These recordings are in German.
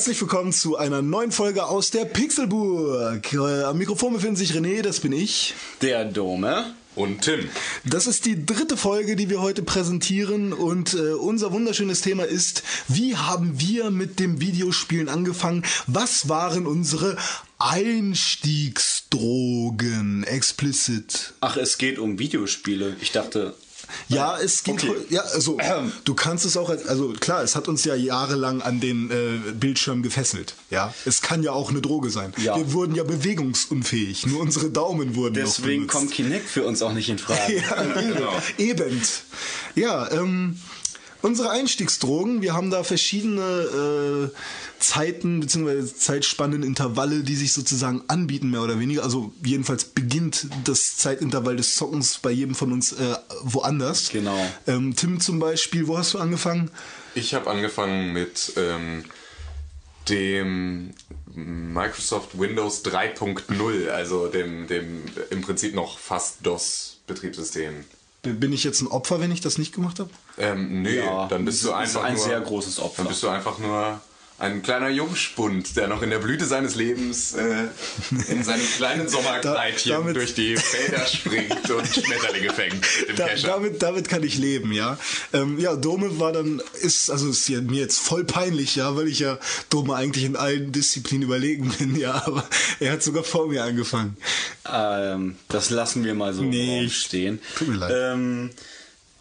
Herzlich willkommen zu einer neuen Folge aus der Pixelburg. Äh, Am Mikrofon befindet sich René, das bin ich. Der Dome. Und Tim. Das ist die dritte Folge, die wir heute präsentieren und äh, unser wunderschönes Thema ist, wie haben wir mit dem Videospielen angefangen? Was waren unsere Einstiegsdrogen? Explicit. Ach, es geht um Videospiele. Ich dachte. Ja, es geht. Okay. Ja, also du kannst es auch. als- Also klar, es hat uns ja jahrelang an den äh, Bildschirm gefesselt. Ja, es kann ja auch eine Droge sein. Ja. Wir wurden ja bewegungsunfähig. Nur unsere Daumen wurden Deswegen kommt Kinect für uns auch nicht in Frage. Ja, eben. eben. Ja, ähm, unsere Einstiegsdrogen, wir haben da verschiedene äh, Zeiten bzw. Zeitspannen, Intervalle, die sich sozusagen anbieten, mehr oder weniger. Also jedenfalls beginnt das Zeitintervall des Zockens bei jedem von uns äh, woanders. Genau. Ähm, Tim zum Beispiel, wo hast du angefangen? Ich habe angefangen mit ähm, dem Microsoft Windows 3.0, also dem, dem im Prinzip noch fast DOS-Betriebssystem. Bin ich jetzt ein Opfer, wenn ich das nicht gemacht habe? Ähm, nee, Ja, dann bist du einfach ein nur, sehr großes Opfer. Dann bist du einfach nur ein kleiner Jungspund, der noch in der Blüte seines Lebens äh, in seinem kleinen Sommerkleidchen Da- damit- durch die Felder springt und Schmetterlinge fängt im Da, Kescher. damit, damit kann ich leben, ja. Ähm, ja, Dome war dann, ist, also ist ja mir jetzt voll peinlich, ja, weil ich ja Dome eigentlich in allen Disziplinen überlegen bin, ja, aber er hat sogar vor mir angefangen. Ähm, das lassen wir mal so Nee, stehen. tut mir leid. Ähm,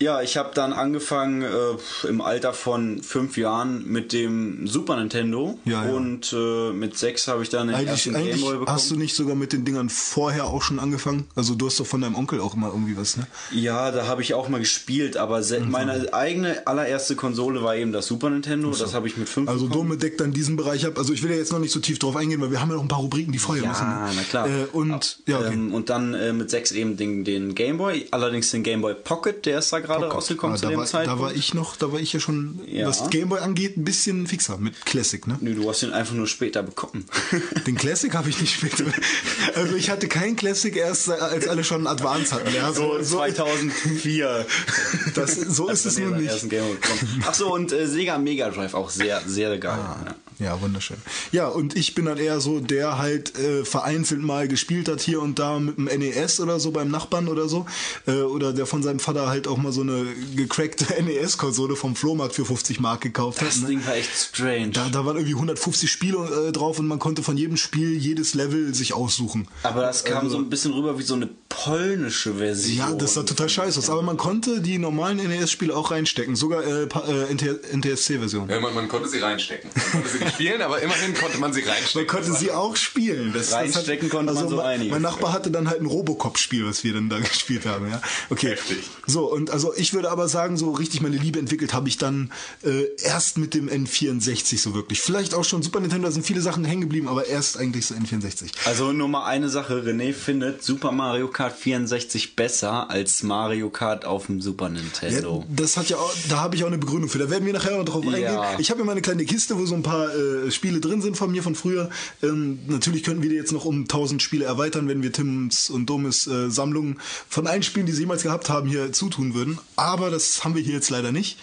ja, ich habe dann angefangen äh, im Alter von fünf Jahren mit dem Super Nintendo Ja, ja. und äh, mit sechs habe ich dann den Eigentlich, ersten eigentlich Gameboy bekommen. hast du nicht sogar mit den Dingern vorher auch schon angefangen? Also du hast doch von deinem Onkel auch immer irgendwie was, ne? Ja, da habe ich auch mal gespielt, aber Mhm. meine eigene allererste Konsole war eben das Super Nintendo. Das habe ich mit fünf Also bekommen. Dome deckt dann diesen Bereich ab. Also ich will ja jetzt noch nicht so tief drauf eingehen, weil wir haben ja noch ein paar Rubriken, die vorher müssen. Ja, ne? na klar. Äh, und, ja, okay. ähm, und dann äh, mit sechs eben den, den Gameboy, allerdings den Gameboy Pocket, der ist da gerade rausgekommen Ah, zu da, dem war, Zeitpunkt. da war ich noch, da war ich ja schon, Ja. was Gameboy angeht, ein bisschen fixer mit Classic, ne? Nö, du hast ihn einfach nur später bekommen. Den Classic habe ich nicht später. Also ich hatte keinen Classic erst, als alle schon Advance hatten. Ja, so, so, 2004. das, so ist es nun nicht. Ach so, und äh, Sega Mega Drive auch sehr, sehr geil. Ah. Ja. Ja, wunderschön. Ja, und ich bin dann eher so, der halt äh, vereinzelt mal gespielt hat hier und da mit dem NES oder so beim Nachbarn oder so. Äh, oder der von seinem Vater halt auch mal so eine gecrackte NES-Konsole vom Flohmarkt für 50 Mark gekauft Das hat. Ne? Ding war echt strange. Da, da waren irgendwie 150 Spiele äh, drauf und man konnte von jedem Spiel jedes Level sich aussuchen. aber das kam so ein bisschen rüber wie so eine polnische Version. Ja, das sah total scheiße aus. Aber man konnte die normalen NES-Spiele auch reinstecken. Sogar äh, äh, NTSC-Version. Ja, man, man konnte sie reinstecken. Man konnte sie spielen, aber immerhin konnte man sie reinstecken. Man konnte sie auch spielen. Das, Reinstecken konnte man so mein, einiges. Mein Nachbar hatte dann halt ein Robocop-Spiel, was wir dann da gespielt haben. Ja, okay. Heftig. So und also ich würde aber sagen, so richtig meine Liebe entwickelt habe ich dann äh, erst mit dem N64 so wirklich. Vielleicht auch schon Super Nintendo, da sind viele Sachen hängen geblieben, aber erst eigentlich so N64. Also nur mal eine Sache, René findet Super Mario Kart 64 besser als Mario Kart auf dem Super Ja, Nintendo. das hat ja auch, da habe ich auch eine Begründung für. Da werden wir nachher noch drauf Ja. eingehen. Ich habe hier meine kleine Kiste, wo so ein paar äh, Spiele drin sind von mir von früher. Ähm, natürlich könnten wir die jetzt noch um 1000 Spiele erweitern, wenn wir Tims und Domes äh, Sammlungen von allen Spielen, die sie jemals gehabt haben, hier zutun würden. Aber das haben wir hier jetzt leider nicht.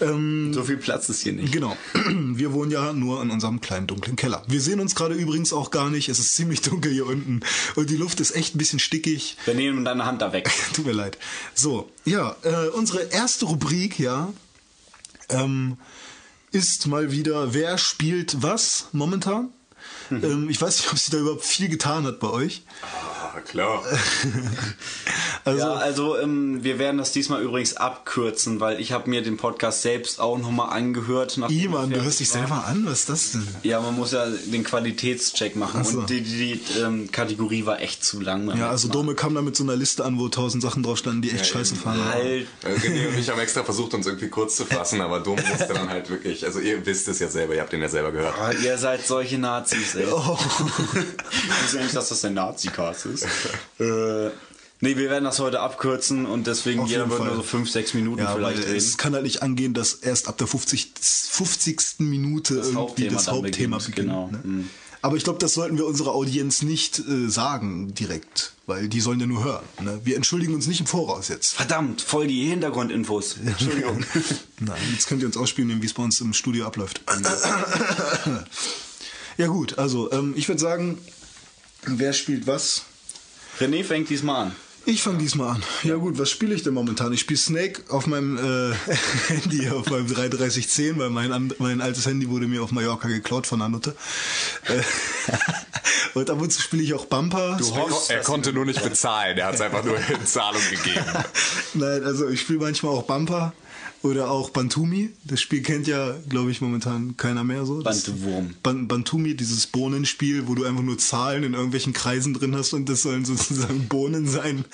Ähm, So viel Platz ist hier nicht. Genau. Wir wohnen ja nur in unserem kleinen dunklen Keller. Wir sehen uns gerade übrigens auch gar nicht. Es ist ziemlich dunkel hier unten und die Luft ist echt ein bisschen stickig. Wir nehmen deine Hand da weg. Tut mir leid. So, ja, äh, unsere erste Rubrik, ja, ähm, ist mal wieder, wer spielt was momentan? Ähm, ich weiß nicht, ob sich da überhaupt viel getan hat bei euch. Ah, klar. Also, ja, also ähm, wir werden das diesmal übrigens abkürzen, weil ich habe mir den Podcast selbst auch nochmal angehört. Iman, du hörst dich selber an, was ist das denn? Ja, man muss ja den Qualitätscheck machen Ach so. und die, die, die ähm, Kategorie war echt zu lang. Ja, also Mal. Dome kam da mit so einer Liste an, wo tausend Sachen drauf standen, die echt scheiße waren. Halt, Äh, René und ich haben extra versucht, uns irgendwie kurz zu fassen, aber Dom musste dann halt wirklich, also ihr wisst es ja selber, ihr habt den ja selber gehört. ah, ihr seid solche Nazis, ey. Oh. Ich wusste ja nicht, dass das ein Nazi-Cast ist. Äh, Nee, wir werden das heute abkürzen und deswegen Auf jeder wird Fall. nur so 5, 6 Minuten Ja, vielleicht reden. es kann halt nicht angehen, dass erst ab der 50. 50. Minute irgendwie Hauptthema das Hauptthema beginnt, beginnt. genau. Ne? Mhm. Aber ich glaube, das sollten wir unserer Audienz nicht äh, sagen direkt, weil die sollen ja nur hören. Ne? Wir entschuldigen uns nicht im Voraus jetzt. Verdammt, voll die Hintergrundinfos. Entschuldigung. Nein, jetzt könnt ihr uns ausspielen, wie es bei uns im Studio abläuft. ja gut, also ähm, ich würde sagen, wer spielt was? René fängt diesmal an. Ich fange diesmal an. Ja gut, was spiele ich denn momentan? Ich spiele Snake auf meinem äh, Handy, auf meinem 3310, weil mein, mein altes Handy wurde mir auf Mallorca geklaut von einer Nutte. Äh, Und ab und zu spiele ich auch Bumper. er konnte nur nicht bezahlen, er hat es einfach nur in Zahlung gegeben. Nein, also ich spiele manchmal auch Bumper oder auch Bantumi. Das Spiel kennt ja, glaube ich, momentan keiner mehr so. Das-. Ban Bantumi, dieses Bohnenspiel, wo du einfach nur Zahlen in irgendwelchen Kreisen drin hast und das sollen sozusagen Bohnen sein.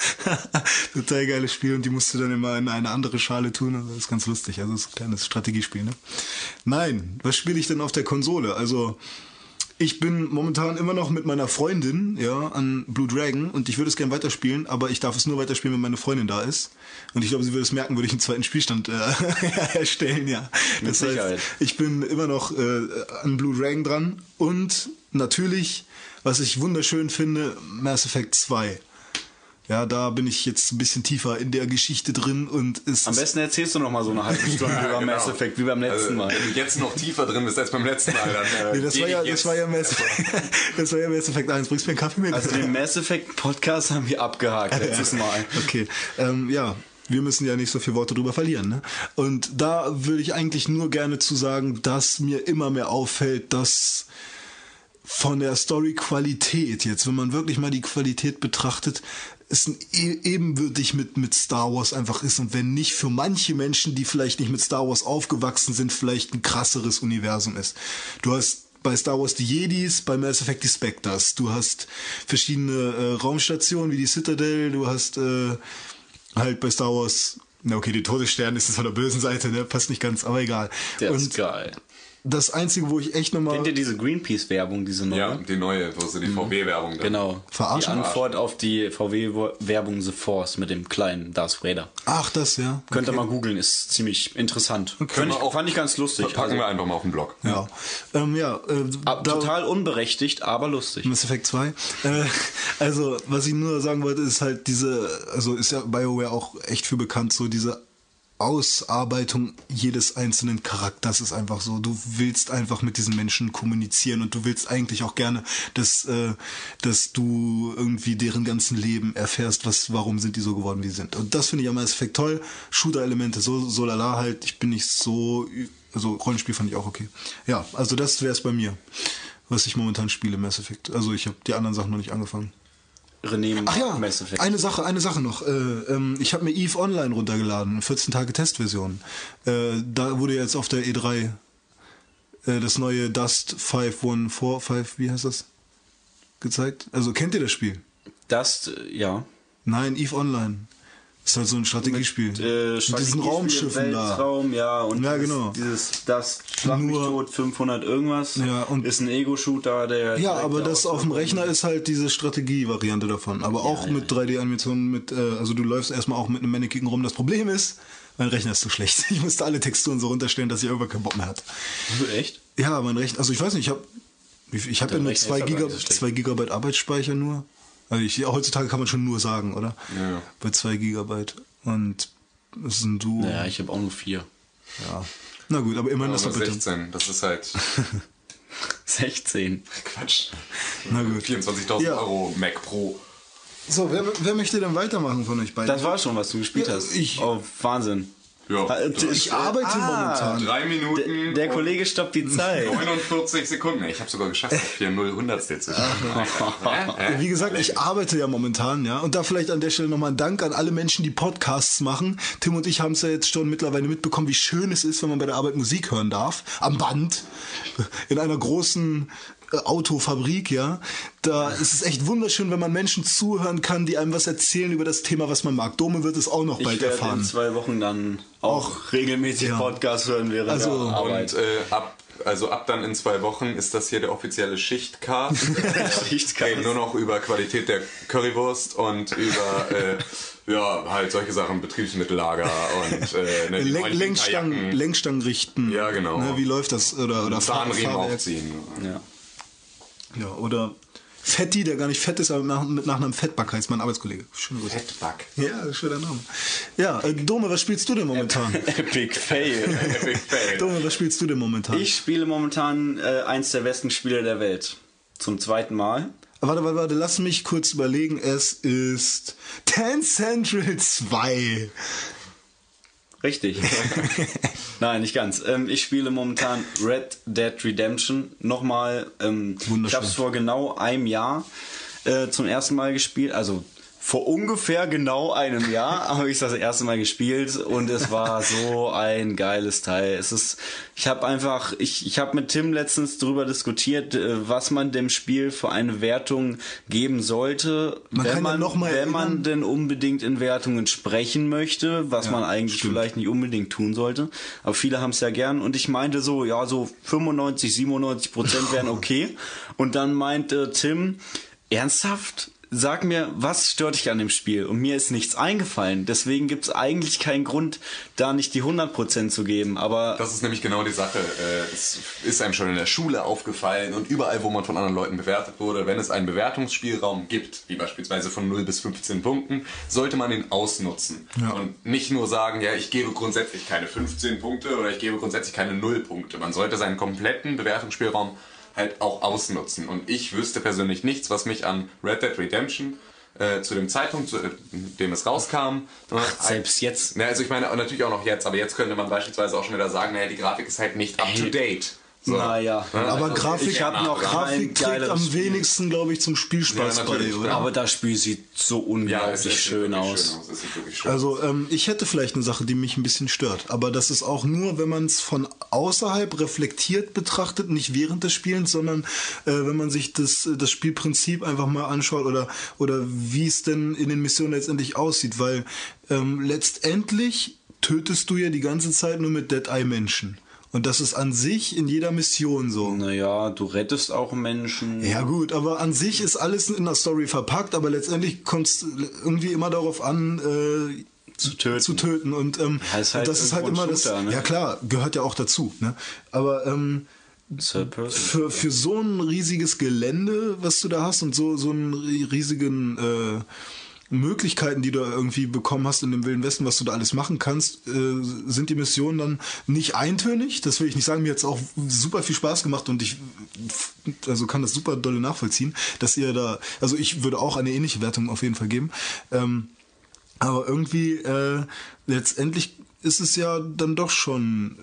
Total geiles Spiel und die musst du dann immer in eine andere Schale tun. Also das ist ganz lustig. Also das ist ein kleines Strategiespiel. Ne? Nein, was spiele ich denn auf der Konsole? Also ich bin momentan immer noch mit meiner Freundin, ja, an Blue Dragon und ich würde es gerne weiterspielen, aber ich darf es nur weiterspielen, wenn meine Freundin da ist. Und ich glaube, sie würde es merken, würde ich einen zweiten Spielstand äh, erstellen, ja. Mit das heißt, Sicherheit. ich bin immer noch äh, an Blue Dragon dran und natürlich, was ich wunderschön finde, Mass Effect 2. Ja, da bin ich jetzt ein bisschen tiefer in der Geschichte drin und es Am ist- besten erzählst du noch mal so eine halbe Stunde über genau. Mass Effect, wie beim letzten Also, Mal. Wenn du jetzt noch tiefer drin bist als beim letzten Mal, dann. Äh, Nee, das war ja, das war ja Mass das war ja Mass Effect 1. Bringst du mir einen Kaffee mit? Also den Mass Effect Podcast haben wir abgehakt letztes Mal. Okay, ähm, ja. Wir müssen ja nicht so viele Worte drüber verlieren. Ne? Und da würde ich eigentlich nur gerne zu sagen, dass mir immer mehr auffällt, dass von der Story-Qualität jetzt, wenn man wirklich mal die Qualität betrachtet, es e ebenbürtig mit, mit Star Wars einfach ist und wenn nicht für manche Menschen, die vielleicht nicht mit Star Wars aufgewachsen sind, vielleicht ein krasseres Universum ist. Du hast bei Star Wars die Jedis, bei Mass Effect die Spectres. Du hast verschiedene äh, Raumstationen wie die Citadel, du hast äh, halt bei Star Wars, na okay, die Todesstern ist das von der bösen Seite, ne? Passt nicht ganz, aber egal. Der und ist geil. Das Einzige, wo ich echt nochmal. Kennt ihr diese Greenpeace-Werbung, diese neue? Ja, die neue, wo sie die VW-Werbung dann. Genau. Verarschen? Die Antwort auf die VW-Werbung The Force mit dem kleinen Darth Vader. Ach, das, ja. Könnt ihr mal googeln, ist ziemlich interessant. Wir ich, auch- fand ich ganz lustig. Packen Also, wir einfach mal auf den Blog. Ja. Ähm, ja, äh, ab, da- total unberechtigt, aber lustig. Mass Effect 2. Äh, also, was ich nur sagen wollte, ist halt diese, also ist ja BioWare auch echt für bekannt, so diese Ausarbeitung jedes einzelnen Charakters ist einfach so. Du willst einfach mit diesen Menschen kommunizieren und du willst eigentlich auch gerne, dass, äh, dass du irgendwie deren ganzen Leben erfährst, was, warum sind die so geworden, wie sie sind. Und das finde ich am Mass Effect toll. Shooter-Elemente, so, so lala halt. Ich bin nicht so, also Rollenspiel fand ich auch okay. Ja, also das wäre es bei mir was ich momentan spiele, Mass Effect. Also ich habe die anderen Sachen noch nicht angefangen. René Ach ja, Mass Effect. eine Sache, eine Sache noch. Äh, ähm, ich habe mir Eve Online runtergeladen, 14 Tage Testversion. Äh, da wurde jetzt auf der E3 äh, das neue Dust 5145, wie heißt das? Gezeigt. Also kennt ihr das Spiel? Äh, ja. Nein, Eve Online. Ist halt so ein Strategiespiel. Äh, Mit diesen Strategiespiel, Raumschiffen da. Weltraum, ja, und Ja, dieses, genau. dieses das Schlag mich tot 500 irgendwas Ja, und- ist ein Ego-Shooter, der Ja, aber das auf dem Rechner ist halt diese Strategie-Variante davon. Aber auch ja, mit 3D-Animationen, mit, äh, also du läufst erstmal auch mit einem Mannequin rum. Das Problem ist, mein Rechner ist zu schlecht. Ich musste alle Texturen so runterstellen, dass ich irgendwann keinen Bock mehr hatte. Echt? Ja, mein Rechner, also ich weiß nicht, ich habe ich hab ja Dein nur Rechner 2 ist aber Giga, so Gigabyte Arbeitsspeicher nur. Also ich, heutzutage kann man schon nur sagen, oder? Ja, ja. Bei 2 Gigabyte. Und es ist ein Duo. Naja, ich habe auch nur vier. Ja. Na gut, aber immerhin das Aber Doppelte. 16, das ist halt 16. Quatsch. Na gut. 24.000 Ja. Euro Mac Pro. So, wer, wer möchte denn weitermachen von euch beiden? Das war schon, was du gespielt Ja, hast. ich- Oh, Wahnsinn. Ja. Äh, ich arbeite momentan. Drei Minuten. Der, der Kollege stoppt die Zeit. 49 Sekunden. Ich habe sogar geschafft, auf 4 0 Hundertstel zu schaffen. Wie gesagt, ich arbeite ja momentan, ja. Und da vielleicht an der Stelle nochmal ein Dank an alle Menschen, die Podcasts machen. Tim und ich haben es ja jetzt schon mittlerweile mitbekommen, wie schön es ist, wenn man bei der Arbeit Musik hören darf. Am Band. In einer großen Autofabrik, ja. Da ist es echt wunderschön, wenn man Menschen zuhören kann, die einem was erzählen über das Thema, was man mag. Dome wird es auch noch Ich bald werde erfahren. in zwei Wochen dann auch, regelmäßig ja. Podcast hören während Also- der Arbeit. Und äh, ab, also ab dann in zwei Wochen ist das hier der offizielle Schichtcast. Schichtcast. Reden nur noch über Qualität der Currywurst und über äh, ja halt solche Sachen, Betriebsmittellager und äh, ne, Lenk Lenkstangen, Lenkstangen richten. Ja, genau. Ne, wie läuft das? Oder, oder Zahnriemen aufziehen. ja. Ja, oder Fetti, der gar nicht fett ist, aber nach, mit Nachnamen Fettback heißt mein Arbeitskollege. Schöne Grüße. Fettback. Ja, schöner Name. Ja, äh, Dome, was spielst du denn momentan? Epic Fail. Epic Fail. Dome, was spielst du denn momentan? Ich spiele momentan äh, eins der besten Spiele der Welt. Zum zweiten Mal. Warte, warte, warte, lass mich kurz überlegen. Es ist Ten Central 2. Richtig. Nein, nicht ganz. Ähm, ich spiele momentan Red Dead Redemption. Nochmal, ähm, ich habe es vor genau einem Jahr äh, zum ersten Mal gespielt. Also vor ungefähr genau einem Jahr habe ich das erste Mal gespielt und es war so ein geiles Teil. Es ist, ich habe einfach, ich, ich habe mit Tim letztens darüber diskutiert, äh, was man dem Spiel für eine Wertung geben sollte, Man wenn ja man, noch mal wenn man denn unbedingt in Wertungen sprechen möchte, was man eigentlich vielleicht nicht unbedingt tun sollte. Aber viele haben es ja gern. Und ich meinte so, ja, so 95, 97 Prozent wären okay. Und dann meinte Tim, ernsthaft? Sag mir, was stört dich an dem Spiel? Und mir ist nichts eingefallen. Deswegen gibt es eigentlich keinen Grund, da nicht die 100% zu geben. Aber Das ist nämlich genau die Sache. Äh, Es ist einem schon in der Schule aufgefallen und überall, wo man von anderen Leuten bewertet wurde, wenn es einen Bewertungsspielraum gibt, wie beispielsweise von 0 bis 15 Punkten, sollte man ihn ausnutzen. Und nicht nur sagen, ja, ich gebe grundsätzlich keine 15 Punkte oder ich gebe grundsätzlich keine 0 Punkte. Man sollte seinen kompletten Bewertungsspielraum halt auch ausnutzen. Und ich wüsste persönlich nichts, was mich an Red Dead Redemption äh, zu dem Zeitpunkt, zu äh, dem es rauskam, Ach, selbst jetzt. na, also ich meine natürlich auch noch jetzt, aber jetzt könnte man beispielsweise auch schon wieder sagen, naja, die Grafik ist halt nicht up to date. So. Naja. Aber Also, Grafik, ich hab noch Grafik trägt am Spiel. wenigsten, glaube ich, zum Spielspaß Ja, bei, oder? aber das Spiel sieht so ja, es unglaublich sieht schön aus. Schön aus. Wirklich schön Also ähm, ich hätte vielleicht eine Sache, die mich ein bisschen stört, aber das ist auch nur, wenn man es von außerhalb reflektiert betrachtet, nicht während des Spielens, sondern äh, wenn man sich das, das Spielprinzip einfach mal anschaut oder, oder wie es denn in den Missionen letztendlich aussieht, weil ähm, letztendlich tötest du ja die ganze Zeit nur mit Dead Eye Menschen. Und das ist an sich in jeder Mission so. Naja, du rettest auch Menschen. Ja gut, aber an sich ist alles in der Story verpackt, aber letztendlich kommt es irgendwie immer darauf an, äh, Zu töten. Zu töten. Und, ähm, ist halt und das ist halt immer Shooter, das. ne? Ja klar, gehört ja auch dazu. Ne? Aber ähm, für, für so ein riesiges Gelände, was du da hast und so, so einen ri- riesigen äh, Möglichkeiten, die du irgendwie bekommen hast in dem Wilden Westen, was du da alles machen kannst, äh, sind die Missionen dann nicht eintönig. Das will ich nicht sagen. Mir hat es auch super viel Spaß gemacht und ich also kann das super dolle nachvollziehen, dass ihr da, also ich würde auch eine ähnliche Wertung auf jeden Fall geben. Ähm, aber irgendwie, äh, letztendlich ist es ja dann doch schon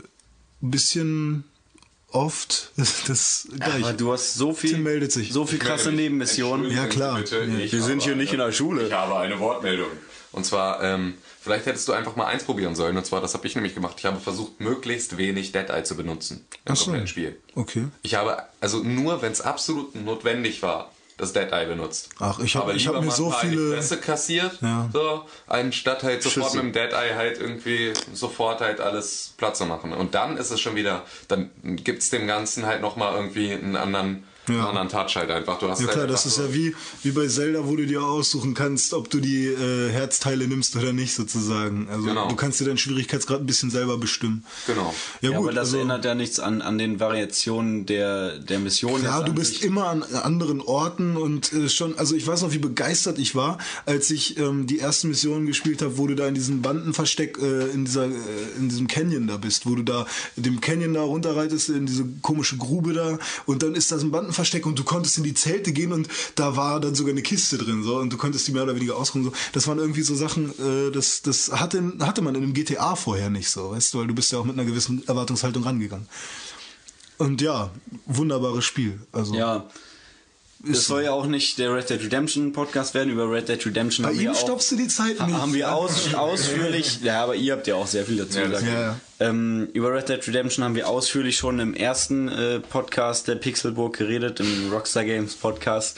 ein bisschen oft das gleiche. Aber du hast so viel, Tim meldet sich. so viel krasse Nebenmissionen. Ja, klar. Bitte, Ja. ich Wir sind habe hier nicht in der Schule. Ich habe eine Wortmeldung. Und zwar, ähm, vielleicht hättest du einfach mal eins probieren sollen. Und zwar, das habe ich nämlich gemacht. Ich habe versucht, möglichst wenig Dead Eye zu benutzen im Ach so. kompletten Spiel. Okay. Ich habe, also nur wenn es absolut notwendig war, das Dead Eye benutzt. Ach, ich hab- Aber ich lieber hab mir mal so viele- Fresse kassiert, Ja. so, anstatt halt sofort Schüsse. mit dem Dead Eye halt irgendwie sofort halt alles platt zu machen. Und dann ist es schon wieder, dann gibt's dem Ganzen halt nochmal irgendwie einen anderen, Ja. anderen Touch halt einfach. Du hast Ja halt klar, das einfach ist so- ja wie, wie bei Zelda, wo du dir aussuchen kannst, ob du die äh, Herzteile nimmst oder nicht sozusagen. Also Genau. du kannst dir deinen Schwierigkeitsgrad ein bisschen selber bestimmen. Genau. Ja, Ja, gut, aber das also, erinnert ja nichts an, an den Variationen der, der Mission. Ja, du bist sich. immer an anderen Orten und äh, schon, also ich weiß noch, wie begeistert ich war, als ich ähm, die ersten Missionen gespielt habe, wo du da in diesem Bandenversteck äh, in dieser äh, in diesem Canyon da bist, wo du da dem Canyon da runterreitest in diese komische Grube da und dann ist das ein Bandenversteck und du konntest in die Zelte gehen und da war dann sogar eine Kiste drin so und du konntest die mehr oder weniger ausruhen so. Das waren irgendwie so Sachen, äh, das das hatte hatte man in einem GTA vorher nicht so, weißt du, weil du bist ja auch mit einer gewissen Erwartungshaltung rangegangen. Und ja, wunderbares Spiel. Also Ja. Das soll ja auch nicht der Red Dead Redemption Podcast werden. Über Red Dead Redemption Bei haben wir ihm auch, stoppst du die Zeit nicht. haben wir aus, ausführlich, ja, aber ihr habt ja auch sehr viel dazu Ja, gesagt. Ja, ja. Ähm, über Red Dead Redemption haben wir ausführlich schon im ersten äh, Podcast der Pixelburg geredet, im Rockstar Games Podcast.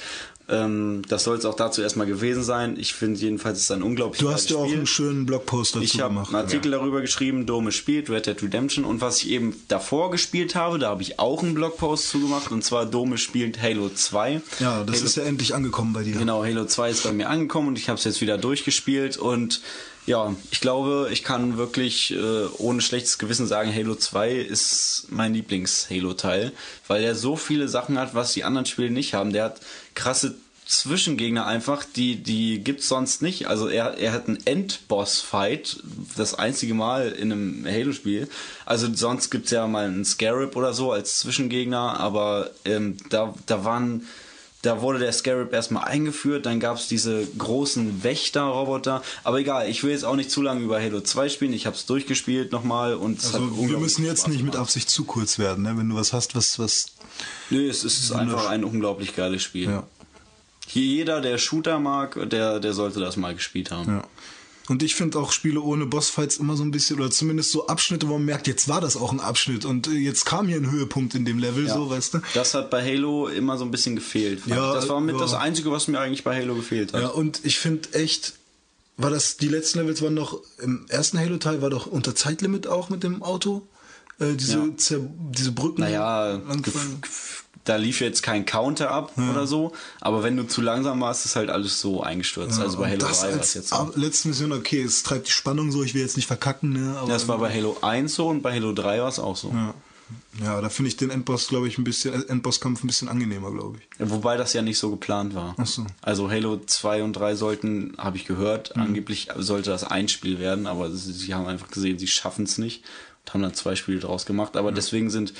Ähm, das soll es auch dazu erstmal gewesen sein. Ich finde jedenfalls, es ist ein unglaublich Du hast ja auch einen schönen Blogpost dazu Ich habe gemacht. einen Artikel darüber geschrieben, Dome spielt, Red Dead Redemption. Und was ich eben davor gespielt habe, da habe ich auch einen Blogpost zugemacht. Und zwar Dome spielt Halo 2. Ja, das Halo, ist ja endlich angekommen bei dir. Genau, Halo 2 ist bei mir angekommen und ich habe es jetzt wieder durchgespielt. Und ja, ich glaube, ich kann wirklich äh, ohne schlechtes Gewissen sagen, Halo 2 ist mein Lieblings-Halo-Teil. Weil er so viele Sachen hat, was die anderen Spiele nicht haben. Der hat krasse Zwischengegner einfach, die, die gibt's sonst nicht. Also er, er hat einen Endboss-Fight, das einzige Mal in einem Halo-Spiel. Also sonst gibt's ja mal einen Scarab oder so als Zwischengegner, aber ähm, da, da waren, da wurde der Scarab erstmal eingeführt, dann gab's diese großen Wächter-Roboter. Aber egal, ich will jetzt auch nicht zu lange über Halo 2 spielen. Ich habe es durchgespielt nochmal und es Also, wir müssen jetzt Spaß nicht mit. Absicht zu kurz werden, ne? wenn du was hast, was, was. Nö, es ist einfach ein unglaublich geiles Spiel. Ja. Hier jeder, der Shooter mag, der, der sollte das mal gespielt haben. Ja. Und ich finde auch Spiele ohne Bossfights immer so ein bisschen, oder zumindest so Abschnitte, wo man merkt, jetzt war das auch ein Abschnitt und äh, jetzt kam hier ein Höhepunkt in dem Level, so, weißt du? Das hat bei Halo immer so ein bisschen gefehlt. Ja, das war mit ja. das Einzige, was mir eigentlich bei Halo gefehlt hat. Ja, und ich finde echt, war das, die letzten Levels waren noch, im ersten Halo-Teil war doch unter Zeitlimit auch mit dem Auto. Äh, diese, Ja. diese Brücken. Naja, da lief jetzt kein Counter ab oder so, aber wenn du zu langsam warst, ist halt alles so eingestürzt. also bei Halo das 3 war es jetzt so. letzte Mission, okay, es treibt die Spannung so, ich will jetzt nicht verkacken, ne? Aber Das war bei Halo 1 so und bei Halo 3 war es auch so. ja. ja, da finde ich den Endboss, glaube ich, ein bisschen, äh, Endbosskampf ein bisschen angenehmer, glaube ich. Wobei das ja nicht so geplant war. Ach so. Also Halo 2 und 3 sollten, habe ich gehört, Mhm. angeblich sollte das ein Spiel werden, aber sie, sie haben einfach gesehen, sie schaffen es nicht und haben dann zwei Spiele draus gemacht. Aber deswegen sind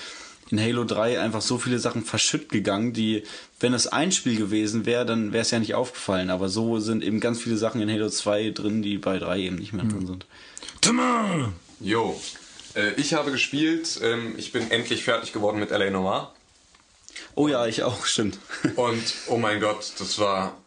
in Halo 3 einfach so viele Sachen verschütt gegangen, die, wenn es ein Spiel gewesen wäre, dann wäre es ja nicht aufgefallen. Aber so sind eben ganz viele Sachen in Halo 2 drin, die bei 3 eben nicht mehr Mhm. drin sind. Timmer! Jo, äh, ich habe gespielt, ähm, ich bin endlich fertig geworden mit L.A. Noir. Oh ja, ich auch, stimmt. Und oh mein Gott, das war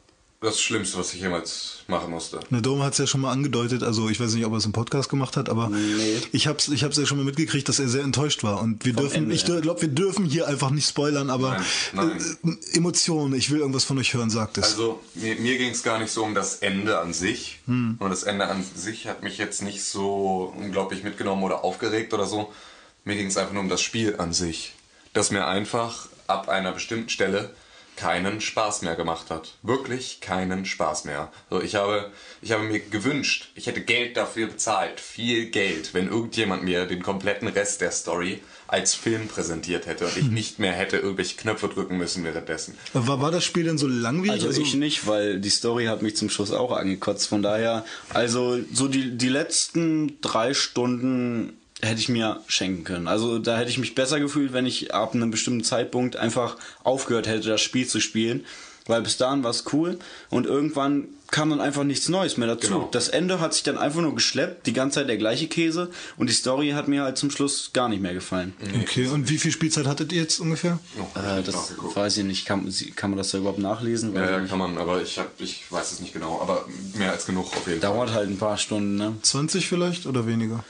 das Schlimmste, was ich jemals machen musste. Ne, Dome hat es ja schon mal angedeutet, also ich weiß nicht, ob er es im Podcast gemacht hat, aber Nee. ich hab's, ich hab's ja schon mal mitgekriegt, dass er sehr enttäuscht war. Und wir dürfen, Ende, ich ja. glaube, wir dürfen hier einfach nicht spoilern, aber Nein, nein. Äh, Emotionen, ich will irgendwas von euch hören, sagt es. Also mir, mir ging es gar nicht so um das Ende an sich. Und das Ende an sich hat mich jetzt nicht so unglaublich mitgenommen oder aufgeregt oder so. Mir ging es einfach nur um das Spiel an sich. Das mir einfach ab einer bestimmten Stelle keinen Spaß mehr gemacht hat. Wirklich keinen Spaß mehr. So, ich, habe, ich habe mir gewünscht, ich hätte Geld dafür bezahlt, viel Geld, wenn irgendjemand mir den kompletten Rest der Story als Film präsentiert hätte und ich nicht mehr hätte irgendwelche Knöpfe drücken müssen währenddessen. war, war das Spiel denn so langwierig? Also ich nicht, weil die Story hat mich zum Schluss auch angekotzt. Von daher, also so die, die letzten drei Stunden hätte ich mir schenken können. Also da hätte ich mich besser gefühlt, wenn ich ab einem bestimmten Zeitpunkt einfach aufgehört hätte, das Spiel zu spielen. Weil bis dahin war es cool und irgendwann kam dann einfach nichts Neues mehr dazu. Genau. Das Ende hat sich dann einfach nur geschleppt, die ganze Zeit der gleiche Käse und die Story hat mir halt zum Schluss gar nicht mehr gefallen. okay, und wie viel Spielzeit hattet ihr jetzt ungefähr? Oh, Äh, ich das weiß ich nicht, kann, kann man das da überhaupt nachlesen? Ja, ja, nicht. kann man, aber ich, hab, ich weiß es nicht genau. Aber mehr als genug auf jeden Fall. Dauert halt ein paar Stunden, ne? 20 vielleicht oder weniger?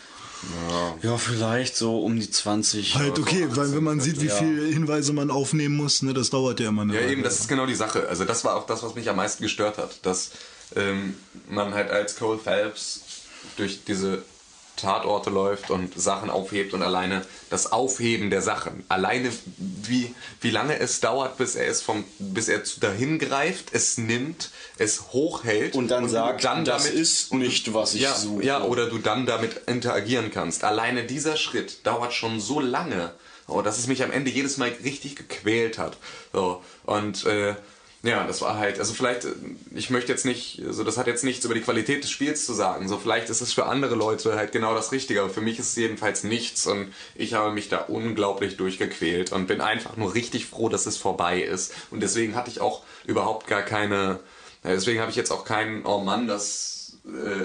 Ja, vielleicht so um die 20. Halt okay, weil wenn man sieht, wie Ja. viele Hinweise man aufnehmen muss, ne, das dauert ja immer eine Ja, Weile. eben, das ist genau die Sache. Also das war auch das, was mich am meisten gestört hat. Dass ähm, man halt als Cole Phelps durch diese Tatorte läuft und Sachen aufhebt und alleine das Aufheben der Sachen, alleine wie, wie lange es dauert, bis er es vom, bis er dahin greift, es nimmt, es hochhält Und dann du sagt, das ist nicht, was ich ja, suche. Ja, oder du dann damit interagieren kannst. Alleine dieser Schritt dauert schon so lange, oh, dass es mich am Ende jedes Mal richtig gequält hat. So, und äh, ja, das war halt, also vielleicht, äh, ich möchte jetzt nicht, also das hat jetzt nichts über die Qualität des Spiels zu sagen. So, vielleicht ist es für andere Leute halt genau das Richtige, aber für mich ist es jedenfalls nichts und ich habe mich da unglaublich durchgequält und bin einfach nur richtig froh, dass es vorbei ist. Und deswegen hatte ich auch überhaupt gar keine, ja, deswegen habe ich jetzt auch keinen, oh Mann, das äh,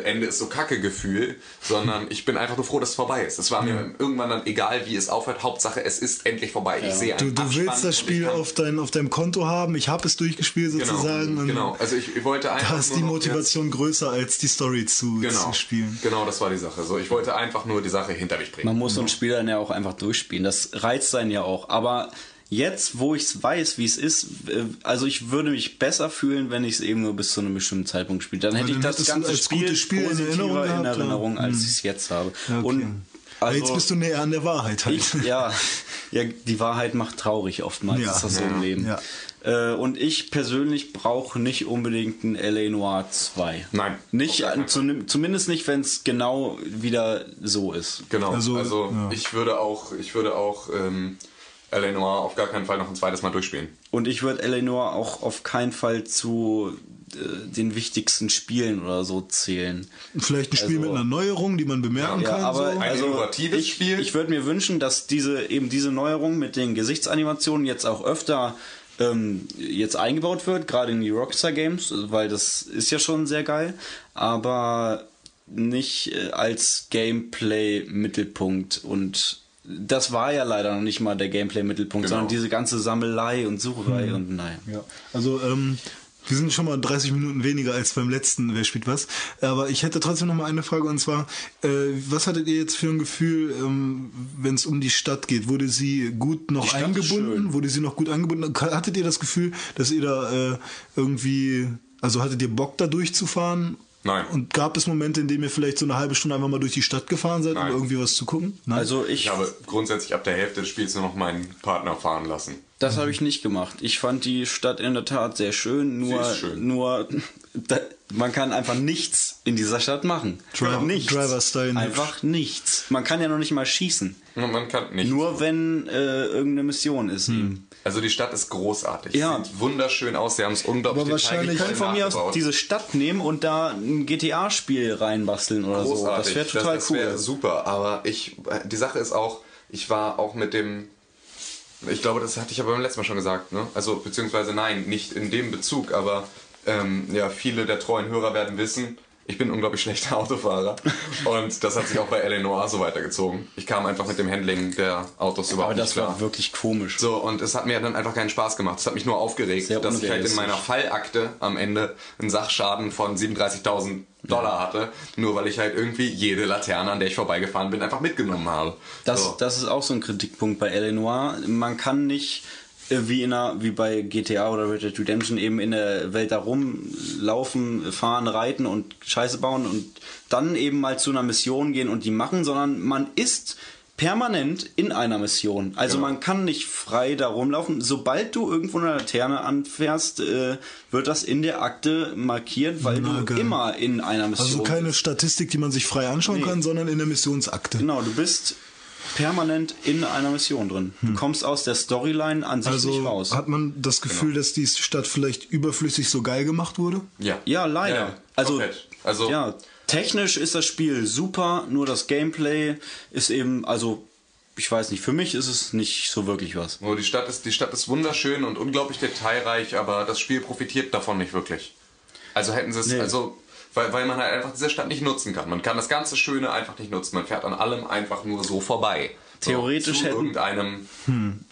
Ende ist so kacke Gefühl, sondern ich bin einfach nur froh, dass es vorbei ist. Es war mir irgendwann dann egal, wie es aufhört. Hauptsache, es ist endlich vorbei. Ich sehe Du, du Abspann willst das Spiel auf, dein, auf deinem Konto haben. Ich habe es durchgespielt sozusagen. Genau, und genau. Also ich, ich wollte einfach Da ist die noch Motivation größer als die Story zu, genau, zu spielen. Genau, das war die Sache. So, ich wollte einfach nur die Sache hinter mich bringen. Man muss so ein Spiel dann ja auch einfach durchspielen. Das reizt einen ja auch. Aber jetzt, wo ich es weiß, wie es ist, äh, also ich würde mich besser fühlen, wenn ich es eben nur bis zu einem bestimmten Zeitpunkt spiele. Dann hätte dann ich das ganze als Spiel, gutes Spiel in positiver Erinnerung in gehabt, ja. Erinnerung, als Hm. ich es jetzt habe. Ja, okay. Und Aber also, jetzt bist du näher an der Wahrheit halt. ich, ja, ja, die Wahrheit macht traurig oftmals, Ja. ist das so im Ja. Leben. Ja. Äh, und ich persönlich brauche nicht unbedingt ein L.A. Noir 2. Nein, Nicht, zu, zumindest nicht, wenn es genau wieder so ist. Genau. Also, Also, ja. ich würde auch, ich würde auch ähm, L.A. Noir auf gar keinen Fall noch ein zweites Mal durchspielen. Und ich würde Eleanor auch auf keinen Fall zu äh, den wichtigsten Spielen oder so zählen. Vielleicht ein Spiel Also- mit einer Neuerung, die man bemerken Ja, kann. aber so. Ein also innovatives ich, Spiel. Ich würde mir wünschen, dass diese eben diese Neuerung mit den Gesichtsanimationen jetzt auch öfter ähm, jetzt eingebaut wird, gerade in die Rockstar Games, weil das ist ja schon sehr geil, aber nicht äh, als Gameplay-Mittelpunkt und das war ja leider noch nicht mal der Gameplay-Mittelpunkt, Genau. sondern diese ganze Sammelei und Sucherei und nein. Ja, also ähm, wir sind schon mal 30 Minuten weniger als beim letzten Wer spielt was. Aber ich hätte trotzdem noch mal eine Frage und zwar, äh, was hattet ihr jetzt für ein Gefühl, ähm, wenn es um die Stadt geht? Wurde sie gut noch eingebunden? Wurde sie noch gut eingebunden? Hattet ihr das Gefühl, dass ihr da äh, irgendwie, also hattet ihr Bock da durchzufahren? Nein. Und gab es Momente, in denen ihr vielleicht so eine halbe Stunde einfach mal durch die Stadt gefahren seid, Nein. um irgendwie was zu gucken? Nein. Also ich, Ich habe grundsätzlich ab der Hälfte des Spiels nur noch meinen Partner fahren lassen. Das habe ich nicht gemacht. Ich fand die Stadt in der Tat sehr schön, nur, ist schön. nur da, man kann einfach nichts in dieser Stadt machen. Driver- nichts. Driver-Style nicht. Einfach nichts. Man kann ja noch nicht mal schießen. Man kann nicht. Nur wenn äh, irgendeine Mission ist. eben. Also die Stadt ist großartig. Ja. Sieht wunderschön aus. Sie haben es unglaublich Aber wahrscheinlich- könnte von mir aus diese Stadt nehmen und da ein GTA-Spiel reinbasteln oder so. Das wäre total das, das cool. wäre super. Aber ich, die Sache ist auch, ich war auch mit dem, ich glaube, das hatte ich aber beim letzten Mal schon gesagt, ne? Also, beziehungsweise nein, nicht in dem Bezug, aber ähm, ja, viele der treuen Hörer werden wissen, ich bin ein unglaublich schlechter Autofahrer. Und das hat sich auch bei Eleanor so weitergezogen. Ich kam einfach mit dem Handling der Autos überhaupt Aber nicht das klar. war wirklich komisch. So, und es hat mir dann einfach keinen Spaß gemacht. Es hat mich nur aufgeregt, Sehr dass ich halt in meiner Fallakte am Ende einen Sachschaden von 37.000 Dollar hatte, nur weil ich halt irgendwie jede Laterne, an der ich vorbeigefahren bin, einfach mitgenommen habe. Das, so. das ist auch so ein Kritikpunkt bei Eleanor. Man kann nicht wie in einer, wie bei GTA oder Red Dead Redemption eben in der Welt da rumlaufen, fahren, reiten und Scheiße bauen und dann eben mal zu einer Mission gehen und die machen, sondern man ist permanent in einer Mission. Also Genau. man kann nicht frei da rumlaufen. Sobald du irgendwo eine Laterne anfährst, äh, wird das in der Akte markiert, weil Na, du geil. immer in einer Mission also keine Statistik, die man sich frei anschauen Nee. kann, sondern in der Missionsakte. Genau, du bist permanent in einer Mission drin. Du kommst aus der Storyline an sich nicht Also raus. hat man das Gefühl, dass die Stadt vielleicht überflüssig so geil gemacht wurde? ja. ja, leider. Ja, also. Also- ja, technisch ist das Spiel super, nur das Gameplay ist eben, also, ich weiß nicht, für mich ist es nicht so wirklich was. Nur die Stadt ist, die Stadt ist wunderschön und unglaublich detailreich, aber das Spiel profitiert davon nicht wirklich. Also hätten sie es, Nee. also, weil, weil man halt einfach diese Stadt nicht nutzen kann. Man kann das ganze Schöne einfach nicht nutzen. Man fährt an allem einfach nur so vorbei. Theoretisch so, zu hätten- irgendeinem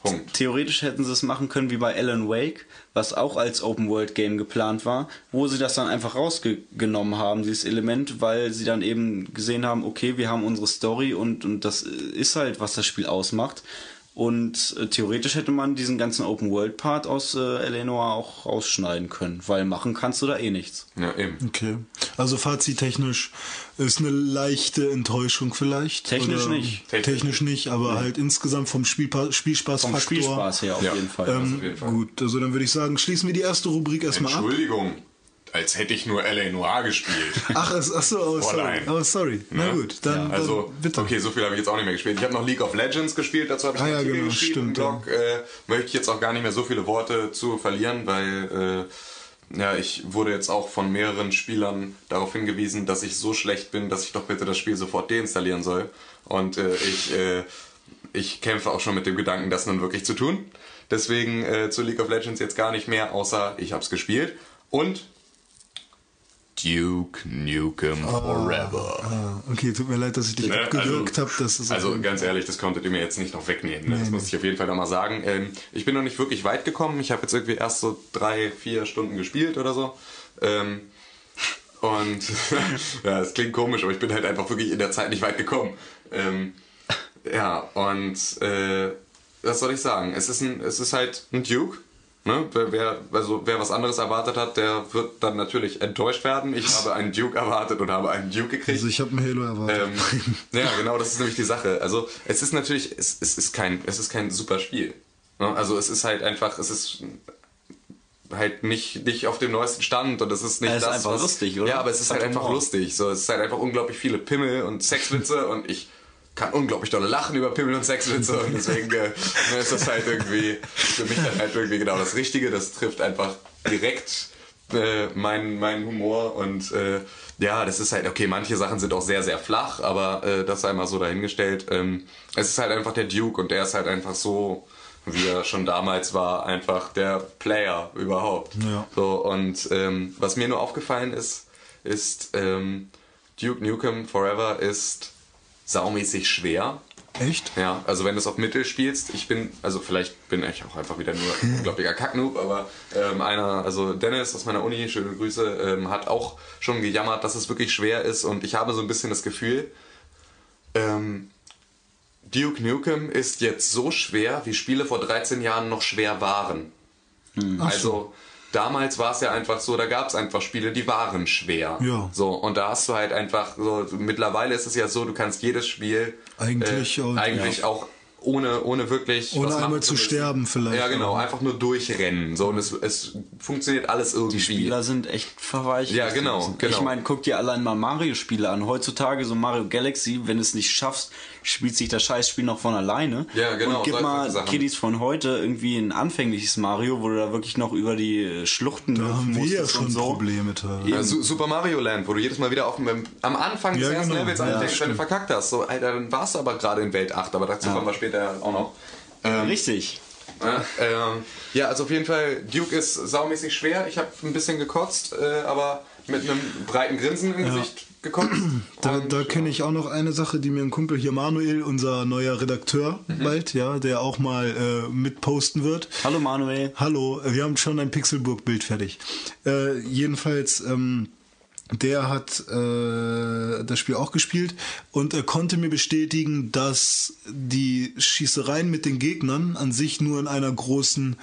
Punkt. Theoretisch hätten sie es machen können wie bei Alan Wake, was auch als Open-World-Game geplant war, wo sie das dann einfach rausgenommen haben, dieses Element, weil sie dann eben gesehen haben, okay, wir haben unsere Story und, und das ist halt, was das Spiel ausmacht. Und äh, theoretisch hätte man diesen ganzen Open-World-Part aus äh, Eleanor auch rausschneiden können, weil machen kannst du da eh nichts. Ja, eben. Okay. Also fazittechnisch ist eine leichte Enttäuschung vielleicht. Technisch Oder- nicht. Technisch nicht, aber halt insgesamt vom Spielpa Spielspaßfaktor. Vom Spielspaß her auf Ja. jeden Fall. Ähm, auf jeden Fall. gut, also dann würde ich sagen, schließen wir die erste Rubrik erstmal ab. Entschuldigung, als hätte ich nur L.A. Noir gespielt. Ach, ach so, oh, sorry. Oh, sorry. Na Ne? gut, dann, Also, dann bitte. okay, so viel habe ich jetzt auch nicht mehr gespielt. Ich habe noch League of Legends gespielt, dazu habe ich Ah, ja, genau, geschrieben stimmt, im Blog. Äh, möchte ich jetzt auch gar nicht mehr so viele Worte zu verlieren, weil äh, ja, ich wurde jetzt auch von mehreren Spielern darauf hingewiesen, dass ich so schlecht bin, dass ich doch bitte das Spiel sofort deinstallieren soll. Und äh, ich, äh, ich kämpfe auch schon mit dem Gedanken, das nun wirklich zu tun. Deswegen äh, zu League of Legends jetzt gar nicht mehr, außer ich habe es gespielt. Und Duke Nukem Forever. Ah, okay, tut mir leid, dass ich dich Ne, abgewürgt habe. Das also ganz ehrlich, das konntet ihr mir jetzt nicht noch wegnehmen. Ne? Das muss ich auf jeden Fall nochmal sagen. Ähm, ich bin noch nicht wirklich weit gekommen. Ich habe jetzt irgendwie erst so drei, vier Stunden gespielt oder so. Ähm, und ja, es klingt komisch, aber ich bin halt einfach wirklich in der Zeit nicht weit gekommen. Ähm, ja, und äh, was soll ich sagen? Es ist, ein, es ist halt ein Duke. Ne? Wer, wer, also wer was anderes erwartet hat, der wird dann natürlich enttäuscht werden. Ich habe einen Duke erwartet und habe einen Duke gekriegt. Also ich habe ein Halo erwartet. Ähm, ja, genau, das ist nämlich die Sache. Also es ist natürlich, es, es ist kein, es ist kein super Spiel. Ne? Also es ist halt einfach, es ist halt nicht, nicht auf dem neuesten Stand und es ist nicht Es ist das, einfach was, lustig, oder? Ja, aber es ist halt einfach lustig. So, es ist halt einfach unglaublich viele Pimmel und Sexwitze und ich kann unglaublich dolle lachen über Pimmel und Sexwitze und deswegen äh, ne, ist das halt irgendwie für mich dann halt irgendwie genau das Richtige. Das trifft einfach direkt äh, meinen mein Humor und äh, ja, das ist halt, okay, manche Sachen sind auch sehr, sehr flach, aber äh, das sei mal so dahingestellt. Ähm, es ist halt einfach der Duke und der ist halt einfach so, wie er schon damals war, einfach der Player überhaupt. Ja. So, und ähm, was mir nur aufgefallen ist, ist ähm, Duke Nukem Forever ist saumäßig schwer. Echt? Ja, also wenn du es auf Mittel spielst, ich bin, also vielleicht bin ich auch einfach wieder nur ein unglaublicher Kacknoob, aber ähm, einer, also Dennis aus meiner Uni, schöne Grüße, ähm, hat auch schon gejammert, dass es wirklich schwer ist und ich habe so ein bisschen das Gefühl, ähm, Duke Nukem ist jetzt so schwer, wie Spiele vor 13 Jahren noch schwer waren. Also damals war es ja einfach so, da gab es einfach Spiele, die waren schwer. Ja. So, und da hast du halt einfach so, mittlerweile ist es ja so, du kannst jedes Spiel Eigentlich äh, und- eigentlich auch ohne, ohne wirklich Ohne einmal zu müssen. sterben vielleicht, Ja, genau, oder? einfach nur durchrennen. So, und es, es funktioniert alles irgendwie. Die Spieler sind echt verweichert. Ja, genau, genau. Ich meine, guck dir allein mal Mario-Spiele an. Heutzutage so Mario Galaxy, wenn du es nicht schaffst, spielt sich das Scheißspiel noch von alleine. Ja, genau, Und gib mal Sachen. Kiddies von heute irgendwie ein anfängliches Mario, wo du da wirklich noch über die äh, Schluchten Da haben wir ja schon so. Probleme teilweise. Ja, Su- Super Mario Land, wo du jedes Mal wieder auf dem, am Anfang des Ja, ersten genau. Levels Ja, anfängst, wenn du verkackt hast. So, Alter, dann warst du aber gerade in Welt 8, aber dazu kommen wir später auch noch. Ähm, Richtig. Ja, ähm, ja, also auf jeden Fall, Duke ist saumäßig schwer. Ich habe ein bisschen gekotzt, äh, aber mit einem breiten Grinsen im Gesicht gekotzt. Da, da kenne ich auch noch eine Sache, die mir ein Kumpel hier, Manuel, unser neuer Redakteur, Mhm. bald, ja, der auch mal äh, mitposten wird. Hallo Manuel. Hallo, äh, wir haben schon ein Pixelburg-Bild fertig. Äh, jedenfalls, ähm, der hat äh, das Spiel auch gespielt und er konnte mir bestätigen, dass die Schießereien mit den Gegnern an sich nur in einer großen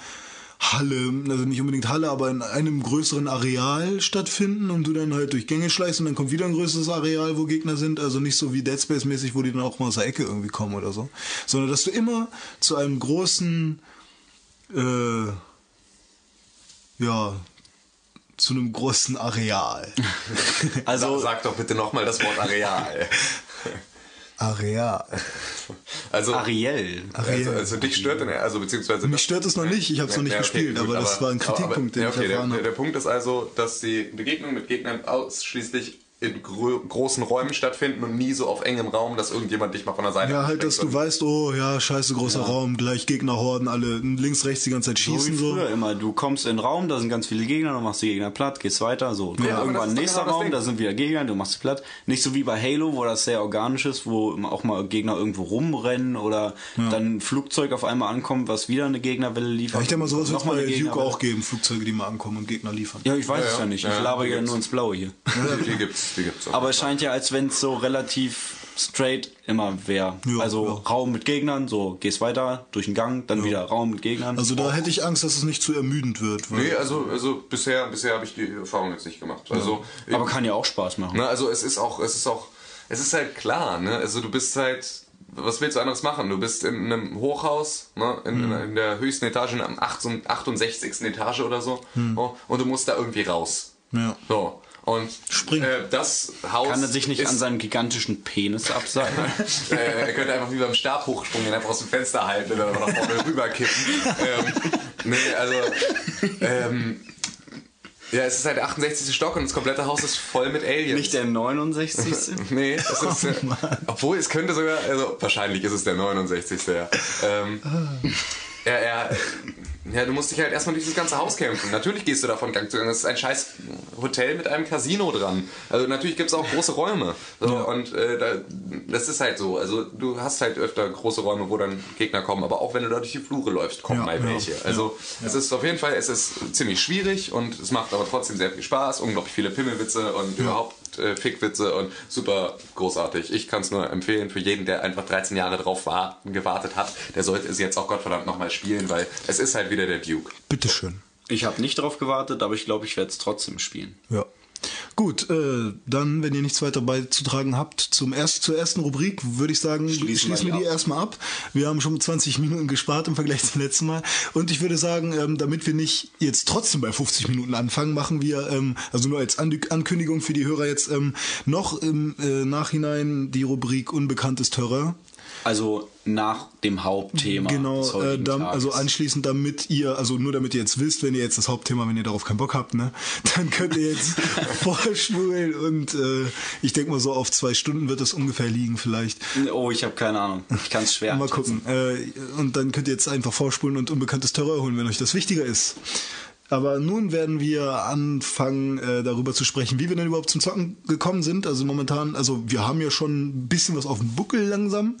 Halle, also nicht unbedingt Halle, aber in einem größeren Areal stattfinden und du dann halt durch Gänge schleichst und dann kommt wieder ein größeres Areal, wo Gegner sind. Also nicht so wie Dead Space mäßig, wo die dann auch mal aus der Ecke irgendwie kommen oder so. Sondern dass du immer zu einem großen, äh, ja, zu einem großen Areal. Also, Sag, sag doch bitte nochmal das Wort Areal. Areal. Also, Ariel. also, also dich stört denn, also beziehungsweise... Mich stört es noch nicht, ich habe es noch nicht gespielt, aber das war ein Kritikpunkt, den ja, ich okay, der, erfahren der, habe. der Punkt ist also, dass die Begegnungen mit Gegnern ausschließlich in grö großen Räumen stattfinden und nie so auf engem Raum, dass irgendjemand dich mal von der Seite Ja, halt, dass du weißt, oh ja, scheiße, großer Raum, gleich Gegnerhorden, alle links, rechts die ganze Zeit So wie schießen so. früher immer. Du kommst in den Raum, da sind ganz viele Gegner, dann machst du die Gegner platt, gehst weiter, so. Ja, Irgendwann nächster genau Raum, da sind wieder Gegner, du machst sie platt. Nicht so wie bei Halo, wo das sehr organisch ist, wo auch mal Gegner irgendwo rumrennen oder dann ein Flugzeug auf einmal ankommt, was wieder eine Gegnerwelle liefert. Ja, ich denke mal, sowas wird es bei Duke auch geben, Flugzeuge, die mal ankommen und Gegner liefern. Ja, ich weiß Ja, es ja. ja nicht. Ich Ja, laber die ja nur ins Blaue hier. Die gibt's, die gibt's auch. Aber es scheint ja, als wenn es so relativ straight immer wäre. Ja, also ja. Raum mit Gegnern, so gehst weiter durch den Gang, dann wieder Raum mit Gegnern. Also da hätte ich Angst, dass es nicht zu ermüdend wird. Weil Nee, also, also bisher, bisher habe ich die Erfahrung jetzt nicht gemacht. Also, Aber kann ja auch Spaß machen. Ne, also es ist auch, es ist auch, es ist halt klar, ne? Also du bist halt, was willst du anderes machen? Du bist in einem Hochhaus, ne? in, in, in der höchsten Etage, in am 68. 68. Etage oder so, oh, und du musst da irgendwie raus. Ja. So. Und. Äh, das Haus Kann er sich nicht ist, an seinem gigantischen Penis abseilen? äh, er könnte einfach wie beim Stabhochsprung ihn einfach aus dem Fenster halten und dann nach vorne rüberkippen. ähm, nee, also ähm, ja, es ist halt der 68. Stock und das komplette Haus ist voll mit Aliens. nicht der 69. Nee, es ist, äh, obwohl es könnte sogar, also wahrscheinlich ist es der 69. Ja. Ähm, er, er, Ja, du musst dich halt erstmal durch das ganze Haus kämpfen. Natürlich gehst du da von Gang zu Gang. Das ist ein scheiß Hotel mit einem Casino dran. Also natürlich gibt's auch große Räume. So, Und äh, da, das ist halt so. Also du hast halt öfter große Räume, wo dann Gegner kommen. Aber auch wenn du da durch die Flure läufst, kommen Ja, mal ja, welche. Also es ist auf jeden Fall, es ist ziemlich schwierig und es macht aber trotzdem sehr viel Spaß. Unglaublich viele Pimmelwitze und überhaupt äh, Fickwitze und super großartig. Ich kann es nur empfehlen für jeden, der einfach 13 Jahre drauf war, gewartet hat. Der sollte es jetzt auch Gottverdammt nochmal spielen, weil es ist halt wieder der Duke. Bitteschön. Ich habe nicht darauf gewartet, aber ich glaube, ich werde es trotzdem spielen. Ja. Gut, äh, dann, wenn ihr nichts weiter beizutragen habt, zum erst, zur ersten Rubrik würde ich sagen, Schließen schließen, wir die ab. erstmal ab. Wir haben schon 20 Minuten gespart im Vergleich zum letzten Mal. Und ich würde sagen, ähm, damit wir nicht jetzt trotzdem bei 50 Minuten anfangen, machen wir, ähm, also nur als An Ankündigung für die Hörer jetzt, ähm, noch im äh, Nachhinein die Rubrik Unbekanntes Terror. Also nach dem Hauptthema. Genau, äh, dann, also anschließend, damit ihr, also nur damit ihr jetzt wisst, wenn ihr jetzt das Hauptthema, wenn ihr darauf keinen Bock habt, ne, dann könnt ihr jetzt vorspulen und äh, ich denke mal so auf zwei Stunden wird es ungefähr liegen vielleicht. Oh, ich habe keine Ahnung. Ich kann es schwer. Mal gucken. Äh, und dann könnt ihr jetzt einfach vorspulen und unbekanntes Terror holen, wenn euch das wichtiger ist. Aber nun werden wir anfangen, äh, darüber zu sprechen, wie wir denn überhaupt zum Zocken gekommen sind. Also momentan, also wir haben ja schon ein bisschen was auf dem Buckel langsam.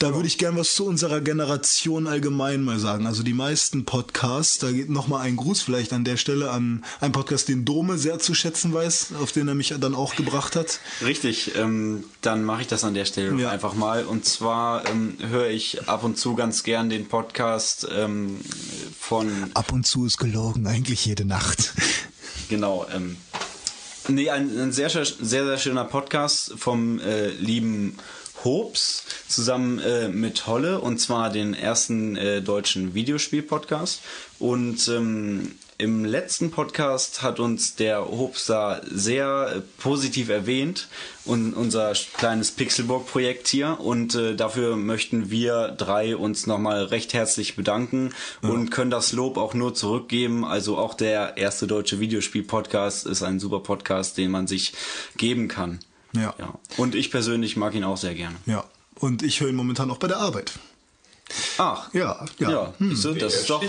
Da würde ich gern was zu unserer Generation allgemein mal sagen. Also die meisten Podcasts, da geht nochmal ein Gruß vielleicht an der Stelle an einen Podcast, den Dome sehr zu schätzen weiß, auf den er mich dann auch gebracht hat. Richtig, ähm, dann mache ich das an der Stelle Ja. einfach mal. Und zwar ähm, höre ich ab und zu ganz gern den Podcast ähm, von Ab und zu ist gelogen, eigentlich jede Nacht. Genau. Ähm, nee, ein, ein sehr, sehr, sehr, schöner Podcast vom äh, lieben Hobbs zusammen äh, mit Holle und zwar den ersten äh, deutschen Videospiel-Podcast. Und ähm, im letzten Podcast hat uns der da sehr äh, positiv erwähnt und unser kleines Pixelburg-Projekt hier. Und äh, dafür möchten wir drei uns nochmal recht herzlich bedanken und können das Lob auch nur zurückgeben. Also auch der erste deutsche Videospiel-Podcast ist ein super Podcast, den man sich geben kann. Ja. Ja. Und ich persönlich mag ihn auch sehr gerne. Ja. Und ich höre ihn momentan auch bei der Arbeit. Ach, Ja, ja. ja, du, das, ist doch,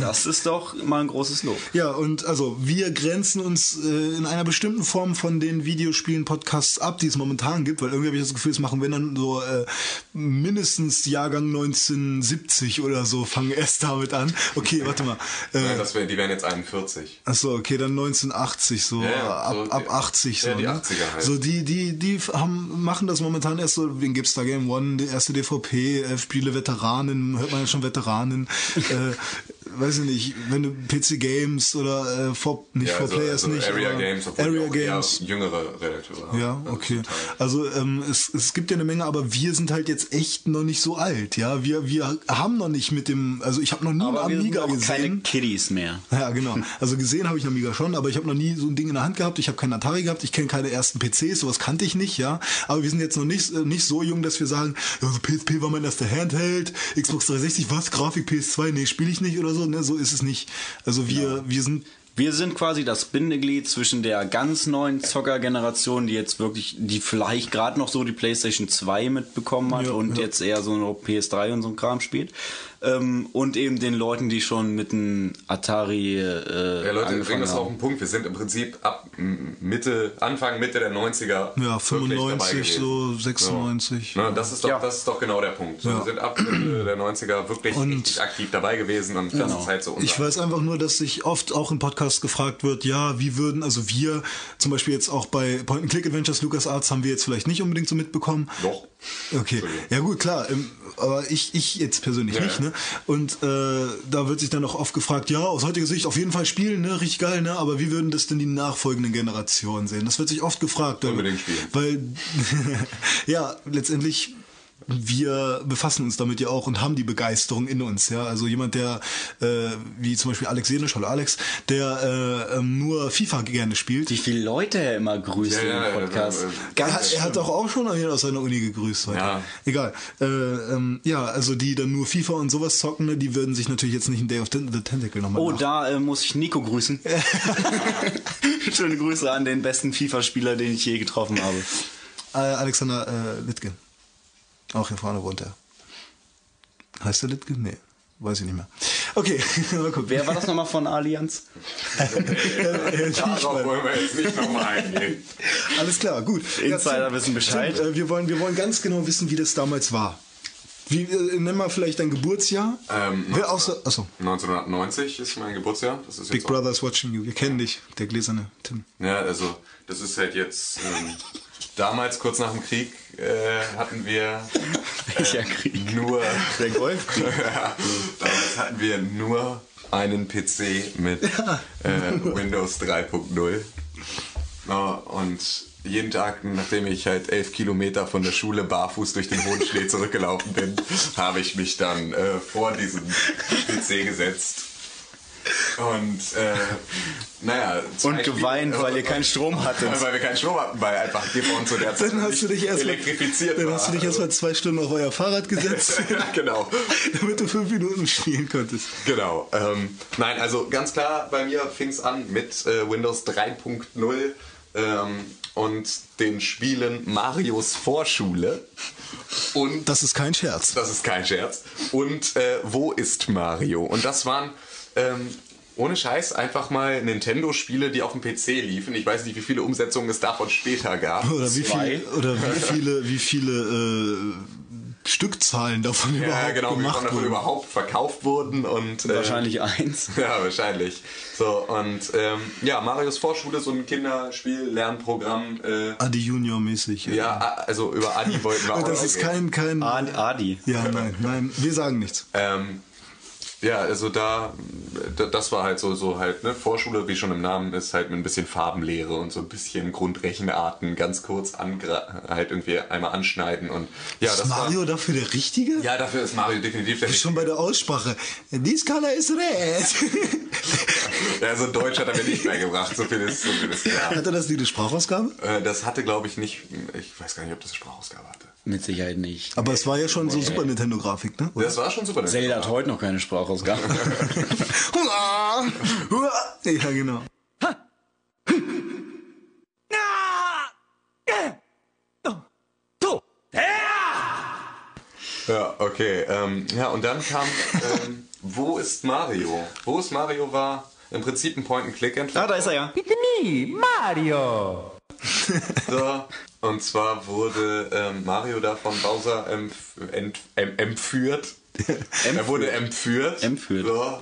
das ist doch mal ein großes Lob. Ja, und also wir grenzen uns äh, in einer bestimmten Form von den Videospielen-Podcasts ab, die es momentan gibt, weil irgendwie habe ich das Gefühl, es machen wenn dann so äh, mindestens Jahrgang 1970 oder so, fangen erst damit an. Okay, warte mal. Äh, Nein, das wär, die wären jetzt 41. Achso, okay, dann 1980, so, Ja, ja, ab, so die- ab 80 so. ja, die ne? 80er halt. So, die, die, die haben, machen das momentan erst so, wen gibt's da? Game One, die erste DVP, elf Spiele Veteranen, hört man ja schon Veteranen. äh, weiß ich nicht, wenn du PC Games oder äh, for, nicht Ja, for also, Players also nicht. Area Games, Area Games. jüngere Redakteure. Ja, Also okay. Also ähm, es, es gibt ja eine Menge, aber wir sind halt jetzt echt noch nicht so alt, ja. Wir, wir haben noch nicht mit dem, also ich habe noch nie Aber einen wir sind Amiga auch keine gesehen. Kiddies mehr. Ja, genau. Also gesehen habe ich einen Amiga schon, aber ich habe noch nie so ein Ding in der Hand gehabt. Ich habe keinen Atari gehabt, ich kenne keine ersten PCs, sowas kannte ich nicht, ja. Aber wir sind jetzt noch nicht, äh, nicht so jung, dass wir sagen, ja, so PSP war mein erster Handheld, Xbox 360, was, Grafik PS2, nee, spiele ich nicht oder so, ne, so ist es nicht. Also wir, wir sind Wir sind quasi das Bindeglied zwischen der ganz neuen Zockergeneration, die jetzt wirklich, die vielleicht gerade noch so die PlayStation 2 mitbekommen hat Ja, und ja. jetzt eher so eine PS3 und so ein Kram spielt. Ähm, und eben den Leuten, die schon mit einem Atari äh, Ja, Leute, bringen angefangen das auf haben. den Punkt. Wir sind im Prinzip ab Mitte, Anfang, Mitte der 90er. ja wirklich dabei 95, gewesen. so 96. Ne, das, ist doch, Ja. das ist doch genau der Punkt. So, Ja. Wir sind ab Mitte der 90er wirklich Und- richtig aktiv dabei gewesen und das ist halt so unser Ich weiß einfach nur, dass sich oft auch im Podcast gefragt wird, ja, wie würden, also wir, zum Beispiel jetzt auch bei Point-and-Click-Adventures LucasArts haben wir jetzt vielleicht nicht unbedingt so mitbekommen. Doch. Okay, ja gut, klar, ähm, aber ich, ich jetzt persönlich Ja, nicht, ne? Und äh, da wird sich dann auch oft gefragt, ja, aus heutiger Sicht auf jeden Fall spielen, ne, richtig geil, ne? Aber wie würden das denn die nachfolgenden Generationen sehen? Das wird sich oft gefragt. weil- Unbedingt spielen. Weil, ja, letztendlich wir befassen uns damit ja auch und haben die Begeisterung in uns, ja. Also jemand, der, äh, wie zum Beispiel Alex Senisch, hallo Alex, der äh, nur FIFA gerne spielt. Wie viele Leute er immer grüßt Ja, ja, im Podcast. ja, Er, ja, hat- er hat doch auch schon einen aus seiner Uni gegrüßt heute. Ja. Egal. Äh, ähm, ja, also die dann nur FIFA und sowas zocken, ne, die würden sich natürlich jetzt nicht in Day of the Tentacle nochmal Oh, nach- da äh, muss ich Nico grüßen. Schöne Grüße an den besten FIFA-Spieler, den ich je getroffen habe. Äh, Alexander äh, Littgen. Auch hier vorne wohnt er. Heißt er Littgen? Nee, weiß ich nicht mehr. Okay, mal gucken. Wer war das nochmal von Allianz? Äh, Darauf wollen wir jetzt nicht nochmal eingehen. Alles klar, gut. Insider wissen Bescheid. Tim, äh, wir, wollen, wir wollen ganz genau wissen, wie das damals war. Wie, äh, nenn mal vielleicht dein Geburtsjahr. Ähm, Wer außer, achso, 1990 ist mein Geburtsjahr. Das ist Big Brother is watching you. Wir kennen dich, der gläserne Tim. Ja, also das ist halt jetzt ähm, damals kurz nach dem Krieg äh, hatten wir Welcher Krieg? nur Der Golfkrieg. ja, damals hatten wir nur einen PC mit äh, Windows 3.0 Ja, und jeden Tag, nachdem ich halt elf Kilometer von der Schule barfuß durch den Hohenschlee zurückgelaufen bin, habe ich mich dann äh, vor diesen PC gesetzt. Und äh, naja, Und geweint, Spiele- weil ihr keinen Strom hattet. Weil wir keinen Strom hatten, weil einfach Gifhorn zu der Zeit Dann hast du dich erstmal elektrifiziert dann war. hast du dich erstmal zwei Stunden auf euer Fahrrad gesetzt, genau. damit du fünf Minuten spielen konntest. Genau. Ähm, nein, also ganz klar, bei mir fing es an mit äh, Windows 3.0 ähm, und den Spielen Marios Vorschule. Und Das ist kein Scherz. das ist kein Scherz. Und äh, wo ist Mario? Und das waren ähm, ohne Scheiß einfach mal Nintendo-Spiele, die auf dem PC liefen. Ich weiß nicht, wie viele Umsetzungen es davon später gab. Oder wie, Zwei. viel, oder wie viele, wie viele äh, Stückzahlen davon Ja, überhaupt genau, wie gemacht von davon wurden. überhaupt verkauft wurden und äh, Wahrscheinlich eins. Ja, wahrscheinlich. So, und ähm, ja, Marios Vorschule, so ein Kinderspiel, Lernprogramm. Äh, Adi Junior mäßig. ja, a- also über Adi wollten wir auch das ist kein, kein. Adi. Adi. Ja, nein, nein, wir sagen nichts. Ähm, ja, also da, da, das war halt so, so halt, ne, Vorschule, wie schon im Namen ist, halt mit ein bisschen Farbenlehre und so ein bisschen Grundrechenarten, ganz kurz halt irgendwie einmal anschneiden und ja, ist das Mario war. dafür der Richtige? Ja, dafür ist Mario definitiv der Schon bei der Aussprache. This color is red. Ja, so Deutsch hat er mir nicht beigebracht, so viel ist, so viel ist klar. Hat er das die Sprachausgabe? Äh, Das hatte, glaube ich, nicht, ich weiß gar nicht, ob das eine Sprachausgabe hatte. Mit Sicherheit nicht. Aber es war ja schon so Super Nintendo-Grafik, ne? Das war schon super. Zelda hat heute noch keine Sprachausgabe. Ja, genau. Ja, okay. Ähm, ja, und dann kam, ähm, wo ist Mario? Wo ist Mario war im Prinzip ein Point-and-Click ah, da ist er ja. Mario! So, und zwar wurde ähm, Mario da von Bowser empf ent em empführt. er wurde empführt. Empführt. So.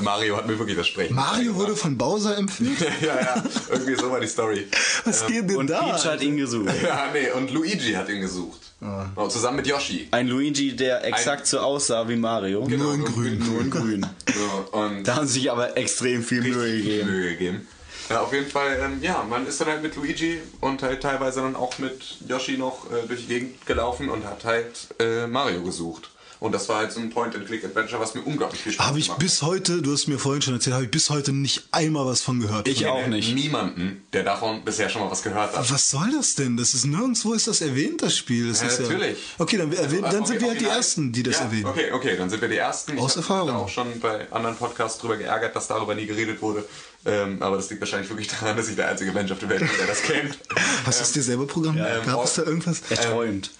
Mario hat mir wirklich das Sprechen. Mario wurde von Bowser empführt? ja, ja, irgendwie so war die Story. Was geht denn Und da? Peach hat ihn gesucht. Ja, nee, und Luigi hat ihn gesucht. Ah. Oh, zusammen mit Yoshi. Ein Luigi, der exakt so aussah wie Mario. Genau, Nur in grün. Nur in grün. So, und Da haben sie sich aber extrem viel Mühe gegeben. Mühe gegeben. Ja, auf jeden Fall, ähm, ja, man ist dann halt mit Luigi und halt teilweise dann auch mit Yoshi noch äh, durch die Gegend gelaufen und hat halt äh, Mario gesucht. Und das war halt so ein Point-and-Click-Adventure, was mir unglaublich viel Spaß Habe ich gemacht bis heute, du hast mir vorhin schon erzählt, habe ich bis heute nicht einmal was von gehört. Ich hat. auch nicht. Niemanden, der davon bisher schon mal was gehört hat. Was soll das denn? Das ist nirgendwo ist das erwähnt, das Spiel. Das Ja, ist natürlich. Okay, dann, erwähnen, Also, dann okay, sind wir halt die Ersten, die das ja, erwähnen. Okay, okay, dann sind wir die Ersten. Aus ich habe Erfahrung. auch schon bei anderen Podcasts drüber geärgert, dass darüber nie geredet wurde. Ähm, aber das liegt wahrscheinlich wirklich daran, dass ich der einzige Mensch auf der Welt bin, der das kennt. Hast du es dir selber programmiert? ähm, Gab es da irgendwas? Er träumt.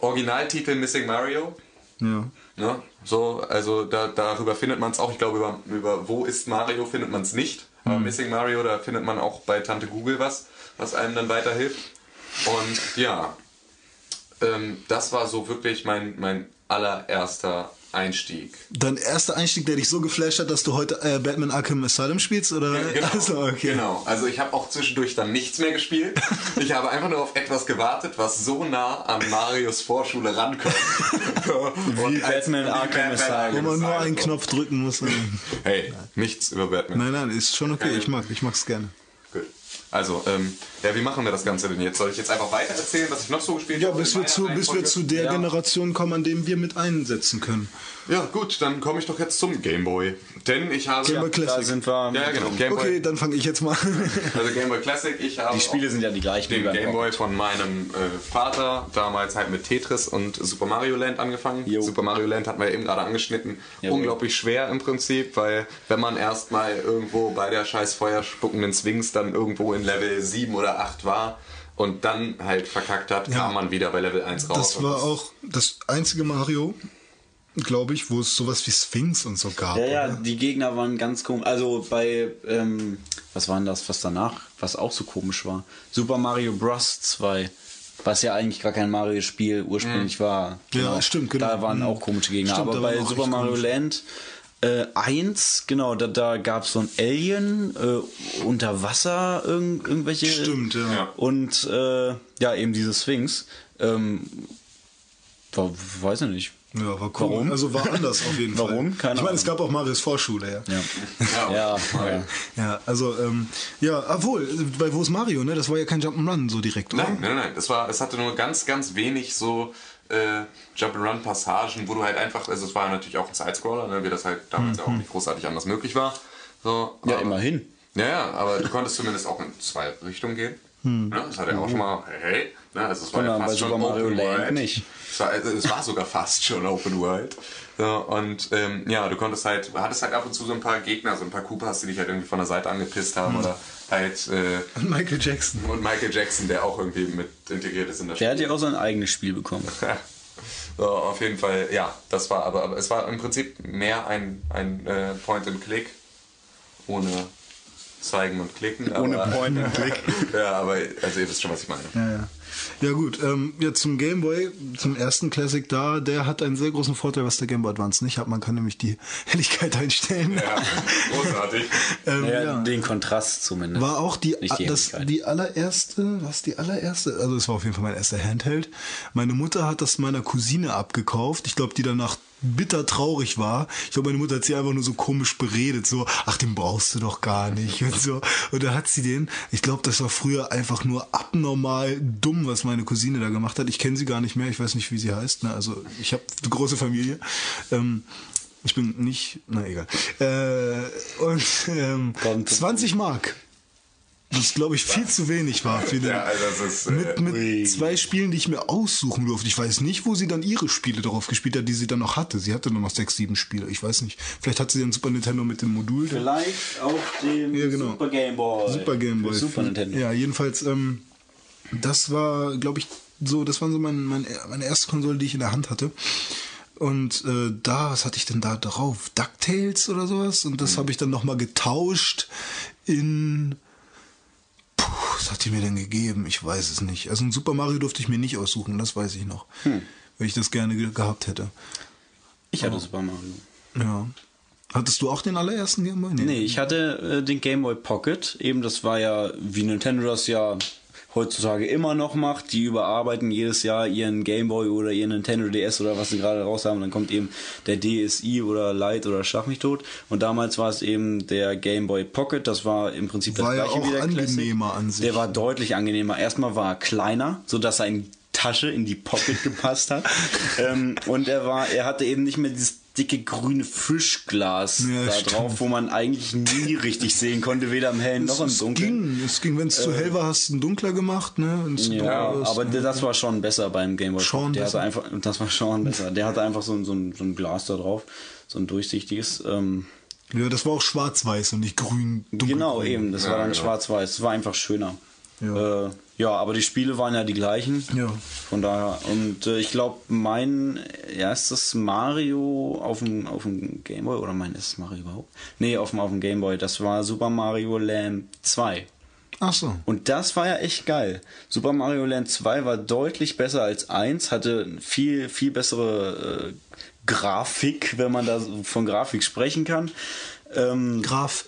Originaltitel Missing Mario. Ja. Ne? So, also da, darüber findet man es auch. Ich glaube, über, über Wo ist Mario findet man es nicht. Aber Missing Mario, da findet man auch bei Tante Google was, was einem dann weiterhilft. Und ja, ähm, das war so wirklich mein, mein allererster Einstieg. Dein erster Einstieg, der dich so geflasht hat, dass du heute äh, Batman Arkham Asylum spielst? Oder? Genau, Also, okay. genau. Also ich habe auch zwischendurch dann nichts mehr gespielt. Ich habe einfach nur auf etwas gewartet, was so nah an Marios Vorschule rankommt. Und Wie Batman Arkham Asylum. Wo man nur einen Knopf drücken muss. Hey, nichts über Batman. nein, nein, ist schon okay. Ich mag, ich mag's gerne. Also, ähm, ja, wie machen wir das Ganze denn jetzt? Soll ich jetzt einfach weiter erzählen, was ich noch so gespielt Ja, habe? bis in wir, zu, bis wir zu der ja. Generation kommen, an dem wir mit einsetzen können. Ja, gut, dann komme ich doch jetzt zum Gameboy. Denn ich habe. Game Boy Da Classic. sind wir. ja, genau. Gameboy. Okay, dann fange ich jetzt mal an. Also Gameboy Classic. Ich habe Die Spiele sind ja die gleichen wie den Gameboy von meinem äh, Vater damals halt mit Tetris und Super Mario Land angefangen. Jo. Super Mario Land hatten wir ja eben gerade angeschnitten. Jawohl. Unglaublich schwer im Prinzip, weil wenn man erstmal irgendwo bei der scheiß feuerspuckenden Swings dann irgendwo in Level 7 oder 8 war und dann halt verkackt hat, Ja. kam man wieder bei Level 1 raus. Das war auch das einzige Mario, glaube ich, wo es sowas wie Sphinx und so gab. Ja, ja, oder? die Gegner waren ganz komisch. Also bei, ähm, was war denn das, was danach, was auch so komisch war? Super Mario Bros. 2. Was ja eigentlich gar kein Mario-Spiel ursprünglich war. Ja, stimmt, genau. Da waren Mhm. auch komische Gegner. Stimmt, Aber bei Super Mario komisch. Land äh, 1, genau, da, da gab es so ein Alien, äh, unter Wasser, irgend, irgendwelche. Stimmt, ja. Und äh, ja, eben diese Sphinx. Ähm, war, weiß ich nicht. Ja, war cool. Warum? Also war anders auf jeden Fall. Warum? Keine ich meine, es gab auch Marius Vorschule, ja. Ja. ja, ja. Ja, also, ähm, ja, obwohl, bei Wo ist Mario, ne? Das war ja kein Jump'n'Run so direkt, oder? Nein, nein, nein. Das war, es hatte nur ganz, ganz wenig so äh, Jump-and-Run-Passagen, wo du halt einfach, also es war natürlich auch ein Sidescroller, ne, wie das halt damals ja auch nicht großartig anders möglich war. So, Ja, aber- immerhin. Ja, ja, aber du konntest zumindest auch in zwei Richtungen gehen. Ne, das hat ja auch schon mal, hey, ne, also es war Genau, ja fast schon Open World. nicht. Es war, also es war sogar fast schon Open World. So, und ähm, ja, du konntest halt, hattest halt ab und zu so ein paar Gegner, so ein paar Koopas, die dich halt irgendwie von der Seite angepisst haben oder halt äh, Und Michael Jackson. und Michael Jackson, der auch irgendwie mit integriert ist in das Der Spiel. hat ja auch sein eigenes Spiel bekommen. So, auf jeden Fall, ja, das war aber, aber es war im Prinzip mehr ein, ein äh, Point and Click ohne zeigen und klicken. Ohne aber, Point and Click. ja, aber also ihr wisst schon, was ich meine. Ja, ja. Ja gut, ähm, ja, zum Game Boy, zum ersten Classic da, der hat einen sehr großen Vorteil, was der Game Boy Advance nicht hat. Man kann nämlich die Helligkeit einstellen. Ja, großartig. ähm, Ja, ja. Den Kontrast zumindest. War auch die, Nicht die das, die allererste, was die allererste, also es war auf jeden Fall mein erster Handheld. Meine Mutter hat das meiner Cousine abgekauft. Ich glaube, die danach bitter traurig war. Ich glaube, meine Mutter hat sie einfach nur so komisch beredet, so, ach, den brauchst du doch gar nicht und so. Und da hat sie den, ich glaube, das war früher einfach nur abnormal dumm, was meine Cousine da gemacht hat. Ich kenne sie gar nicht mehr, ich weiß nicht, wie sie heißt. Ne? Also ich habe eine große Familie. Ähm, ich bin nicht, na egal. Äh, und ähm, Kommt. 20 Mark. Was, glaube ich, viel zu wenig war für den. Ja, also das ist, äh, mit mit ui. zwei Spielen, die ich mir aussuchen durfte. Ich weiß nicht, wo sie dann ihre Spiele darauf gespielt hat, die sie dann noch hatte. Sie hatte nur noch sechs, sieben Spiele. Ich weiß nicht. Vielleicht hat sie den Super Nintendo mit dem Modul. Vielleicht auf dem Ja, genau. Super Game Boy. Super Game Boy. Super Nintendo. Ja, jedenfalls, ähm, das war, glaube ich, so, das war so mein, mein, meine erste Konsole, die ich in der Hand hatte. Und äh, da, was hatte ich denn da drauf? DuckTales oder sowas? Und Mhm. das habe ich dann nochmal getauscht in. Puh, was hat die mir denn gegeben? Ich weiß es nicht. Also ein Super Mario durfte ich mir nicht aussuchen, das weiß ich noch. Hm. Weil ich das gerne ge gehabt hätte. Ich hatte Super Mario. Ja. Hattest du auch den allerersten Game Boy? Nee, ich hatte äh, den Game Boy Pocket. Eben, das war ja, wie Nintendo das ja heutzutage immer noch macht. Die überarbeiten jedes Jahr ihren Game Boy oder ihren Nintendo DS oder was sie gerade raus haben. Dann kommt eben der DSi oder Lite oder Schlag mich tot. Und damals war es eben der Game Boy Pocket. Das war im Prinzip das War ja gleiche auch wie der Classic. angenehmer an sich. Der war deutlich angenehmer. Erstmal war er kleiner, so dass er in die Tasche in die Pocket gepasst hat. ähm, und er war, er hatte eben nicht mehr dieses dicke grüne Fischglas Ja, da stimmt. drauf, wo man eigentlich nie richtig sehen konnte, weder im Hellen noch im es Dunkeln. ging, es ging, wenn es zu hell war, hast du ihn dunkler gemacht, ne? Ja, ist, aber ne? das war schon besser beim Game Boy. Schon der besser. hatte einfach, das war schon besser. Der hatte einfach so, ein- so, ein, so ein Glas da drauf, so ein durchsichtiges. Ähm, Ja, das war auch schwarz-weiß und nicht grün, dunkel. genau, eben. Das war dann genau. schwarz-weiß. Das war einfach schöner. Ja. Äh, ja, aber die Spiele waren ja die gleichen. Ja. Von daher. Und äh, ich glaube, mein erstes Mario auf dem, auf dem Gameboy, oder mein erstes Mario überhaupt? Nee, auf dem, auf dem Gameboy, das war Super Mario Land 2. Ach so. Und das war ja echt geil. Super Mario Land 2 war deutlich besser als 1, hatte viel, viel bessere äh, Grafik, wenn man da von Grafik sprechen kann. Ähm, Graf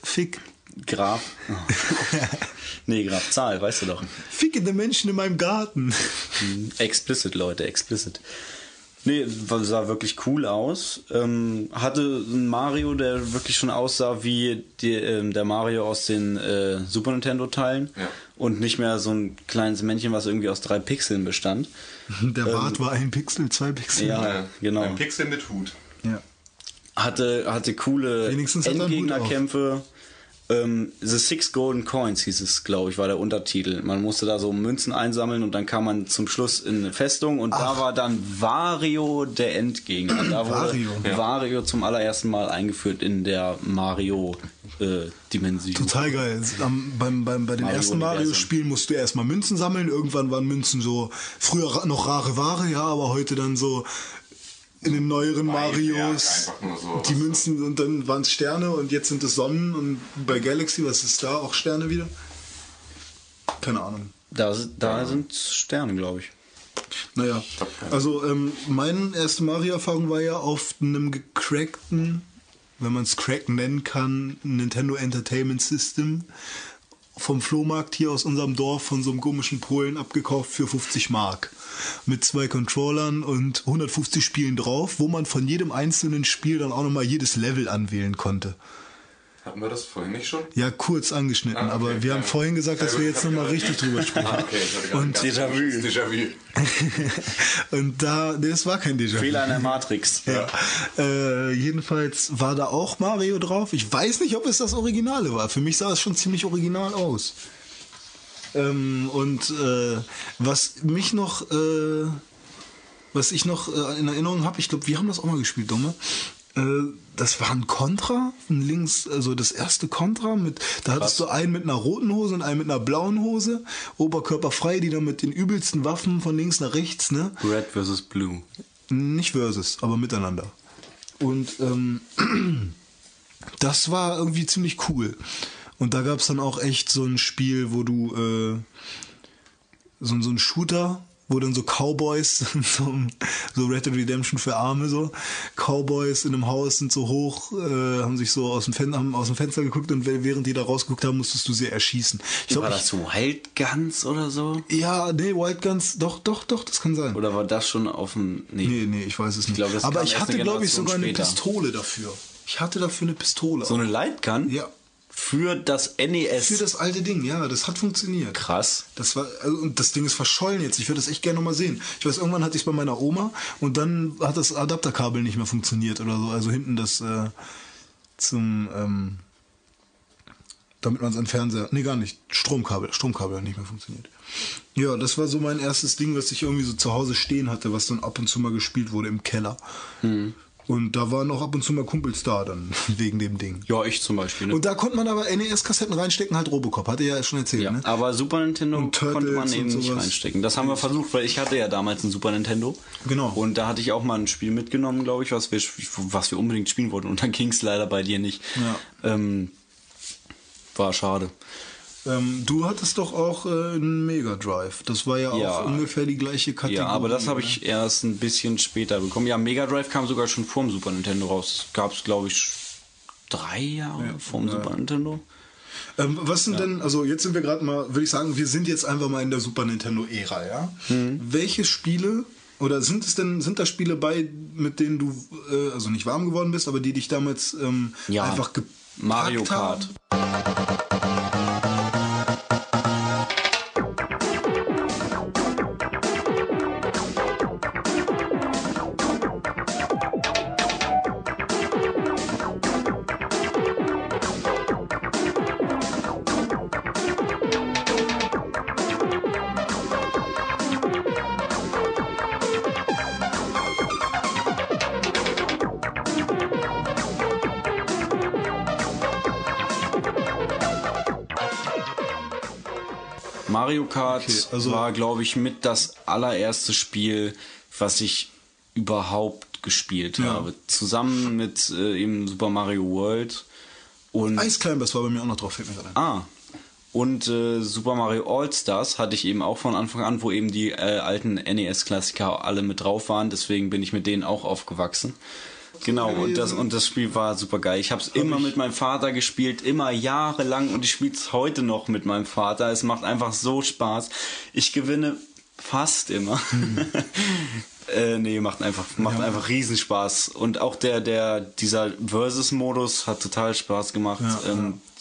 Graf. Oh. nee, Graf Zahl, weißt du doch. Ficke der Menschen in meinem Garten. Explicit, Leute, explicit. Nee, sah wirklich cool aus. Ähm, hatte einen Mario, der wirklich schon aussah wie die, ähm, der Mario aus den äh, Super Nintendo-Teilen. Ja. Und nicht mehr so ein kleines Männchen, was irgendwie aus drei Pixeln bestand. Der Bart war ein Pixel, zwei Pixel. Ja, genau. Ein Pixel mit Hut. ja. Hatte, hatte coole er Endgegnerkämpfe. Ähm, The Six Golden Coins hieß es, glaube ich, war der Untertitel. Man musste da so Münzen einsammeln und dann kam man zum Schluss in eine Festung und da war dann Wario der Endgegner. Da Wario. Wario, zum allerersten Mal eingeführt in der Mario-Dimension. Total geil. Am, beim, beim, bei den Mario ersten. Mario-Spielen musst du erstmal Münzen sammeln. Irgendwann waren Münzen so, früher noch rare Ware, ja, aber heute dann so in den neueren Beiwerk, Marios so. die Münzen und dann waren es Sterne und jetzt sind es Sonnen und bei Galaxy, was ist da? Auch Sterne wieder? Keine Ahnung. Da, sind- da sind Sterne, glaube ich. Naja, also ähm, meine erste Mario-Erfahrung war ja auf einem gecrackten, wenn man es crack nennen kann, Nintendo Entertainment System vom Flohmarkt hier aus unserem Dorf von so einem komischen Polen abgekauft für 50 Mark. Mit zwei Controllern und 150 Spielen drauf, wo man von jedem einzelnen Spiel dann auch nochmal jedes Level anwählen konnte. Hatten wir das vorhin nicht schon? Ja, kurz angeschnitten, Ah, okay, aber wir ja. haben vorhin gesagt, dass wir jetzt nochmal richtig drüber sprechen. Ah, okay, ich hatte gerade Und Déjà-vu. Déjà-vu. Und da, nee, es war kein Déjà-vu. Fehler in der Matrix. Ja. Äh, jedenfalls war da auch Mario drauf. Ich weiß nicht, ob es das Originale war. Für mich sah es schon ziemlich original aus. Ähm, und äh, was mich noch, äh, was ich noch äh, in Erinnerung habe, ich glaube, wir haben das auch mal gespielt, Dumme. Äh, das war ein Contra, ein links, also das erste Contra mit, da hattest du einen mit einer roten Hose und einen mit einer blauen Hose, oberkörperfrei, die dann mit den übelsten Waffen von links nach rechts, ne? Red versus Blue. Nicht versus, aber miteinander. Und ähm, das war irgendwie ziemlich cool. Und da gab es dann auch echt so ein Spiel, wo du äh, so, so ein Shooter, wo dann so Cowboys, so, so Red Dead Redemption für Arme, so Cowboys in einem Haus sind so hoch, äh, haben sich so aus dem, Fen haben aus dem Fenster geguckt und während die da rausgeguckt haben, musstest du sie erschießen. Ich War glaube, das Wild Guns oder so? ja, nee, Wild Guns, doch, doch, doch, das kann sein. Oder war das schon auf dem. Nee. Nee, nee, ich weiß es nicht. glaube, das Aber ich hatte, eine glaube ich, sogar eine später. Pistole dafür. Ich hatte dafür eine Pistole. So eine Lightgun? ja. Für das NES. Für das alte Ding, ja, das hat funktioniert. Krass. Das war, also, und das Ding ist verschollen jetzt. Ich würde das echt gerne nochmal sehen. Ich weiß, irgendwann hatte ich es bei meiner Oma und dann hat das Adapterkabel nicht mehr funktioniert oder so. Also hinten das äh, zum, ähm, damit man es an Fernseher, nee, gar nicht, Stromkabel, Stromkabel hat nicht mehr funktioniert. Ja, das war so mein erstes Ding, was ich irgendwie so zu Hause stehen hatte, was dann ab und zu mal gespielt wurde im Keller. Und da waren auch ab und zu mal Kumpels da dann, wegen dem Ding. Ja, ich zum Beispiel. Ne? Und da konnte man aber NES-Kassetten reinstecken, halt Robocop, hatte ja schon erzählt, ja, ne? aber Super Nintendo konnte man eben nicht reinstecken. Das haben wir versucht, weil ich hatte ja damals ein Super Nintendo. Genau. Und da hatte ich auch mal ein Spiel mitgenommen, glaube ich, was wir, was wir unbedingt spielen wollten. Und dann ging es leider bei dir nicht. Ja. Ähm, war schade. Ähm, du hattest doch auch äh, einen Mega Drive. Das war ja, Ja. auch ungefähr die gleiche Kategorie. Ja, aber das habe ne? ich erst ein bisschen später bekommen. Ja, Mega Drive kam sogar schon vorm Super Nintendo raus. Gab es, glaube ich, drei Jahre vorm Super Nintendo. Ähm, was sind denn, also jetzt sind wir gerade mal, würde ich sagen, wir sind jetzt einfach mal in der Super Nintendo-Ära, ja? Mhm. Welche Spiele oder sind es denn, sind da Spiele bei, mit denen du, äh, also nicht warm geworden bist, aber die dich damals ähm, Ja, einfach gepackt Mario Kart. haben? Mario Kart Okay, also- war, glaube ich, mit das allererste Spiel, was ich überhaupt gespielt Ja. habe. Zusammen mit äh, eben Super Mario World und Ice Climbers war bei mir auch noch drauf, fällt mir gerade ein. Ah. Und äh, Super Mario All-Stars hatte ich eben auch von Anfang an, wo eben die äh, alten NES-Klassiker alle mit drauf waren. Deswegen bin ich mit denen auch aufgewachsen. Genau, und das, und das Spiel war super geil. Ich habe es immer mit meinem Vater gespielt, immer jahrelang und ich spiele es heute noch mit meinem Vater. Es macht einfach so Spaß. Ich gewinne fast immer. äh, nee, macht einfach, macht einfach Riesenspaß. Und auch der, der, dieser Versus-Modus hat total Spaß gemacht. Ja, ähm, ja,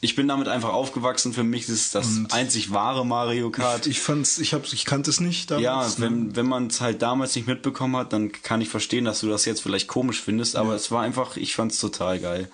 ich bin damit einfach aufgewachsen. Für mich ist es das einzig wahre Mario Kart. Ich fand's, ich hab's, ich kannte es nicht damals. ja, ne? wenn, wenn man es halt damals nicht mitbekommen hat, dann kann ich verstehen, dass du das jetzt vielleicht komisch findest, aber es war einfach, ich fand's total geil.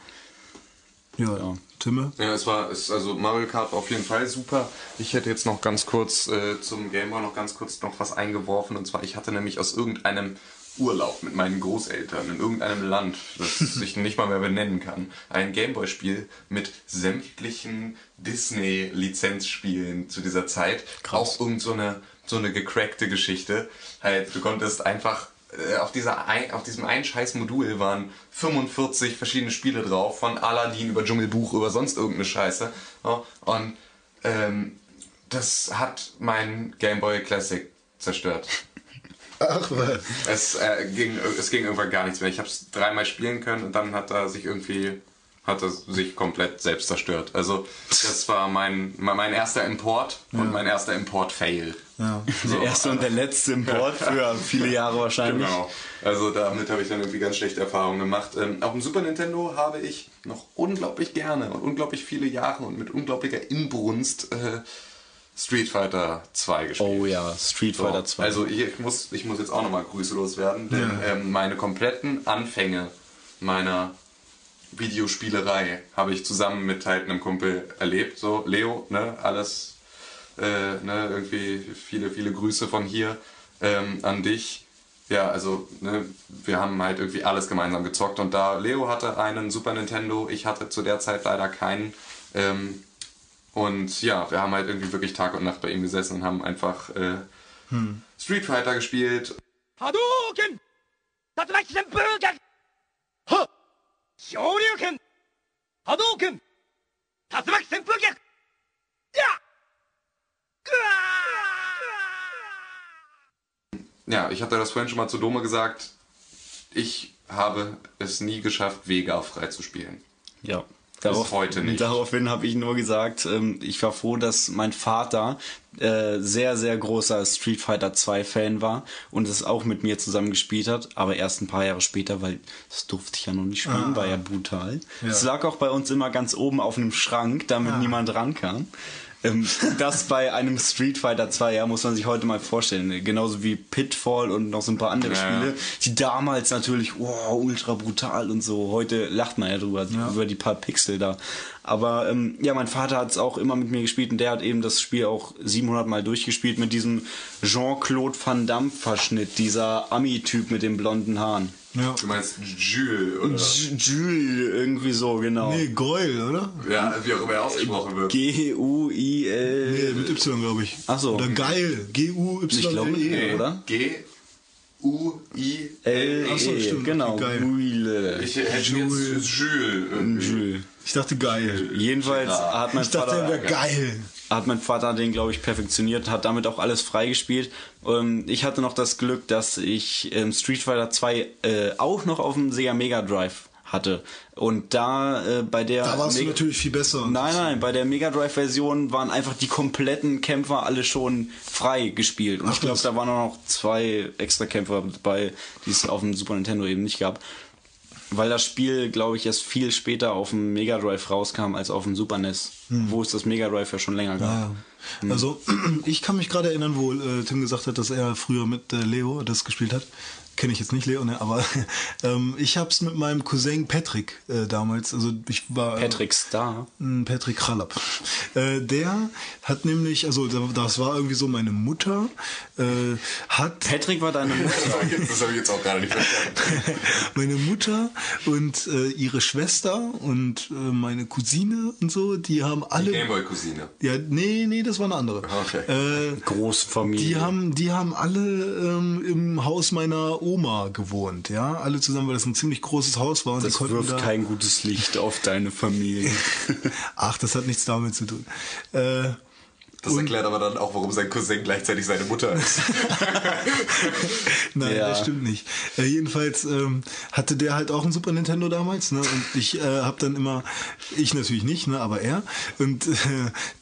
ja, ja. Timme. Ja, es war, es, also Mario Kart war auf jeden Fall super. Ich hätte jetzt noch ganz kurz äh, zum Game Boy noch ganz kurz noch was eingeworfen. Und zwar, ich hatte nämlich aus irgendeinem Urlaub mit meinen Großeltern in irgendeinem Land, das ich nicht mal mehr benennen kann, ein Gameboy-Spiel mit sämtlichen Disney-Lizenzspielen zu dieser Zeit. Auch irgend so eine, so eine gecrackte Geschichte. Halt, du konntest einfach äh, auf, dieser ein, auf diesem einen scheiß Modul waren 45 verschiedene Spiele drauf, von Aladdin über Dschungelbuch über sonst irgendeine Scheiße. Und ähm, das hat mein Game Boy Classic zerstört. Ach was. Es, äh, ging, es ging irgendwann gar nichts mehr. Ich habe es dreimal spielen können und dann hat er sich irgendwie hat er sich komplett selbst zerstört. Also das war mein, mein erster Import und mein erster Import-Fail. Ja. Der erste und der letzte Import für viele Jahre wahrscheinlich. Genau. Also damit habe ich dann irgendwie ganz schlechte Erfahrungen gemacht. Ähm, auf dem Super Nintendo habe ich noch unglaublich gerne und unglaublich viele Jahre und mit unglaublicher Inbrunst äh, Street Fighter 2 gespielt. Oh ja, Street So, Fighter 2. Also ich, ich, muss, ich muss jetzt auch nochmal Grüße loswerden, denn ähm, meine kompletten Anfänge meiner Videospielerei habe ich zusammen mit halt einem Kumpel erlebt. So, Leo, ne, alles, äh, ne, irgendwie viele, viele Grüße von hier ähm, an dich. Ja, also, ne, wir haben halt irgendwie alles gemeinsam gezockt und da Leo hatte einen Super Nintendo, ich hatte zu der Zeit leider keinen. Ähm, und ja, wir haben halt irgendwie wirklich Tag und Nacht bei ihm gesessen und haben einfach äh, hm. Street Fighter gespielt. Hadouken! Das Bürger! Shoryuken! Hadouken! Das Bürger! Ja! Ja, ich hatte das vorhin schon mal zu Dome gesagt. Ich habe es nie geschafft, Vega frei zu spielen. Ja. Bis heute nicht. Daraufhin habe ich nur gesagt, ähm, ich war froh, dass mein Vater äh, sehr, sehr großer Street Fighter 2 Fan war und es auch mit mir zusammen gespielt hat, aber erst ein paar Jahre später, weil das durfte ich ja noch nicht spielen, war ja brutal. Es lag auch bei uns immer ganz oben auf einem Schrank, damit niemand rankam. Ähm, das bei einem Street Fighter 2, ja, muss man sich heute mal vorstellen. Genauso wie Pitfall und noch so ein paar andere Ja. Spiele, die damals natürlich, wow, ultra brutal und so. Heute lacht man ja drüber, über die paar Pixel da. Aber ähm, ja, mein Vater hat es auch immer mit mir gespielt und der hat eben das Spiel auch 700 Mal durchgespielt mit diesem Jean-Claude Van Damme Verschnitt, dieser Ami-Typ mit den blonden Haaren. Ja. Du meinst Jules, oder? Jules, irgendwie so, genau. Nee, Goyle, oder? Ja, wie auch immer er ausgesprochen wird. G-U-I-L. Nee, mit Y, glaube ich. Ach so. Oder Geil. G-U-Y-L-E. Ich glaube, Nee, oder? So, stimmt, genau. geil. Ich hätte jetzt Jules irgendwie. Jules. Ich dachte geil. Jedenfalls hat mein Ich dachte, er Vater wäre geil. hat mein Vater den, glaube ich, perfektioniert, hat damit auch alles freigespielt. Ähm, ich hatte noch das Glück, dass ich ähm, Street Fighter 2 äh, auch noch auf dem Sega Mega Drive hatte. Und da äh, bei der Da warst du Mega- natürlich viel besser. Nein, nein, bei der Mega Drive Version waren einfach die kompletten Kämpfer alle schon frei gespielt. Und Ach, ich glaube, da waren auch noch zwei extra Kämpfer dabei, die es auf dem Super Nintendo eben nicht gab. Weil das Spiel, glaube ich, erst viel später auf dem Mega Drive rauskam als auf dem Super NES, wo es das Mega Drive ja schon länger gab. Ja. Also, ich kann mich gerade erinnern, wo äh, Tim gesagt hat, dass er früher mit äh, Leo das gespielt hat. Kenne ich jetzt nicht Leo, ne? aber ähm, ich habe es mit meinem Cousin Patrick äh, damals, also ich war... Patrick Star. Mm, Patrick Krallap. Äh, der hat nämlich, also da- das war irgendwie so, meine Mutter äh, hat Patrick war deine Mutter. Das habe ich jetzt auch gerade nicht verstanden. meine Mutter und äh, ihre Schwester und äh, meine Cousine und so, die haben alle. Gameboy-Cousine. ja, nee, nee, das war eine andere. Okay. Äh, Großfamilie. die haben, die haben alle ähm, im Haus meiner Oma gewohnt, ja, alle zusammen, weil das ein ziemlich großes Haus war und das konnten wirft da. kein gutes Licht auf deine Familie. Ach, das hat nichts damit zu tun. Äh, Das erklärt aber dann auch, warum sein Cousin gleichzeitig seine Mutter ist. Nein, Ja. das stimmt nicht. Äh, jedenfalls ähm, hatte der halt auch ein Super Nintendo damals, ne? Und ich äh, habe dann immer, ich natürlich nicht, ne? Aber er. Und äh,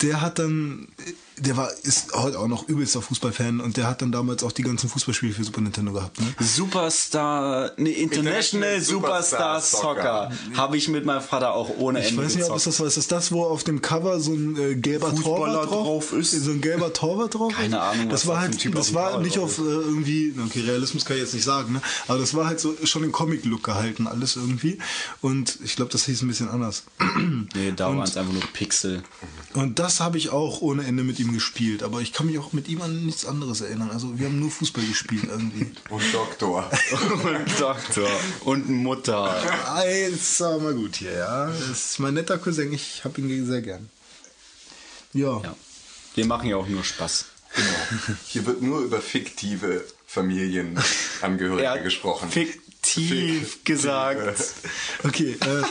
der hat dann, der war, ist heute auch noch übelster Fußballfan und der hat dann damals auch die ganzen Fußballspiele für Super Nintendo gehabt, ne? Superstar, nee, International International Superstar, Superstar Soccer. Habe ich mit meinem Vater auch ohne Ich Ende weiß nicht, ob es das war. Ist das das, wo auf dem Cover so ein äh, gelber Fußballer Torwart drauf, drauf ist? So ein gelber Torwart drauf Keine? Ahnung, Das was war da für ein halt, Typ das war nicht auf äh, irgendwie, okay, Realismus kann ich jetzt nicht sagen, ne? Aber das war halt so schon im Comic-Look gehalten, alles irgendwie. Und ich glaube, das hieß ein bisschen anders. Nee, da waren es einfach nur Pixel. Und das habe ich auch ohne Ende mit ihm gespielt. Aber ich kann mich auch mit ihm an nichts anderes erinnern. Also wir haben nur Fußball gespielt irgendwie. Und Doktor. Und Doktor. Und Mutter. Jetzt sag mal gut hier, ja. Das ist mein netter Cousin. Ich habe ihn sehr gern. Ja. Ja. Wir machen ja auch nur Spaß. Hier wird nur über fiktive Familienangehörige Er hat gesprochen. fiktiv gesagt. Okay, äh,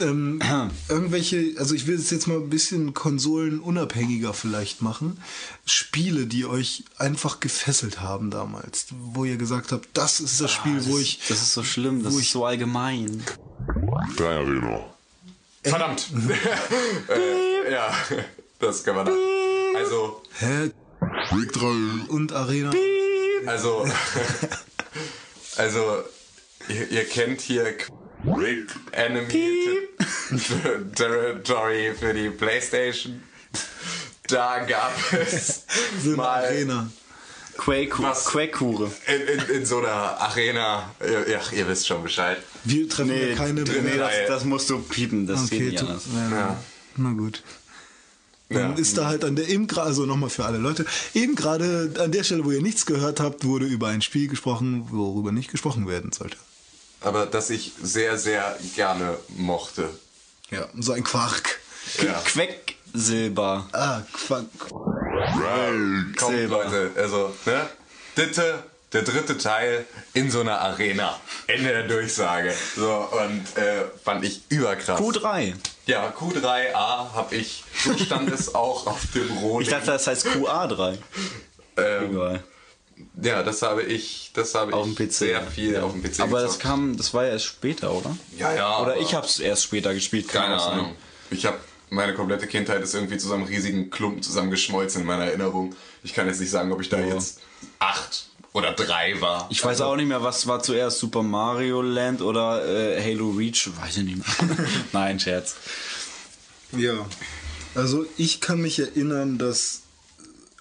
ähm, irgendwelche, also ich will es jetzt mal ein bisschen konsolenunabhängiger vielleicht machen. Spiele, die euch einfach gefesselt haben damals, wo ihr gesagt habt, das ist das Spiel, wo ich. Das ist so schlimm, das wo ist ich- so allgemein. Drei Arena. Verdammt! äh, ja, das kann man da. Also, Hä? Break 3. Und Arena. also, also, ihr, ihr kennt hier Enemy Territory für die Playstation. Da gab es So eine mal Arena. Quake, Was? Quake-Hure. in, in, in so einer Arena, ihr, ja, ihr wisst schon Bescheid. Wir treffen Nee, ja keine nee Reihe. das, das musst du piepen, das geht Okay, nicht tu, anders. ja, Ja. Na gut. Dann Ja. ist da halt an der eben gerade, also nochmal für alle Leute, eben gerade an der Stelle, wo ihr nichts gehört habt, wurde über ein Spiel gesprochen, worüber nicht gesprochen werden sollte. Aber das ich sehr, sehr gerne mochte. Ja, so ein Quark. Ja. Quecksilber. Ah, Quark. Kommt, Silber. Leute, also, ne? Bitte, der dritte Teil in so einer Arena. Ende der Durchsage. So, und äh, fand ich überkrass. Q3. Ja, Q3A habe ich, so stand es auch auf dem Rohling. Ich dachte, das heißt QA3. ähm, Egal. Ja, das habe ich, das habe Auf ich dem PC. sehr viel auf dem PC Aber das gezockt. kam, das war ja erst später, oder? Ja, ja. Oder ich hab's erst später gespielt. Keine auch sein. Ahnung. Ich habe meine komplette Kindheit ist irgendwie zu so einem riesigen Klumpen zusammengeschmolzen in meiner Erinnerung. Ich kann jetzt nicht sagen, ob ich da jetzt acht oder drei war. Ich weiß auch nicht mehr, was war zuerst Super Mario Land oder äh, Halo Reach, weiß ich nicht mehr. Nein, Scherz. Ja. Also ich kann mich erinnern, dass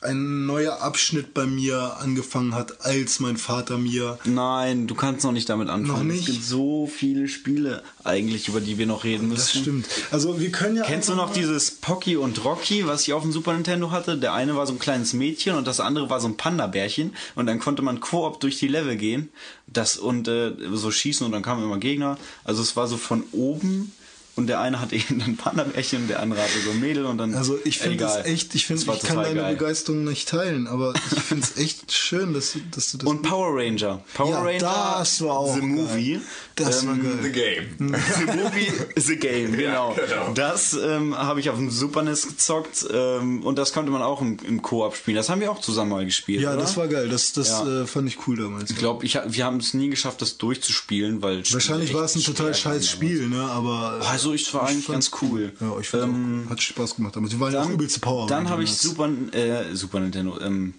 ein neuer Abschnitt bei mir angefangen hat, als mein Vater mir Nein, du kannst noch nicht damit anfangen. Noch nicht? Es gibt so viele Spiele eigentlich, über die wir noch reden müssen. das stimmt. Also wir können ja Kennst du noch dieses Pocky und Rocky, was ich auf dem Super Nintendo hatte? Der eine war so ein kleines Mädchen und das andere war so ein Panda-Bärchen und dann konnte man Koop durch die Level gehen das und äh, so schießen und dann kamen immer Gegner. Also es war so von oben und der eine hatte eben ein Panda-Bärchen und der andere hatte so ein Mädel und dann Also ich finde das echt, ich finde, war ich kann deine geil. Begeisterung nicht teilen, aber ich finde es echt schön, dass, du- dass du das. Und Power Ranger. Power Ja, Ranger. das war auch The geil. Movie. Das war Ähm, geil. The Game. The Movie The Game, genau. genau. Das ähm, habe ich auf dem Super NES gezockt ähm, und das konnte man auch im, im Koop spielen. Das haben wir auch zusammen mal gespielt. ja, oder? das war geil. Das, das Ja. äh, fand ich cool damals. Ich glaube, ich, wir haben es nie geschafft, das durchzuspielen, weil Wahrscheinlich war es ein total scheiß Spiel, ne? Aber. Also ich war eigentlich ganz cool. Ja, ich Ähm, auch, hat Spaß gemacht damals. Die waren ja auch übelste Power. Dann habe ich. Super, äh, Super Nintendo, ähm,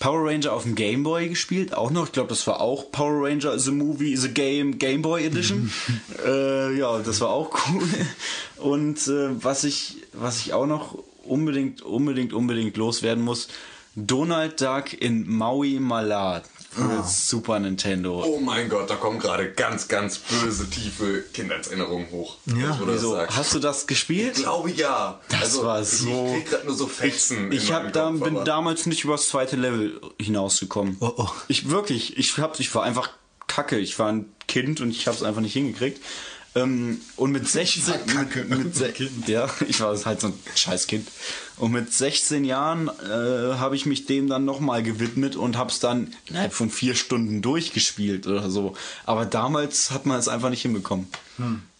Power Ranger auf dem Game Boy gespielt, auch noch. Ich glaube, das war auch Power Ranger The Movie, The Game, Game Boy Edition. äh, ja, das war auch cool. Und äh, was ich, was ich auch noch unbedingt, unbedingt, unbedingt loswerden muss, Donald Duck in Maui Malat für Ah. Super Nintendo. Oh mein Gott, da kommen gerade ganz, ganz böse, tiefe Kindheitserinnerungen hoch. Ja, Wieso? Hast du das gespielt? Ich glaube ja. Das also, war ich- so- Ich krieg gerade nur so Fetzen. Ich in hab da, Kopf, bin aber- damals nicht übers zweite Level hinausgekommen. Oh, oh. Ich wirklich, ich hab, ich war einfach kacke. Ich war ein Kind und ich habe es einfach nicht hingekriegt. Ähm, und mit 16, kacke. mit, mit se- ja, ich war halt so ein scheiß Kind. Und mit 16 Jahren äh, habe ich mich dem dann nochmal gewidmet und habe es dann innerhalb von vier Stunden durchgespielt oder so. Aber damals hat man es einfach nicht hinbekommen.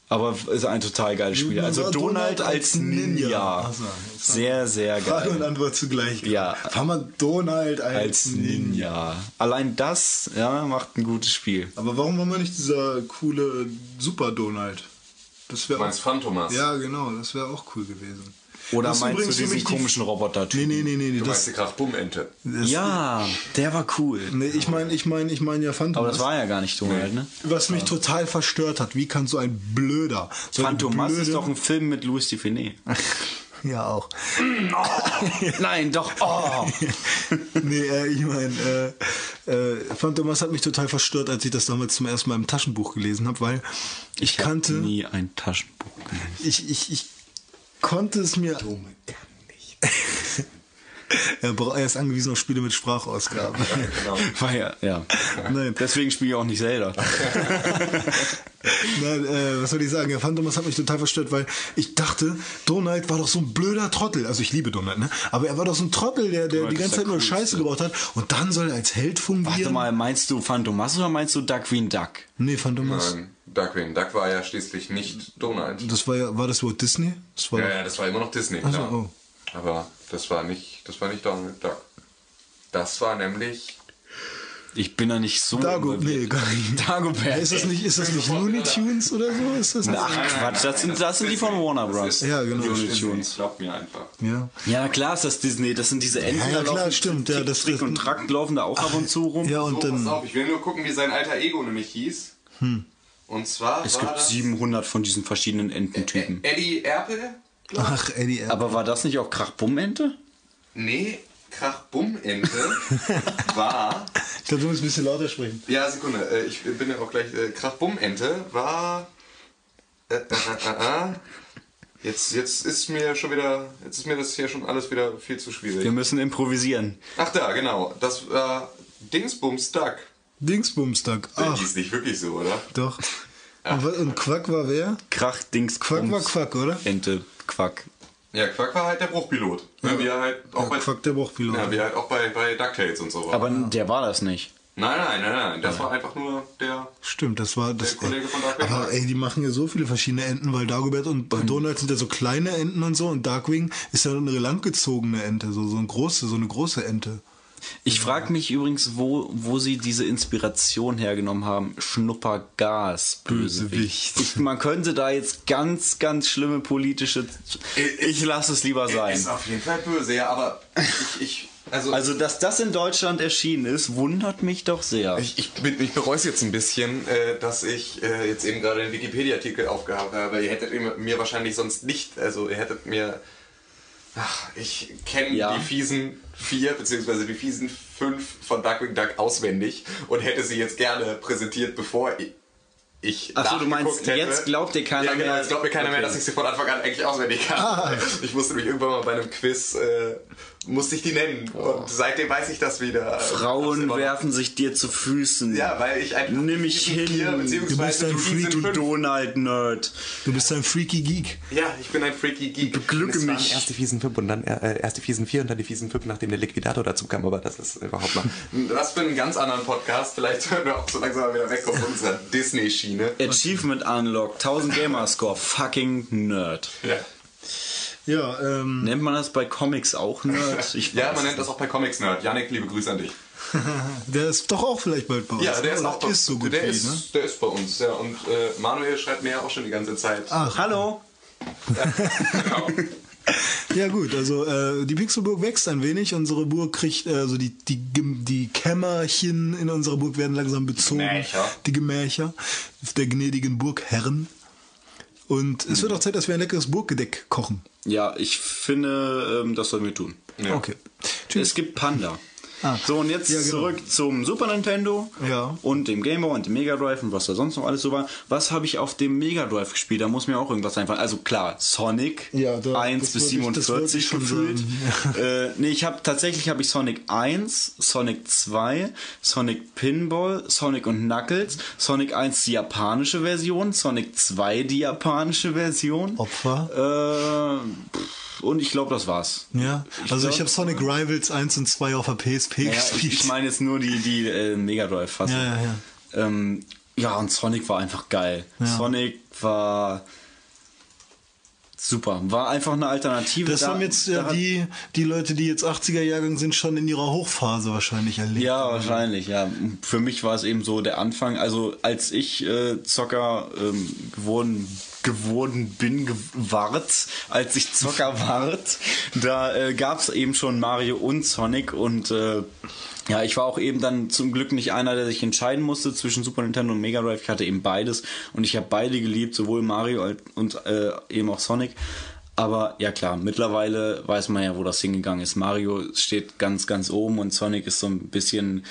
Aber ist ein total geiles Spiel. Also Donald als Ninja. Sehr, sehr Frage und geil. Antwort zugleich. Ja. War man Donald als, Als Ninja. Allein das, ja, macht ein gutes Spiel. Aber warum war man nicht dieser coole Super Donald? Das wäre Du meinst Phantomas? Ja, genau, das wäre auch cool gewesen. Oder Das meinst du diesen die- komischen Roboter-Typ? Nee, nee, nee, nee, nee Du meinst das, die Krachbumm-Ente. das, Ja, der war cool. Nee, ich meine, ich meine, ich meine ja Phantom. Aber das war ja gar nicht Donald, ne? was mich total verstört hat. Wie kann so ein Blöder, so ein Phantomas blöde- ist doch ein Film mit Louis Dufiné. ja auch. Nein, doch. Oh. nee, äh, ich meine, äh, äh, Phantomas hat mich total verstört, als ich das damals zum ersten Mal im Taschenbuch gelesen habe, weil ich, hab kannte, nie ein Taschenbuch gelesen. ich, ich, ich konnte es mir. er, bra- er ist angewiesen auf Spiele mit Sprachausgabe. Genau. War ja, ja. Nein. Deswegen spiele ich auch nicht Zelda. Nein, äh, was soll ich sagen? Ja, Phantomas hat mich total verstört, weil ich dachte, Donald war doch so ein blöder Trottel. Also ich liebe Donald, ne? Aber er war doch so ein Trottel, der, der die ganze der Zeit nur. Scheiße gebaut hat. Und dann soll er als Held fungieren. Warte mal, meinst du Phantomas oder meinst du Duckwing Duck? Nee, Phantomas. Nein, Duckwing. Duck war ja schließlich nicht Donald. Das war ja, war das Walt Disney? Das war Ja, ja, das war immer noch Disney, klar. oh. Aber das war nicht, das war nicht Donald Duck. Das war nämlich. Ich bin da nicht so. Dago, nee, gar nicht. Dagobert. Ist das nicht, ist das nicht Looney Tunes oder so? Ist das nicht? Ach Quatsch, das sind, das sind die von Warner Bros. Ja, genau. Looney. Tunes. Glaub mir einfach. Ja. Ja, klar ist das Disney. Das sind diese Enten. Ja, ja, klar, laufen stimmt, ja, das- Trick und Trakt laufen da auch ab und zu rum. Ja, So, und pass dann. auf, ich will nur gucken, wie sein alter Ego nämlich hieß. Und zwar Es war gibt das 700 von diesen verschiedenen Ententypen. Eddie Erpel? Ach, Eddie Erb. Aber war das nicht auch Krachbummente? Nee, Krachbummente war. Ich glaube, du musst ein bisschen lauter sprechen. Ja, Sekunde, äh, ich bin ja auch gleich. Äh, Krachbummente war. Äh, äh, äh, Jetzt, jetzt ist mir schon wieder. Jetzt ist mir das hier schon alles wieder viel zu schwierig. Wir müssen improvisieren. Ach da, genau. Das war Dingsbums Duck. Dingsbumstag. Der Ach, hieß nicht wirklich so, oder? doch. Und, wa- und Quack war wer? Krach, Dings, Quack war Quack, oder? Ente, Quack. Ja, Quack war halt der Bruchpilot. Ja. Wie er halt auch Ja, bei, Quack der Bruchpilot. ja, wie halt auch bei, bei DuckTales und so war. Aber der war das nicht. nein, nein, nein, nein. Das war einfach nur der. Stimmt, das war das. Der Kollege von Darkwing aber Duck. ey, die machen ja so viele verschiedene Enten, weil Dagobert und Donald sind ja so kleine Enten und so und Darkwing ist ja eine langgezogene Ente, so, so eine große, so eine große Ente. Ich frage mich übrigens, wo, wo sie diese Inspiration hergenommen haben. Schnuppergas, Bösewicht. Ich, man könnte da jetzt ganz, ganz schlimme politische. Ich lasse es lieber sein. Ist auf jeden Fall böse, ja, aber ich. ich also, Also, dass das in Deutschland erschienen ist, wundert mich doch sehr. Ich, ich, ich bereue es jetzt ein bisschen, äh, dass ich äh, jetzt eben gerade den Wikipedia-Artikel aufgehabt habe. Ihr hättet mir wahrscheinlich sonst nicht, also ihr hättet mir. Ach, ich kenne Ja. die fiesen vier beziehungsweise die fiesen fünf von Duckwing Duck auswendig und hätte sie jetzt gerne präsentiert, bevor ich. ich Ach so, du meinst, hätte. jetzt glaubt dir keiner ja, genau, mehr- Jetzt glaubt mir keiner mehr, Okay. dass ich sie von Anfang an eigentlich auswendig kann. Ah. Ich musste mich irgendwann mal bei einem Quiz, äh, musste ich die nennen. Und seitdem weiß ich das wieder. Frauen werfen sich dir zu Füßen. ja, weil ich einfach. Nimm mich hin. Vier, Du bist ein Freak, Du. Donald-Nerd. Du bist ein freaky Geek. Ja, ich bin ein freaky Geek. Beglücke Es waren mich. erst die fiesen 5 und dann äh, erst die fiesen 4 und dann die fiesen 5, nachdem der Liquidator dazu kam, aber das ist überhaupt noch. Das für einen ganz anderen Podcast. Vielleicht hören wir auch so langsam mal wieder weg auf unserer Disney-Schiene. Achievement Unlocked, 1000 Gamerscore, fucking Nerd. Ja. Ja, ähm, Nennt man das bei Comics auch Nerd? Ich ja, man nennt das auch bei Comics Nerd. Janik, liebe Grüße an dich. der ist doch auch vielleicht bald bei uns. Ja, der ist Oder auch bei ist so gut der wie, ist, ne? Der ist bei uns, ja. Und äh, Manuel schreibt mir ja auch schon die ganze Zeit. Ach, Hallo? Genau. Ja gut, also äh, die Pixelburg wächst ein wenig. Unsere Burg kriegt, äh, also die, die, die Kämmerchen in unserer Burg werden langsam bezogen. Gemächer. Die Gemächer der gnädigen Burgherren. Und es wird auch Zeit, dass wir ein leckeres Burggedeck kochen. Ja, ich finde, ähm, das sollen wir tun. Ja. Okay. Tschüss. Es gibt Panda. Ah. So, und jetzt Ja, genau. zurück zum Super Nintendo Ja. und dem Game Boy und dem Mega Drive und was da sonst noch alles so war. Was habe ich auf dem Mega Drive gespielt? Da muss mir auch irgendwas einfallen. Also klar, Sonic Ja, da- 1 das bis wollte ich- das wollte 47 ich schon gefühlt. äh, nee, ich habe tatsächlich habe ich Sonic 1, Sonic 2, Sonic Pinball, Sonic und Knuckles, Sonic 1 die japanische Version, Sonic 2 die japanische Version. Opfer. Äh, pff, und ich glaube, das war's. Ja, also ich glaub- habe Sonic Rivals 1 und 2 auf der PSP Ja, ich, gespielt. ich meine jetzt nur die, die äh, Mega Drive Fassung. Ja, ja, ja. Ähm, ja, und Sonic war einfach geil. Ja. Sonic war super. War einfach eine Alternative. das Da- haben jetzt ja die, die Leute, die jetzt 80er-Jahrgang sind, schon in ihrer Hochphase wahrscheinlich erlebt. Ja, wahrscheinlich, ja. Für mich war es eben so der Anfang. Also als ich äh, Zocker ähm, geworden geworden bin, gewart, als ich Zocker ward, da äh, gab es eben schon Mario und Sonic und äh, ja, ich war auch eben dann zum Glück nicht einer, der sich entscheiden musste zwischen Super Nintendo und Mega Drive. Ich hatte eben beides und ich habe beide geliebt, sowohl Mario und äh, eben auch Sonic. Aber ja klar, mittlerweile weiß man ja, wo das hingegangen ist. Mario steht ganz, ganz oben und Sonic ist so ein bisschen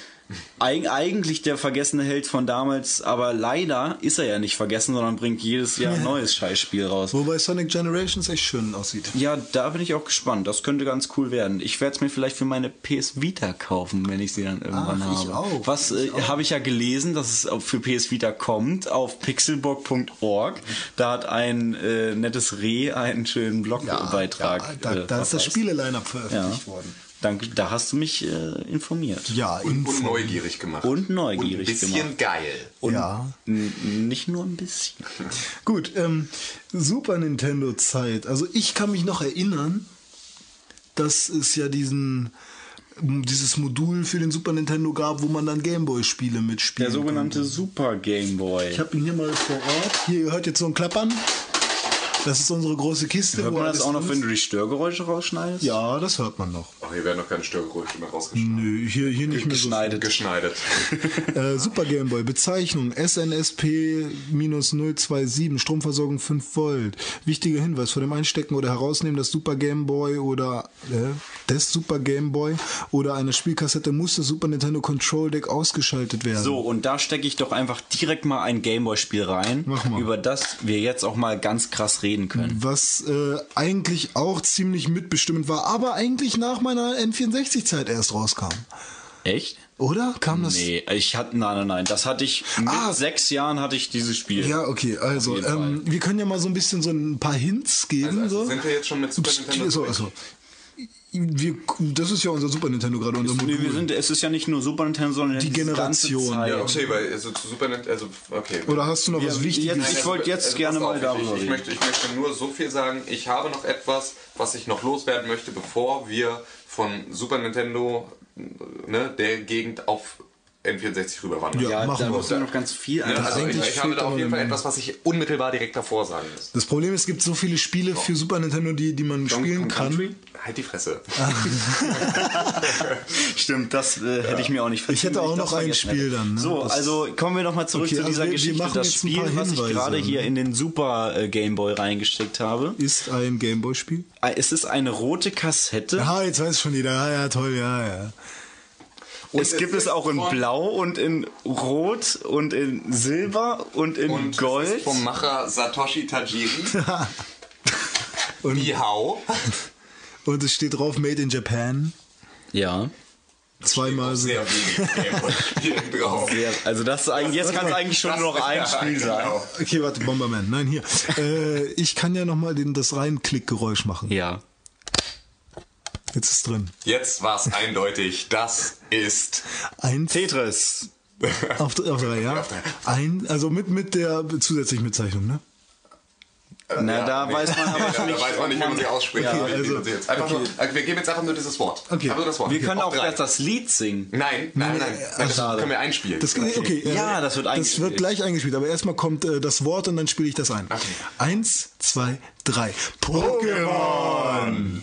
eig eigentlich der vergessene Held von damals, aber leider ist er ja nicht vergessen, sondern bringt jedes Jahr ein neues Scheißspiel raus. Wobei Sonic Generations echt schön aussieht. Ja, da bin ich auch gespannt. Das könnte ganz cool werden. Ich werde es mir vielleicht für meine PS Vita kaufen, wenn ich sie dann irgendwann Ach, ich habe. auch. Was äh, habe ich ja gelesen, dass es für PS Vita kommt auf pixelburg.org. Da hat ein äh, nettes Reh einen schönen Blogbeitrag. Ja, da, äh, da ist das. Spiele-Line-Up Ja. veröffentlicht worden. Danke, da hast du mich äh, informiert. Ja, Und, und neugierig gemacht. Und neugierig und ein bisschen gemacht. geil. Und Ja. nicht nur ein bisschen. Gut, ähm, Super Nintendo-Zeit. Also ich kann mich noch erinnern, dass es ja diesen dieses Modul für den Super Nintendo gab, wo man dann Gameboy-Spiele mitspielen Der sogenannte Super Game Boy. Ich habe ihn hier mal vor Ort. Hier ihr hört jetzt so ein Klappern. Das ist unsere große Kiste. Hört man das auch noch, wenn du die Störgeräusche rausschneidest? Ja, das hört man noch. Ach, hier werden noch keine Störgeräusche mehr rausgeschnitten. Nö, hier, hier nicht mehr so. Geschneidet. Geschneidet. Äh, Super Game Boy, Bezeichnung SNSP-027, Stromversorgung 5 Volt. Wichtiger Hinweis, vor dem Einstecken oder Herausnehmen des Super Game Boy oder äh, des Super Game Boy oder einer Spielkassette muss das Super Nintendo Control Deck ausgeschaltet werden. So, und da stecke ich doch einfach direkt mal ein Gameboy-Spiel rein, über das wir jetzt auch mal ganz krass reden können. Was äh, eigentlich auch ziemlich mitbestimmend war, aber eigentlich nach meiner N64-Zeit erst rauskam. Echt? Oder? Kam das? Nee, ich hatte, nein, nein, nein, das hatte ich, mit Ah. sechs Jahren hatte ich dieses Spiel. Ja, okay, also ähm, wir können ja mal so ein bisschen so ein paar Hints geben. Also, also so. sind wir jetzt schon mit Super Nintendo So, also, wir, das ist ja unser Super Nintendo gerade, unser Nee, wir Modul. sind, es ist ja nicht nur Super Nintendo, sondern Die Generation, ganze Zeit. Ja, okay, weil also zu Super Nintendo, also okay. Oder hast du noch was Ja, Wichtiges? jetzt- Ich wollte jetzt gerne pass mal darüber ich, ich, reden. möchte, ich möchte nur so viel sagen. Ich habe noch etwas, was ich noch loswerden möchte, bevor wir von Super Nintendo, ne, der Gegend auf N64 rüberwandern. Ja, Ja, machen da wir. muss ja noch ganz viel einfach also ich, ich habe da auf jeden Fall etwas, was ich unmittelbar direkt davor sagen muss. Das Problem ist, es gibt so viele Spiele für Super Nintendo, die, die man spielen Kong kann. Country? Halt die Fresse. Stimmt, das äh, hätte ich mir auch nicht Ich hätte auch noch ein Spiel hätte. dann, ne? So, Das- also kommen wir nochmal zurück Okay, zu also dieser wir- wir Geschichte. machen Das Spiel, was ich gerade hier ne? in den Super äh, Game Boy reingesteckt habe. Ist ein Gameboy-Spiel? Äh, Es ist eine rote Kassette. Ja, jetzt weiß schon jeder. Ja, ja, toll, ja, ja. Es gibt es auch in von- Blau und in Rot und in Silber und in Und Gold. es ist vom Macher Satoshi Tajiri. Und, Wie hau? und es steht drauf Made in Japan. Ja. Zweimal so. Sehr wenig Gameboy-Spielen drauf. Sehr, also das eigentlich, jetzt kann es eigentlich schon Das- nur noch ein ja, Spiel genau. sein. Okay, warte, Bomberman. Nein, hier. Äh, ich kann ja nochmal das Reinklickgeräusch machen. Ja. Jetzt ist drin. Jetzt war es eindeutig. Das ist Eins Tetris. auf, auf drei, ja? Auf drei. Ein, also mit, mit der zusätzlichen Bezeichnung, ne? Na, da weiß man aber Ja, nicht. da weiß man nicht, wie man sie ausspricht. Okay, wie man also- jetzt. Einfach nur, also wir geben jetzt einfach nur dieses Wort. Okay. Einfach nur das Wort. Wir können auch erst das Lied singen. Nein, nein, nein. nein das schade. können wir einspielen. Das, okay, äh, Ja, das wird Das eingespielt. wird gleich eingespielt, aber erstmal kommt äh, das Wort und dann spiele ich das ein. Okay. Eins, zwei, drei. Pokémon!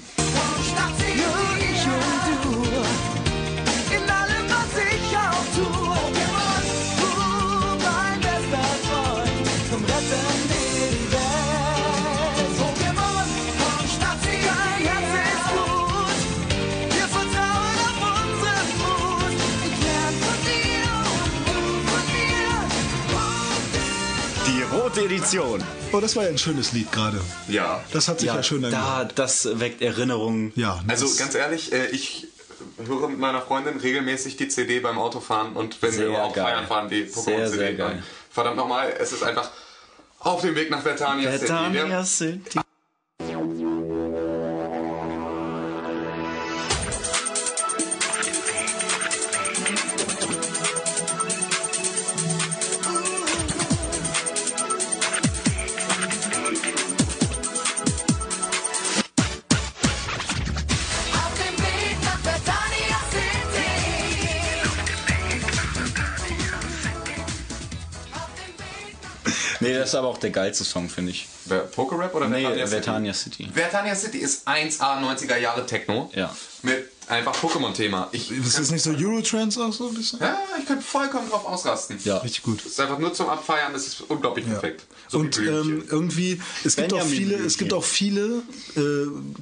Rote Edition. Oh, das war ja ein schönes Lied gerade. Ja. Das hat sich ja, schön da, das weckt Erinnerungen. Ja, Also ganz ehrlich, äh, ich höre mit meiner Freundin regelmäßig die CD beim Autofahren und wenn Sehr wir auch geil. feiern fahren, die Pokémon-CD. sehr geil. an. Verdammt nochmal, es ist einfach auf dem Weg nach Vertania City. Betania Wir- City. Ist aber auch der geilste Song, finde ich. Wer- Pokerap oder Nee, Vertania City? Vertania City. Vertania City ist 1A 90er Jahre Techno. Ja. Mit einfach Pokémon-Thema. Ich, Ist das nicht so Eurotrans auch so ein bisschen? ja, ich könnte vollkommen drauf ausrasten. Ja. Richtig gut. Das ist einfach nur zum Abfeiern, das ist unglaublich perfekt. So und ähm, irgendwie, es gibt auch viele, Blümchen. es gibt auch viele äh,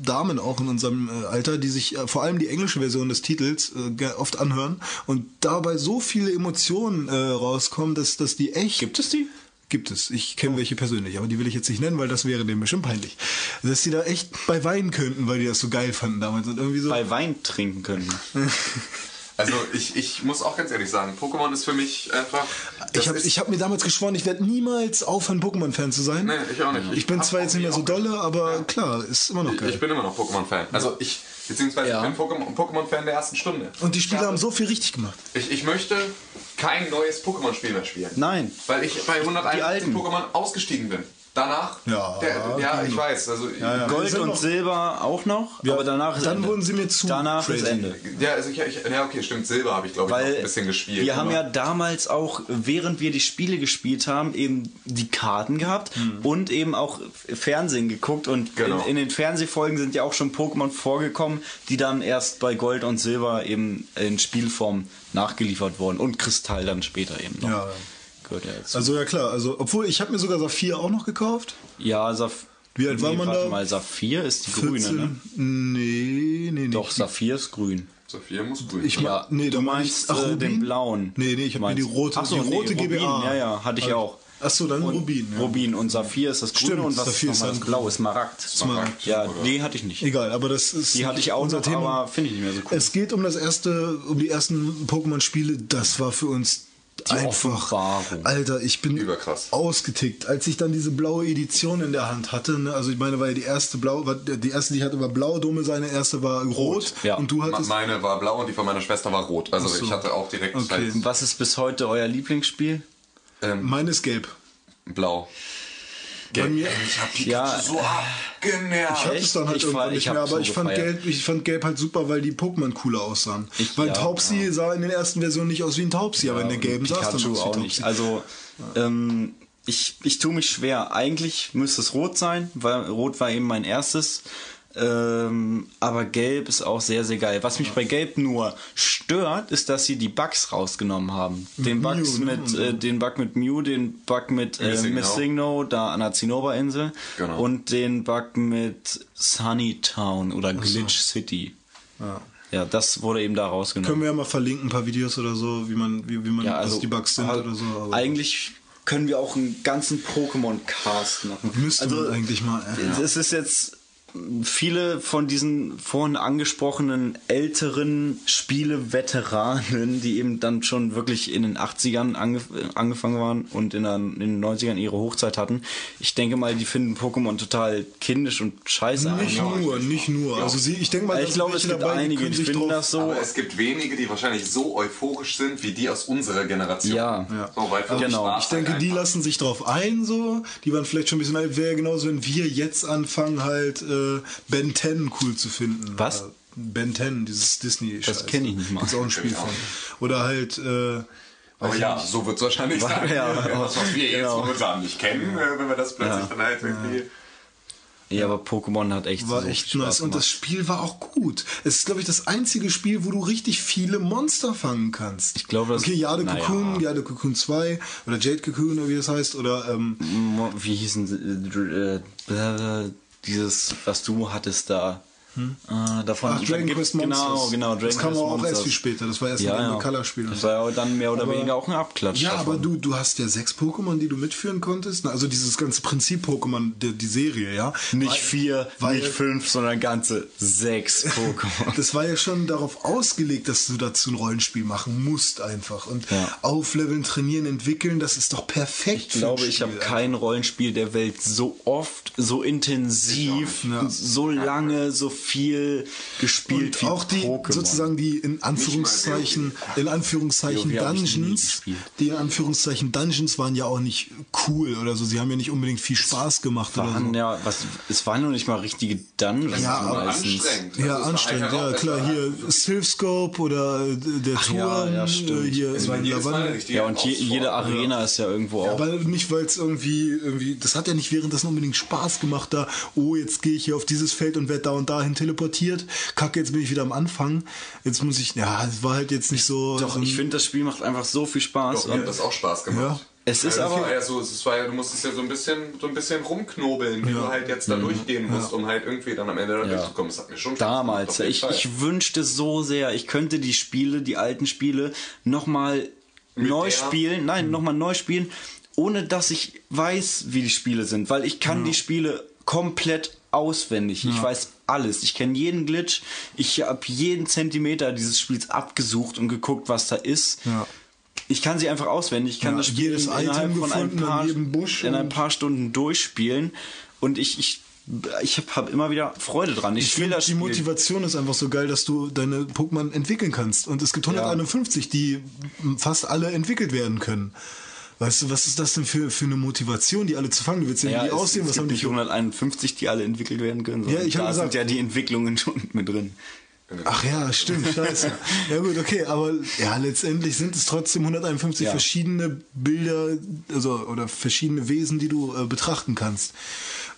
Damen auch in unserem äh, Alter, die sich äh, vor allem die englische Version des Titels äh, oft anhören und dabei so viele Emotionen äh, rauskommen, dass, dass die echt. Gibt es die? Gibt es. Ich kenne welche persönlich, aber die will ich jetzt nicht nennen, weil das wäre dem bestimmt peinlich. Dass die da echt bei weinen könnten, weil die das so geil fanden damals und irgendwie so. Bei Wein trinken können. Also ich, ich muss auch ganz ehrlich sagen, Pokémon ist für mich einfach. Ich habe ich hab mir damals geschworen, ich werde niemals aufhören, Pokémon-Fan zu sein. Nee, ich auch nicht. Ich, bin hab zwar jetzt nicht mehr so dolle, aber Ja. klar, ist immer noch Ich, geil. ich bin immer noch Pokémon-Fan. Also ich, beziehungsweise Ja. ich bin Pokémon- Pokémon-Fan der ersten Stunde. und die Spieler haben so viel richtig gemacht. Ich, ich möchte kein neues Pokémon-Spiel mehr spielen. Nein. Weil ich bei 151 alten. Pokémon ausgestiegen bin. Danach? Ja, der, ja ich weiß. Also, ja. Gold sind und noch- Silber auch noch, Ja, aber danach ist dann Ende. wurden sie mir zu Danach crazy. ist Ende. Ja, also ich, ich, ja, okay, stimmt. Silber habe ich, glaube ich, ein bisschen gespielt. wir haben aber- ja damals auch, während wir die Spiele gespielt haben, eben die Karten gehabt und eben auch Fernsehen geguckt und Genau. in, in den Fernsehfolgen sind ja auch schon Pokémon vorgekommen, die dann erst bei Gold und Silber eben in Spielform nachgeliefert wurden und Kristall dann später eben noch. Ja. Gehört ja dazu. Also ja klar, also obwohl ich habe mir sogar Saphir auch noch gekauft. ja, Saf Wie alt war nee, man warte da? mal, Saphir ist die grüne, ne? Nee, nee, nee. Doch, Saphir ist grün. Saphir muss grün Ich sein. ma- nee, du meinst ach, äh, Rubin? den blauen. Nee, nee, ich habe mir die rote, Ach so, die nee, rote Rubin, GBA. Ja, ja, hatte ich Halt. auch. Ach so, dann Und Rubin. Ja. Rubin und Saphir ist das Grüne Stimmt, und was Saphir ist das Blaue? Smaragd. Smaragd, Ja, oder? die hatte ich nicht. Egal, aber das ist Die hatte ich auch unser noch, Thema. aber finde ich nicht mehr so cool. Es geht um das erste, um die ersten Pokémon-Spiele. Das war für uns einfach. Offenbarung. Alter, ich bin Überkrass. ausgetickt, als ich dann diese blaue Edition in der Hand hatte. Ne? Also ich meine, war ja die erste blau, war, die erste, die ich hatte, war blau. Dome seine erste war rot. ja. Und du Ma- hattest Meine war blau und die von meiner Schwester war rot. Also so. ich hatte auch direkt Okay. halt, Was ist bis heute euer Lieblingsspiel? ähm, meine ist gelb. blau. Bei mir, Ich hab die Ja, so abgenervt. Ich hatte es dann halt Ich irgendwann war- nicht mehr, aber so ich fand. Gelb, ich fand Gelb halt super, weil die Pokémon cooler aussahen. Ich- weil ja, Taubsi sah in den ersten Versionen nicht aus wie ein Taubsi, aber in der gelben sah es dann aus wie auch Taubsi. nicht. Also, ähm, ich, ich tue mich schwer. Eigentlich müsste es rot sein, weil rot war eben mein erstes. Ähm, aber gelb ist auch sehr, sehr geil. Was mich bei gelb nur stört, ist, dass sie die Bugs rausgenommen haben. Den Mew, Bugs ne? mit, äh, den Bug mit Mew, den Bug mit äh, Missing Miss No. Singno, da an der Zinnoberinsel. Genau. Und den Bug mit Sunny Town oder Glitch City. Ja. das wurde eben da rausgenommen. Können wir ja mal verlinken, ein paar Videos oder so, wie man, wie, wie man, Ja, also was die Bugs sind also oder so. aber- Eigentlich können wir auch einen ganzen Pokémon-Cast machen. Müsste also, man eigentlich mal. Ja. Es ist jetzt viele von diesen vorhin angesprochenen älteren Spiele-Veteranen, die eben dann schon wirklich in den 80ern ange angefangen waren und in, der, in den 90ern ihre Hochzeit hatten. Ich denke mal, die finden Pokémon total kindisch und scheiße. Nicht an. nur, nicht nur. Also sie, ich denke mal, Ich glaube, es gibt dabei, die einige, die sich finden drauf- das so. Aber es gibt wenige, die wahrscheinlich so euphorisch sind, wie die aus unserer Generation. Ja. Ja. So, weil mich Genau. war's Ich denke, halt die lassen sich drauf ein, so. Die waren vielleicht schon ein bisschen alt. Wäre genauso, wenn wir jetzt anfangen, halt äh, Ben 10 cool zu finden. Was? Äh, Ben 10, dieses disney Das kenn ich nicht mal. Gibt's auch ein Spiel auch von. nicht. Oder halt, äh, Aber ja, so wird es wahrscheinlich sein. Ja, Etwas, was wir genau. jetzt momentan nicht kennen, äh, wenn wir das plötzlich dann halt irgendwie. Ja, aber Pokémon hat echt war so echt viel Spaß nice. Und das. Spiel war auch gut. Es ist, glaube ich, das einzige Spiel, wo du richtig viele Monster fangen kannst. Ich glaube, das- Okay, Jade naja. Cocoon, Jade Cocoon 2 oder Jade Cocoon, oder wie das heißt. Oder, ähm, wie hießen sie, äh, äh, dieses, was du hattest da. Äh, davon Ach, Dragon Quest. Genau, genau, Dragon Das kam auch erst Monsters. viel später. Das war erst ja, ein ja. Game Color Spiel. Das war ja dann mehr oder Aber- weniger auch ein Abklatsch. Ja, davon. aber du, du hast ja sechs Pokémon, die du mitführen konntest. Also dieses ganze Prinzip Pokémon, die, die Serie, ja. Nicht Weil- vier, weil- nicht fünf, sondern ganze sechs Pokémon. Das war ja schon darauf ausgelegt, dass du dazu ein Rollenspiel machen musst einfach. Und Ja. aufleveln, trainieren, entwickeln, das ist doch perfekt. Ich glaube, ich habe kein Rollenspiel der Welt so oft, so intensiv, Ja. so lange, so viel gespielt und wie auch die Pokémon. sozusagen die in Anführungszeichen in Anführungszeichen nie Dungeons die in Anführungszeichen Dungeons waren ja auch nicht cool oder so sie haben ja nicht unbedingt viel Spaß gemacht oder waren so ja, was, es waren noch nicht mal richtige Dungeons Ja, aber meistens. Anstrengend. ja, Also anstrengend, halt ja klar. Hier Sylphscope oder äh, der Turm, ja, ja, stimmt. äh, hier Es in war jedes Mal eine Lavande. richtige Ja, und je, jede Arena ist ja irgendwo auch. Aber nicht, weil es irgendwie, irgendwie, das hat ja nicht währenddessen unbedingt Spaß gemacht, da, oh, jetzt gehe ich hier auf dieses Feld und werde da und da dahin teleportiert. Kacke, jetzt bin ich wieder am Anfang. Jetzt muss ich, ja, es war halt jetzt nicht so. Doch, so ich finde, das Spiel macht einfach so viel Spaß. Doch, mir hat das auch Spaß gemacht. Ja. Es ist Ja, aber- war ja so, es war ja, du musstest ja so ein bisschen, so ein bisschen rumknobeln, wie du halt jetzt da durchgehen musst, um halt irgendwie dann am Ende da Mhm. Ja. durchzukommen. Das hat mir schon Spaß Damals, gemacht, ich, ich wünschte so sehr, ich könnte die Spiele, die alten Spiele, nochmal neu der- spielen, nein, nochmal neu spielen, ohne dass ich weiß, wie die Spiele sind, weil ich kann die Spiele komplett auswendig. Ich weiß alles. Ich kenne jeden Glitch. Ich habe jeden Zentimeter dieses Spiels abgesucht und geguckt, was da ist. Ja. Ich kann sie einfach auswendig. Ich kann Ja, das Spiel jedes innerhalb Item von ein paar, in ein paar Stunden durchspielen. Und ich, ich, ich habe hab immer wieder Freude dran. Ich, Ich finde, das die Spiel. Motivation ist einfach so geil, dass du deine Pokémon entwickeln kannst. Und es gibt 151, die fast alle entwickelt werden können. Weißt du, was ist das denn für, für eine Motivation, die alle zu fangen? Du willst ja, Ja, wie die es, aussehen, es was gibt haben die nicht für 151, die alle entwickelt werden können. sondern Ja, ich da gesagt- sind ja die Entwicklungen schon mit drin. Ach ja, stimmt, scheiße. Ja gut, okay, aber ja, letztendlich sind es trotzdem 151 Ja. verschiedene Bilder, also oder verschiedene Wesen, die du äh, betrachten kannst.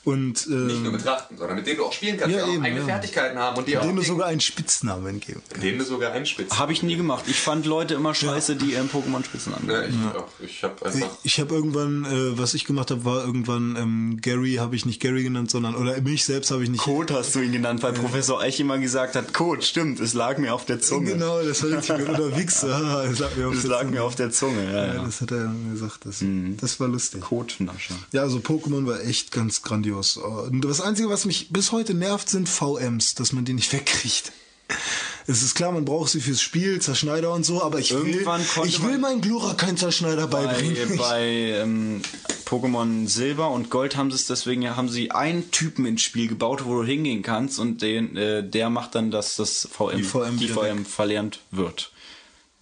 Und äh, Nicht nur betrachten, sondern mit denen du auch spielen kannst, Ja, die auch eben, eigene ja. Fertigkeiten haben und die auch denen du sogar einen Spitznamen geben kannst. denen du sogar einspitzt. Habe ich nie gemacht. Ich fand Leute immer scheiße, die ähm, Pokémon-Spitzen Ja, angeben. ich auch. Ich habe einfach. Ich habe irgendwann, äh, was ich gemacht habe, war irgendwann ähm, Gary habe ich nicht Gary genannt, sondern oder mich selbst habe ich nicht. Code hast du ihn genannt, weil Professor Eich immer gesagt hat, Code, stimmt, es lag mir auf der Zunge. Genau, das war richtig gut. Oder Wichser, das lag mir auf Es der lag Zunge. mir auf der Zunge, ja, Ja, ja. Mhm. das hat er gesagt. Das, das war lustig. Codenascher. Ja, also Pokémon war echt ganz grandios. Und das Einzige, was mich bis heute nervt, sind VMs, dass man die nicht wegkriegt. Es ist klar, man braucht sie fürs Spiel, Zerschneider und so, aber ich will, Irgendwann konnte ich will meinen Glura keinen Zerschneider Bei, beibringen. bei ähm, Pokémon Silber und Gold haben sie es deswegen, ja, haben sie einen Typen ins Spiel gebaut, wo du hingehen kannst und den, äh, der macht dann, dass das VM, Die VM die VM verlernt wird.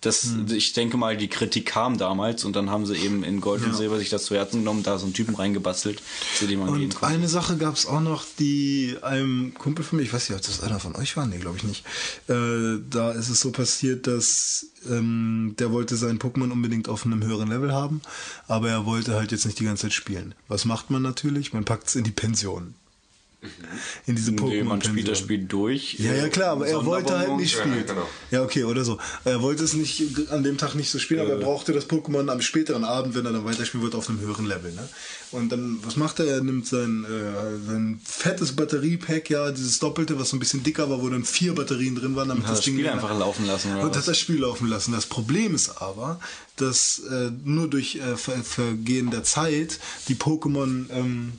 Das, Hm. Ich denke mal, die Kritik kam damals und dann haben sie eben in Gold und Silber sich das zu Herzen genommen, da so einen Typen reingebastelt, zu dem man gehen Und konnte. eine Sache gab es auch noch, die einem Kumpel von mir, ich weiß nicht, ob das einer von euch war, nee, glaube ich nicht. Äh, da ist es so passiert, dass ähm, der wollte sein Pokémon unbedingt auf einem höheren Level haben, aber er wollte halt jetzt nicht die ganze Zeit spielen. Was macht man natürlich? Man packt es in die Pension. In diese Nee, man spielt das. Spiel durch. Ja, ja, klar, aber er wollte halt nicht Ja, spielen. genau. Ja, okay, oder so. Er wollte es nicht an dem Tag nicht so spielen, aber er brauchte das Pokémon am späteren Abend, wenn er dann weiterspielen wird, auf einem höheren Level. Ne? Und dann, was macht er? Er nimmt sein, äh, sein fettes Batteriepack, ja, dieses Doppelte, was so ein bisschen dicker war, wo dann vier Batterien drin waren, damit Hat das Spiel einfach laufen lassen, oder und hat das Spiel laufen lassen. Das Problem ist aber, dass äh, nur durch äh, Ver Vergehen der Zeit die Pokémon ähm,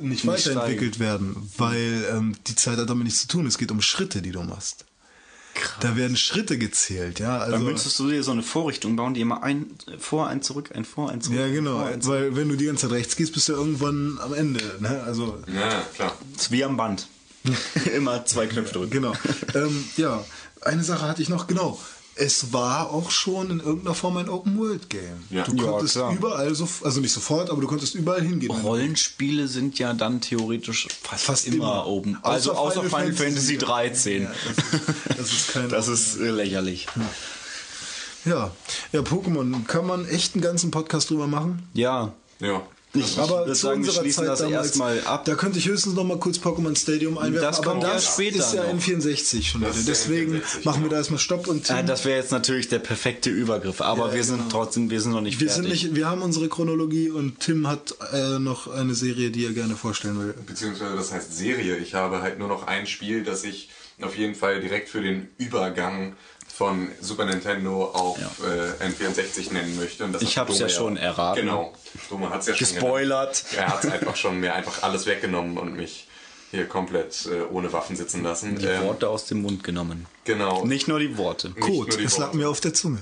nicht, Nicht weiterentwickelt werden, weil ähm, die Zeit hat damit nichts zu tun. Es geht um Schritte, die du machst. Da werden Schritte gezählt, ja. Dann Also, müsstest du dir so eine Vorrichtung bauen, die immer ein vor, ein zurück, ein vor, ein zurück. ja, genau. vor, zurück. Weil wenn du die ganze Zeit rechts gehst, bist du irgendwann am Ende. Ne? Also Ja, klar. Ist wie am Band. immer zwei Knöpfe drücken. Genau. ähm, ja, eine Sache hatte ich noch, genau. Es war auch schon in irgendeiner Form ein Open-World-Game. Ja. Du Ja, konntest klar. überall, so, also nicht sofort, aber du konntest überall hingehen. Rollenspiele sind ja dann theoretisch fast, Fast immer, immer. oben. Außer Also außer Final Final Fantasy Fantasy 13. Ja, das ist- das ist kein Das ist äh, lächerlich. Ja, ja, Pokémon kann man echt einen ganzen Podcast drüber machen. Ja. Ja. Ich Aber würde zu sagen, wir unserer schließen Zeit das damals, erstmal ab. Da könnte ich höchstens noch mal kurz Pokémon Stadium einwerfen. Das aber kommt ja das später ist ja noch. in 64 schon wieder. ja Deswegen 64, machen wir da erstmal Stopp und Tim, Ja, das wäre jetzt natürlich der perfekte Übergriff, aber Ja, wir sind genau. trotzdem, wir sind noch nicht wir fertig. sind nicht, wir haben unsere Chronologie und Tim hat äh, noch eine Serie, die er gerne vorstellen will. Beziehungsweise das heißt Serie. Ich habe halt nur noch ein Spiel, das ich auf jeden Fall direkt für den Übergang von Super Nintendo auf äh, N64 nennen möchte. Und das Ich hat hab's ja schon erraten. Genau. Dome hat's ja schon Gespoilert. genannt. Er hat einfach schon mir einfach alles weggenommen und mich hier komplett äh, ohne Waffen sitzen lassen. die Ähm, Worte aus dem Mund genommen. Genau. Nicht nur die Worte. Die es lag mir auf der Zunge.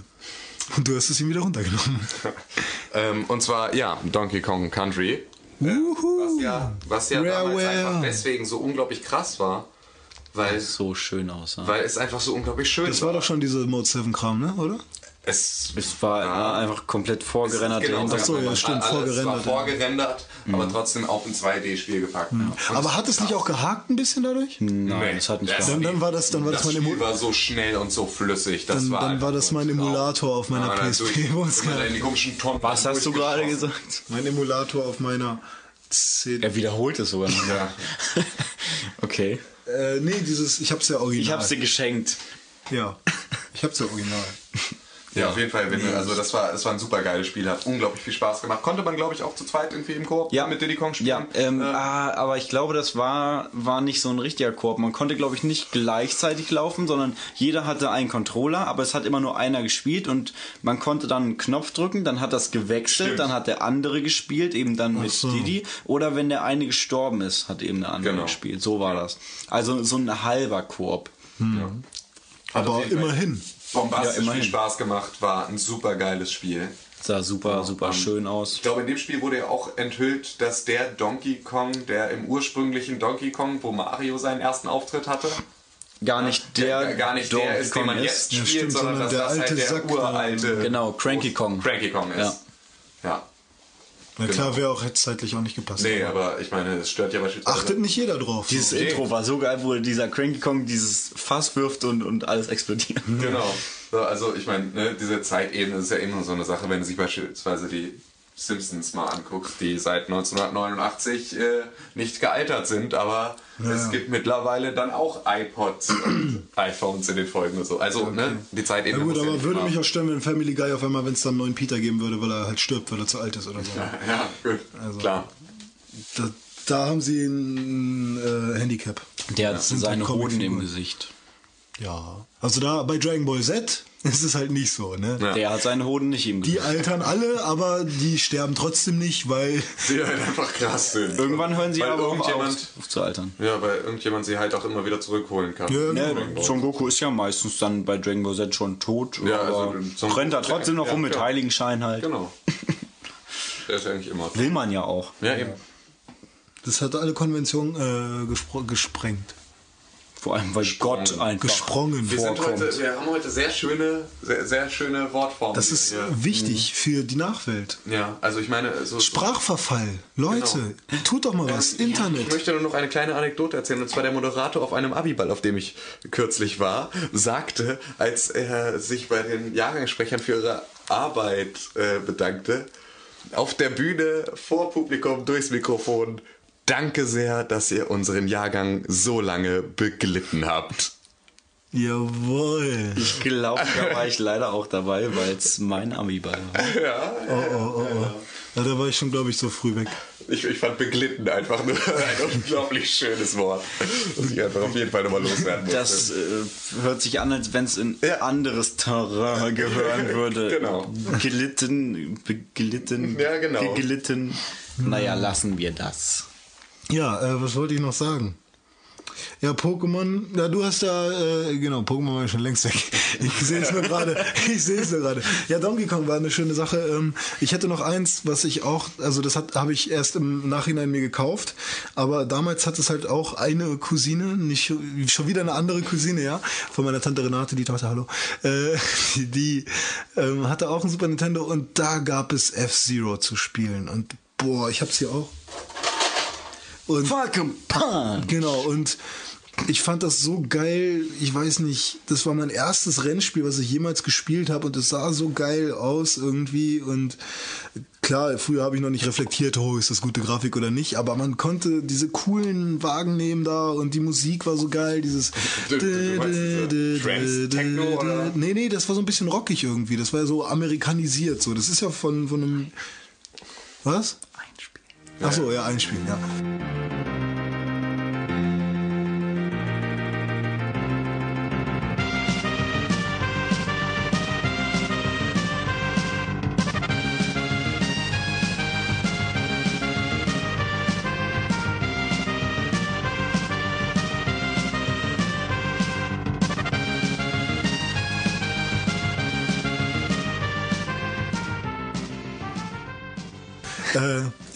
Und du hast es ihm wieder runtergenommen. Ähm, und zwar, ja, Donkey Kong Country. Äh, was ja, was ja damals einfach deswegen so unglaublich krass war, weil, So schön aussah. weil es einfach so unglaublich schön Das war doch schon diese Mode 7 Kram, ne, oder? Es, es war ja, einfach komplett vorgerendert. genau. Ach so, ja, stimmt, vorgerendert, War ja. vorgerendert, Mhm. aber trotzdem auf ein 2D-Spiel gepackt. Und Aber hat es nicht auch gehakt ein bisschen dadurch? Nein, das hat nicht das, Dann- dann war das- dann war das das mein Spiel war so schnell und so flüssig. Das Dann- war dann war das mein. Emulator auf meiner Ja, PSP, es Was hast du gerade gesagt? Mein Emulator auf meiner CD. Er wiederholt es sogar noch. Ja. okay. Äh, nee, dieses, ich hab's ja original. Ich hab's dir geschenkt. Ja, ich hab's ja original. Ja, auf jeden Fall. Wenn, du- also das war, das war ein super geiles Spiel, hat unglaublich viel Spaß gemacht. Konnte man, glaube ich, auch zu zweit irgendwie im Koop Ja. mit Diddy Kong spielen. Ja, ähm, Äh, ah, aber ich glaube, das war, war nicht so ein richtiger Koop. Man konnte, glaube ich, nicht gleichzeitig laufen, sondern jeder hatte einen Controller, aber es hat immer nur einer gespielt und man konnte dann einen Knopf drücken, dann hat das gewechselt, Stimmt. dann hat der andere gespielt, eben dann mit so. Didi. Oder wenn der eine gestorben ist, hat eben der andere Genau. gespielt. So war das. Also so ein halber Koop. hat auf Aber immerhin. Bombastisch Ja, immerhin. viel Spaß gemacht, war ein super geiles Spiel. Sah super, super Ähm, schön aus. Ich glaube, in dem Spiel wurde ja auch enthüllt, dass der Donkey Kong, der im ursprünglichen Donkey Kong, wo Mario seinen ersten Auftritt hatte, Gar nicht der, gar nicht Donkey der ist, den Kong man ist. jetzt Ja, spielt, stimmt, sondern sondern dass der das alte halt der uralte Genau, Cranky Kong. Cranky Kong ist. Ja. Ja. Na klar, wäre auch hätte zeitlich auch nicht gepasst. Nee, aber ich meine, es stört ja beispielsweise. Achtet nicht jeder drauf. Dieses Nee. Intro war so geil, wo dieser Cranky Kong dieses Fass wirft und, und alles explodiert. Genau. So, also ich meine, ne, diese Zeitebene ist ja immer so eine Sache, wenn sich beispielsweise die Simpsons mal anguckst, die seit 1989 äh, nicht gealtert sind, aber es gibt mittlerweile dann auch iPods und iPhones in den Folgen und so. Also ne, die Ja Zeitebene gut, muss ja aber nicht würde mich auch stören, wenn Family Guy auf einmal, wenn es dann einen neuen Peter geben würde, weil er halt stirbt, weil er zu alt ist oder so. Ja, gut, Also- klar. Da, da haben sie ein äh, Handicap. Der hat sind seine Hoden im. Gesicht. Ja. Also da bei Dragon Ball Z ist es halt nicht so, ne? Ja. Der hat seine Hoden nicht im Die altern alle, aber die sterben trotzdem nicht, weil Die halt einfach krass sind. Irgendwann hören sie Weil aber auch irgendjemand- auf, auf zu altern. Ja, weil irgendjemand sie halt auch immer wieder zurückholen kann. Ja, Ja, Dragon Ball. Son Goku ist ja meistens dann bei Dragon Ball Z schon tot, Ja, also rennt er Goku- trotzdem noch ja, rum mit ja. Heiligenschein halt. Genau. Der ist eigentlich immer. Will man ja auch. Ja, eben. das hat alle Konventionen äh, gesprengt. Vor allem, weil Gott einfach Gesprungen. Wir, sind vorkommt. heute, wir haben heute sehr schöne, sehr, sehr schöne Wortformen. Das ist wir- wichtig für die Nachwelt. Ja, also ich meine, so. Sprachverfall. Leute, tut doch mal was. Ähm, Internet. Ich möchte nur noch eine kleine Anekdote erzählen. Und zwar der Moderator auf einem Abiball, auf dem ich kürzlich war, sagte, als er sich bei den Jahrgangssprechern für ihre Arbeit äh, bedankte, auf der Bühne vor Publikum durchs Mikrofon, danke sehr, dass ihr unseren Jahrgang so lange beglitten habt. Jawohl. Ich glaube, da war ich leider auch dabei, weil es mein Abi-Ball war. Oh, oh, oh, oh. Ja, da war ich schon, glaube ich, so früh weg. Ich, ich fand beglitten einfach nur ein unglaublich schönes Wort, das ich einfach auf jeden Fall nochmal loswerden musste. Das äh, hört sich an, als wenn es in Ja. anderes Terrain gehören würde. Genau. Gelitten, beglitten, Ja, genau. geglitten. Naja, lassen wir das. Ja, äh, was wollte ich noch sagen? Ja, Pokémon, ja, du hast da, äh, genau, Pokémon war ja schon längst weg. Ich sehe es nur gerade, ich sehe es nur gerade. Ja, Donkey Kong war eine schöne Sache. Ähm, ich hätte noch eins, was ich auch, also das habe ich erst im Nachhinein mir gekauft, aber damals hat es halt auch eine Cousine, nicht schon wieder eine andere Cousine, ja, von meiner Tante Renate, die Tochter, hallo, äh, die, die ähm, hatte auch ein Super Nintendo und da gab es F-Zero zu spielen und boah, ich hab's hier auch. Und Falcon Punch! Genau, und ich fand das so geil. Ich weiß nicht, das war mein erstes Rennspiel, was ich jemals gespielt habe und es sah so geil aus irgendwie. Und klar, früher habe ich noch nicht reflektiert, oh, ist das gute Grafik oder nicht, aber man konnte diese coolen Wagen nehmen da und die Musik war so geil. Dieses. Nee, nee, das war so ein bisschen rockig irgendwie. Das war so amerikanisiert so. Das ist ja von, von einem. Was? Einspielen. Ach so, ja, einspielen, ja.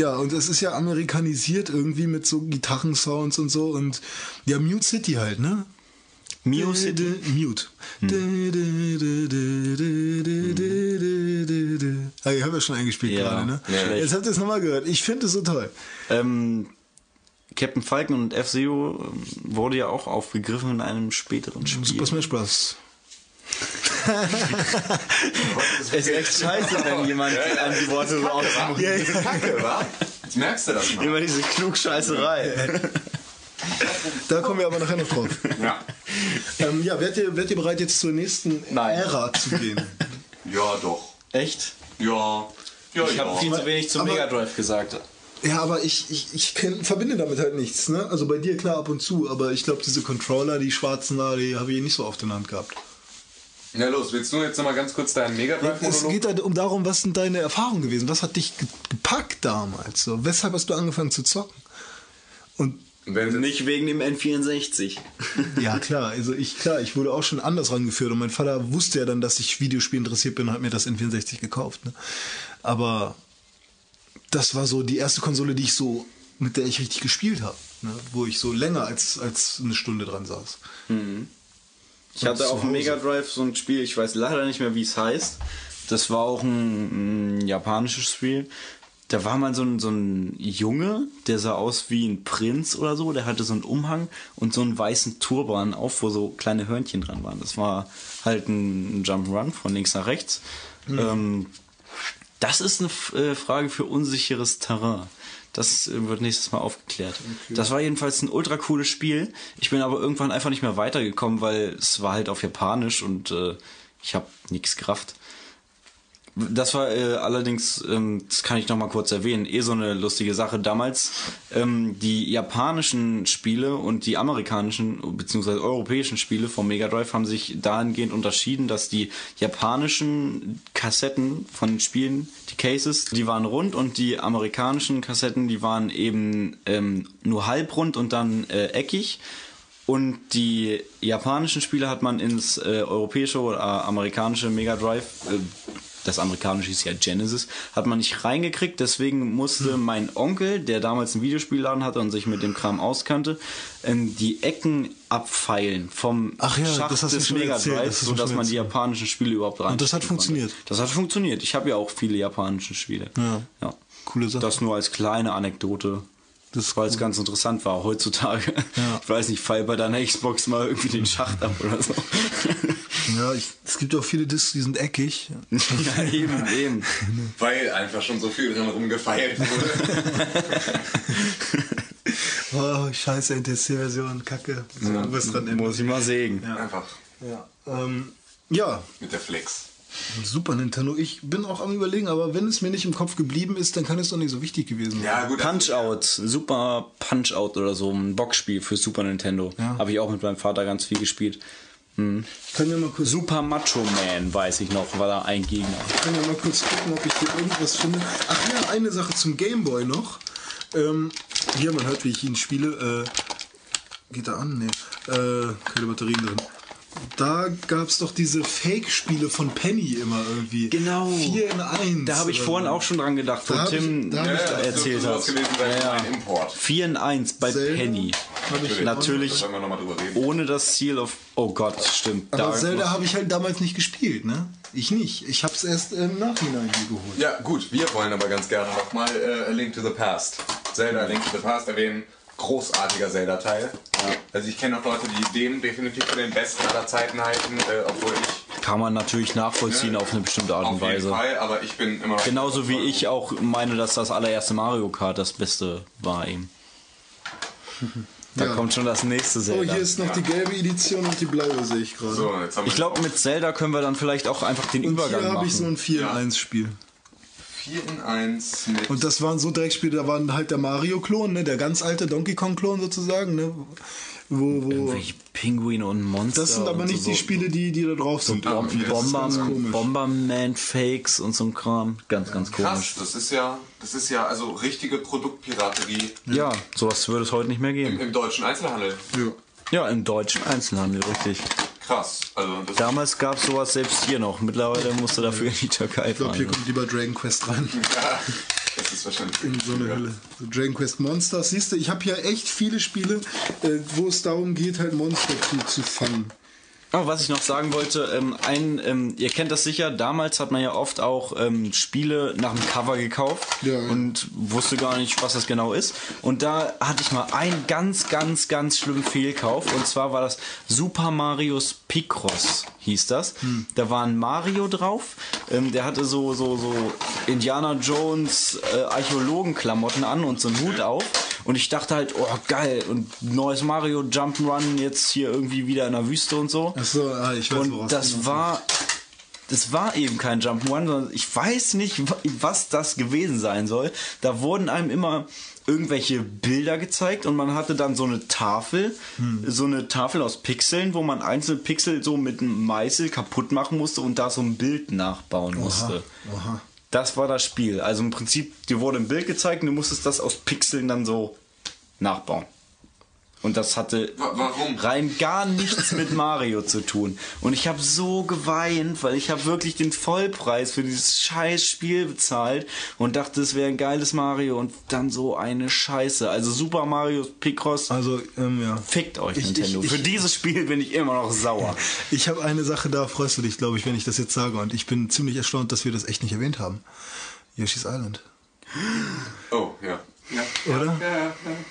Ja, und es ist ja amerikanisiert irgendwie mit so Gitarrensounds und so und ja, Mute City halt, ne? Mio City? Mute. Ah, ich habe ja schon eingespielt Ja, gerade, ne? schlecht. Jetzt habt ihr es nochmal gehört. Ich finde es so toll. Ähm, Captain Falcon und F-Zero ähm, wurde ja auch aufgegriffen in einem späteren Spiel. Super Smash Bros. Es ist echt scheiße, wenn jemand an die Worte so ausspricht. Ja, ja. Kacke, wa? Jetzt merkst du das mal. Immer diese Klugscheißerei. Da kommen wir aber nachher noch drauf. Ja. Ähm, ja, werdet ihr, werdet ihr bereit, jetzt zur nächsten Nein. Ära zu gehen? Ja, doch. Echt? Ja. Ja, Ich ja. habe viel zu wenig zum Aber- Mega Drive gesagt. Ja, aber ich, ich, ich kenn, verbinde damit halt nichts. Ne? Also bei dir klar ab und zu, aber ich glaube, diese Controller, die schwarzen da, die habe ich nicht so oft in der Hand gehabt. Na los, willst du jetzt noch mal ganz kurz deinen Mega Drive Es geht halt um darum, was sind deine Erfahrungen gewesen? Was hat dich ge- gepackt damals? So? Weshalb hast du angefangen zu zocken? Und Wenn Nicht wegen dem N64. ja, klar, also ich, klar, ich wurde auch schon anders rangeführt und mein Vater wusste ja dann, dass ich Videospiel interessiert bin und hat mir das N64 gekauft. Ne? Aber das war so die erste Konsole, die ich so, mit der ich richtig gespielt habe, ne? wo ich so länger als, als eine Stunde dran saß. Ich hatte auf dem. Mega Drive so ein Spiel, ich weiß leider nicht mehr, wie es heißt. Das war auch ein, ein japanisches Spiel. Da war mal so ein, so ein Junge, der sah aus wie ein Prinz oder so. Der hatte so einen Umhang und so einen weißen Turban auf, wo so kleine Hörnchen dran waren. Das war halt ein Jump'n'Run von links nach rechts. Ähm, das ist eine äh, Frage für unsicheres Terrain. Das äh, wird nächstes Mal aufgeklärt. Das war jedenfalls ein ultra cooles Spiel. Ich bin aber irgendwann einfach nicht mehr weitergekommen, weil es war halt auf Japanisch und äh, ich habe nichts gerafft. Das war äh, allerdings, ähm, das kann ich noch mal kurz erwähnen, eh so eine lustige Sache. Damals ähm, die japanischen Spiele und die amerikanischen bzw. europäischen Spiele vom Mega Drive haben sich dahingehend unterschieden, dass die japanischen Kassetten von den Spielen, die Cases, die waren rund und die amerikanischen Kassetten, die waren eben ähm, nur halbrund und dann äh, eckig. Und die japanischen Spiele hat man ins äh, europäische oder amerikanische Mega Drive, äh, das amerikanische ist ja Genesis, hat man nicht reingekriegt. Deswegen musste mein Onkel, der damals einen Videospielladen hatte und sich mit dem Kram auskannte, die Ecken abfeilen vom Ach ja, Schacht das hast des Mega Drive, sodass man die japanischen Spiele überhaupt rein. Und das hat funktioniert? Das hat funktioniert. Ich habe ja auch viele japanische Spiele. Ja. ja. Coole Sache. Das nur als kleine Anekdote. Das weil es ganz interessant war. Heutzutage, Ja. ich weiß nicht, fall bei deiner Xbox mal irgendwie den Schacht ab oder so. Ja, ich, es gibt auch viele Discs, die sind eckig. ja, eben, eben. Weil einfach schon so viel drin rumgefeilt wurde. Oh, scheiße, NTSC-Version, kacke. Ja, was dran. Muss ich mal sägen. Einfach Ja, ähm, ja, mit der Flex. Super Nintendo. Ich bin auch am überlegen, aber wenn es mir nicht im Kopf geblieben ist, dann kann es doch nicht so wichtig gewesen sein. Ja, gut. Punch-Out, Super Punch-Out oder so, ein Boxspiel für Super Nintendo. Ja. Habe ich auch mit meinem Vater ganz viel gespielt. Ich kann ja mal kurz, Super Macho Man, weiß ich noch, war da ein Gegner. ich kann ja mal kurz gucken, ob ich hier irgendwas finde. Ach ja, eine Sache zum Gameboy noch. Ähm, hier, man hört, wie ich ihn spiele. Äh, geht er an? Nee. Äh, keine Batterien drin. Da gab es doch diese Fake-Spiele von Penny immer irgendwie. Genau. 4 in 1. Da habe ich vorhin auch schon dran gedacht, wo Tim ich- da Ja, ich ja, erzählt hat. Ja, ja. Import. 4 in 1 bei Zelda Penny. Natürlich Da wollen wir nochmal drüber reden. ohne das Ziel auf. Oh Gott, stimmt. Aber da Zelda habe ich halt damals nicht gespielt, ne? Ich nicht. Ich habe es erst im Nachhinein hier geholt. Ja, gut, wir wollen aber ganz gerne nochmal äh, A Link to the Past. Zelda A Link to the Past erwähnen. Großartiger Zelda-Teil. Also ich kenne auch Leute, die den definitiv für den besten aller Zeiten halten, äh, obwohl ich kann man natürlich nachvollziehen Ja, auf eine bestimmte Art auf und jeden Weise. Fall, aber ich bin immer noch Genauso wie ich auch meine, dass das allererste Mario Kart das Beste war eben. Da Ja. kommt schon das nächste Oh, Zelda. hier ist noch die gelbe Edition und die blaue, sehe ich gerade. So, ich glaube, mit Zelda können wir dann vielleicht auch einfach den und Übergang hier habe machen. ich so ein 4 in Ja. 1 Spiel. 4 in 1 mit Und das waren so Dreckspiele, da waren halt der Mario-Klon, ne? der ganz alte Donkey Kong-Klon sozusagen. Ne? Wo, wo, Irgendwelche Pinguine und Monster. das sind aber nicht so, die Spiele, die, die da drauf sind. Bom- irgendwie. Das ist ganz Bomber, komisch. Bomberman-Fakes und so ein Kram. Ganz, ganz Krass, komisch. das ist ja, das ist ja also richtige Produktpiraterie Ja, sowas würde es heute nicht mehr im, geben. im deutschen Einzelhandel. Ja. Ja, im deutschen Einzelhandel, richtig. Krass. Also das Damals gab es sowas selbst hier noch. Mittlerweile musste dafür in die Türkei Ich glaube, hier kommt lieber Dragon Quest rein. das ist wahrscheinlich In so eine Hölle. So Dragon Quest Monsters. Siehst du, ich habe hier echt viele Spiele, äh, wo es darum geht, halt Monster zu, zu fangen. Oh, was ich noch sagen wollte, ähm, ein, ähm, ihr kennt das sicher, damals hat man ja oft auch ähm, Spiele nach dem Cover gekauft Ja. und wusste gar nicht, was das genau ist. Und da hatte ich mal einen ganz, ganz, ganz schlimmen Fehlkauf. Und zwar war das Super Marios Picross, hieß das. Da war ein Mario drauf, ähm, der hatte so, so, so Indiana Jones äh, Archäologenklamotten an und so einen Hut auf. Und ich dachte halt, oh geil, und neues Mario Jump'n'Run jetzt hier irgendwie wieder in der Wüste und so. Achso, ah, ich weiß, woraus Und du das war, das war eben kein Jump'n'Run, sondern ich weiß nicht, wa- was das gewesen sein soll. Da wurden einem immer irgendwelche Bilder gezeigt und man hatte dann so eine Tafel, Hm. so eine Tafel aus Pixeln, wo man einzelne Pixel so mit einem Meißel kaputt machen musste und da so ein Bild nachbauen musste. Aha. Das war das Spiel. Also im Prinzip, dir wurde ein Bild gezeigt und du musstest das aus Pixeln dann so nachbauen. Und das hatte Wa- warum? rein gar nichts mit Mario zu tun. Und ich habe so geweint, weil ich habe wirklich den Vollpreis für dieses scheiß Spiel bezahlt und dachte, es wäre ein geiles Mario und dann so eine Scheiße. Also Super Mario Picross, Also, ähm, ja. fickt euch Ich- Nintendo. ich- für ich- dieses Spiel bin ich immer noch sauer. Ich habe eine Sache, da freust du dich, glaube ich, wenn ich das jetzt sage. Und ich bin ziemlich erstaunt, dass wir das echt nicht erwähnt haben. Yoshi's Island. Oh, ja. Oder?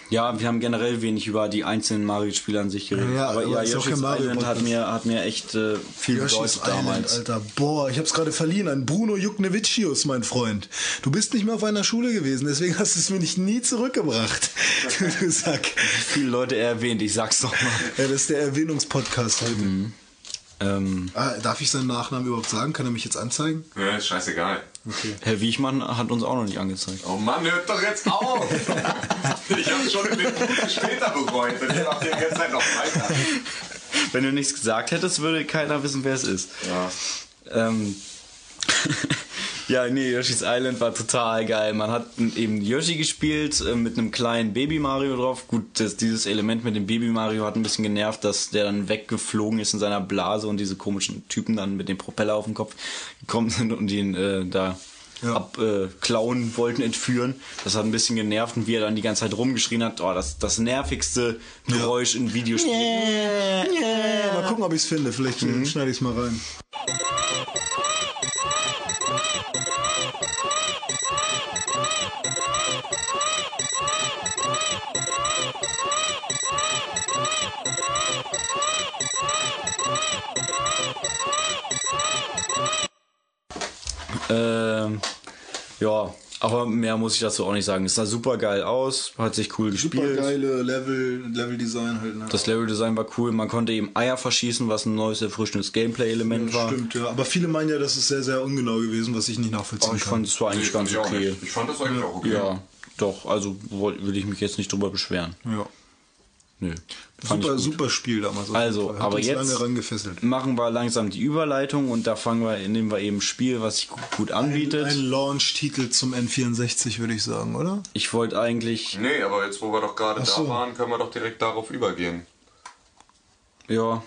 Ja, wir haben generell wenig über die einzelnen Mario-Spiele an sich geredet. Ja, aber aber ja, Yoshi's Island hat mir, hat mir echt äh, viel Yoshi's bedeutet Island, damals. Alter. Boah, ich hab's gerade verliehen an Bruno Juknevicius, mein Freund. Du bist nicht mehr auf einer Schule gewesen, deswegen hast du es mir nicht nie zurückgebracht. du Sack. Viele Leute erwähnt, ich sag's doch mal. Ja, das ist der Erwähnungspodcast heute. Ähm, Ah, darf ich seinen Nachnamen überhaupt sagen? Kann er mich jetzt anzeigen? Ja, ist scheißegal. Herr Wiechmann hat uns auch noch nicht angezeigt. Oh Mann, hört doch jetzt auf! ich hab's schon in den Minuten später bereut und ich mach die ganze Zeit noch weiter. Wenn du nichts gesagt hättest, würde keiner wissen, wer es ist. Ja. Ähm, ja, nee, Yoshi's Island war total geil. Man hat eben Yoshi gespielt äh, mit einem kleinen Baby Mario drauf. Gut, das, dieses Element mit dem Baby Mario hat ein bisschen genervt, dass der dann weggeflogen ist in seiner Blase und diese komischen Typen dann mit dem Propeller auf dem Kopf gekommen sind und ihn äh, da Ja. abklauen äh, wollten, entführen. Das hat ein bisschen genervt und wie er dann die ganze Zeit rumgeschrien hat, oh, das das nervigste Geräusch in Videospielen. Mal gucken, ob ich's finde. Vielleicht schneide ich's mal rein. Ähm, ja, aber mehr muss ich dazu auch nicht sagen. Es sah super geil aus, hat sich cool Super gespielt. geile Level, Level-Design halt. Ne? Das Leveldesign war cool. Man konnte eben Eier verschießen, was ein neues, erfrischendes Gameplay-Element war. Stimmt, ja. Aber viele meinen ja, das ist sehr, sehr ungenau gewesen, was ich nicht nachvollziehen Aber ich kann. fand, es war eigentlich ganz ich okay. Ich fand das eigentlich auch okay. Ja, doch. Also will ich mich jetzt nicht drüber beschweren. ja. Nö. Fand Super, super Spiel damals. Also, aber jetzt lange rangefesselt. machen wir langsam die Überleitung und da fangen wir, nehmen wir eben ein Spiel, was sich gut, gut anbietet. Ein Launch-Titel zum N64, würde ich sagen, oder? ich wollte eigentlich, Nee, aber jetzt, wo wir doch gerade so. da waren, können wir doch direkt darauf übergehen. ja,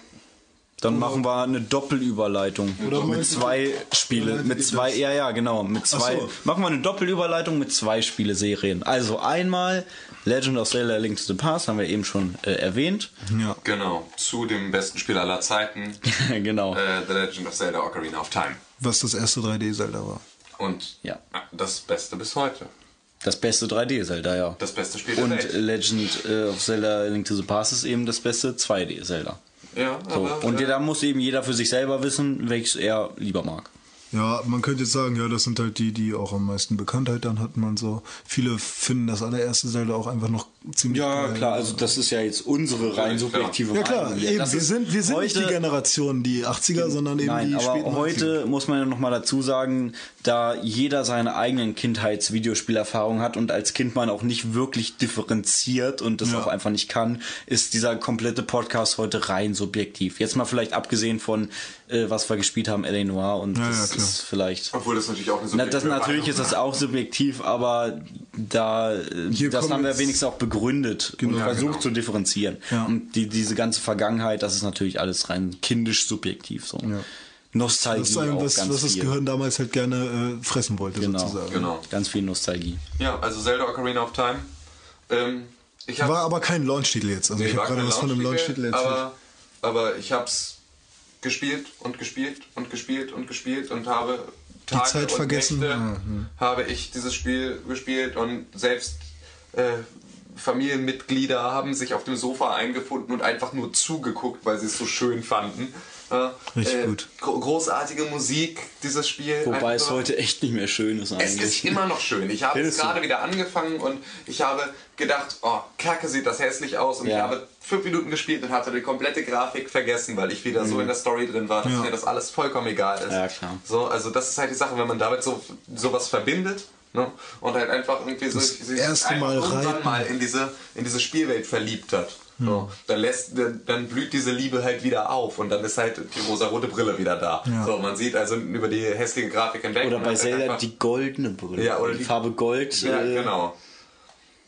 dann machen wir eine Doppelüberleitung Oder mit zwei Spiele, mit zwei, das? ja, ja, genau, mit zwei. so. Machen wir eine Doppelüberleitung mit zwei Spieleserien. Also einmal Legend of Zelda: Link to the Past haben wir eben schon äh, erwähnt. Ja. Genau, zu dem besten Spiel aller Zeiten, genau. äh, The Legend of Zelda Ocarina of Time. Was das erste 3D-Zelda war. Und Ja. das Beste bis heute. Das beste 3D-Zelda, ja. Das beste Spiel der Und Welt. Legend äh, of Zelda: Link to the Past ist eben das beste 2D-Zelda. Ja, So. aber, Und äh, da muss eben jeder für sich selber wissen, welches er lieber mag. Ja, man könnte jetzt sagen, ja, das sind halt die, die auch am meisten Bekanntheit dann hatten man so. Viele finden das allererste Zelda auch einfach noch ziemlich Ja, geil. klar, also das ist ja jetzt unsere rein Ja, subjektive Ja klar, Meinung. eben, Das wir sind, wir sind nicht die Generation, die 80er, sondern eben Nein, die aber späten 90er. heute muss man ja nochmal dazu sagen, da jeder seine eigenen Kindheits-Videospielerfahrungen hat und als Kind man auch nicht wirklich differenziert und das Ja. auch einfach nicht kann, ist dieser komplette Podcast heute rein subjektiv. Jetzt mal vielleicht abgesehen von, äh, was wir gespielt haben, L.A. Noir und Ja, das ja, ist vielleicht... Obwohl das natürlich auch eine Na, das, subjektive natürlich ist das auch subjektiv, aber da, äh, Hier das haben wir wenigstens auch begründet Genau. und versucht genau. zu differenzieren. Ja. Und die, diese ganze Vergangenheit, das ist natürlich alles rein kindisch subjektiv so. Nostalgie Das ist ein, auch was, ganz was das viel. Gehirn damals halt gerne äh, fressen wollte, Genau. sozusagen. Genau. Ganz viel Nostalgie. Ja, also Zelda Ocarina of Time. Ähm, ich hab, War aber kein Launch-Titel jetzt. Also Nee, ich habe gerade was von einem Launch-Titel, Launch-Titel erzählt. aber, aber ich hab's gespielt und gespielt und gespielt und gespielt und habe Tage Zeit und vergessen. Nächte Ah, hm. habe ich dieses Spiel gespielt und selbst äh, Familienmitglieder haben sich auf dem Sofa eingefunden und einfach nur zugeguckt, weil sie es so schön fanden. Richtig gut. gro- Großartige Musik, dieses Spiel. Wobei Einfach es heute echt nicht mehr schön ist es eigentlich. ist immer noch schön. Ich habe es du? gerade wieder angefangen und ich habe gedacht, oh, Kacke sieht das hässlich aus. Und ich Ja. habe fünf Minuten gespielt und hatte die komplette Grafik vergessen, weil ich wieder so in der Story drin war, dass Ja. mir das alles vollkommen egal ist. Mhm. Ja, klar. So, also das ist halt die Sache, wenn man damit so sowas verbindet. Ne? Und halt einfach irgendwie so Das sich erste einfach Mal irgendwann mal in diese, in diese Spielwelt verliebt hat. So, dann lässt, dann, blüht diese Liebe halt wieder auf und dann ist halt die rosarote Brille wieder da. Ja. So, man sieht also über die hässliche Grafik hinweg. Oder bei halt Zelda einfach- die goldene Brille. Ja, oder die, die- Farbe Gold. ja, äh, genau.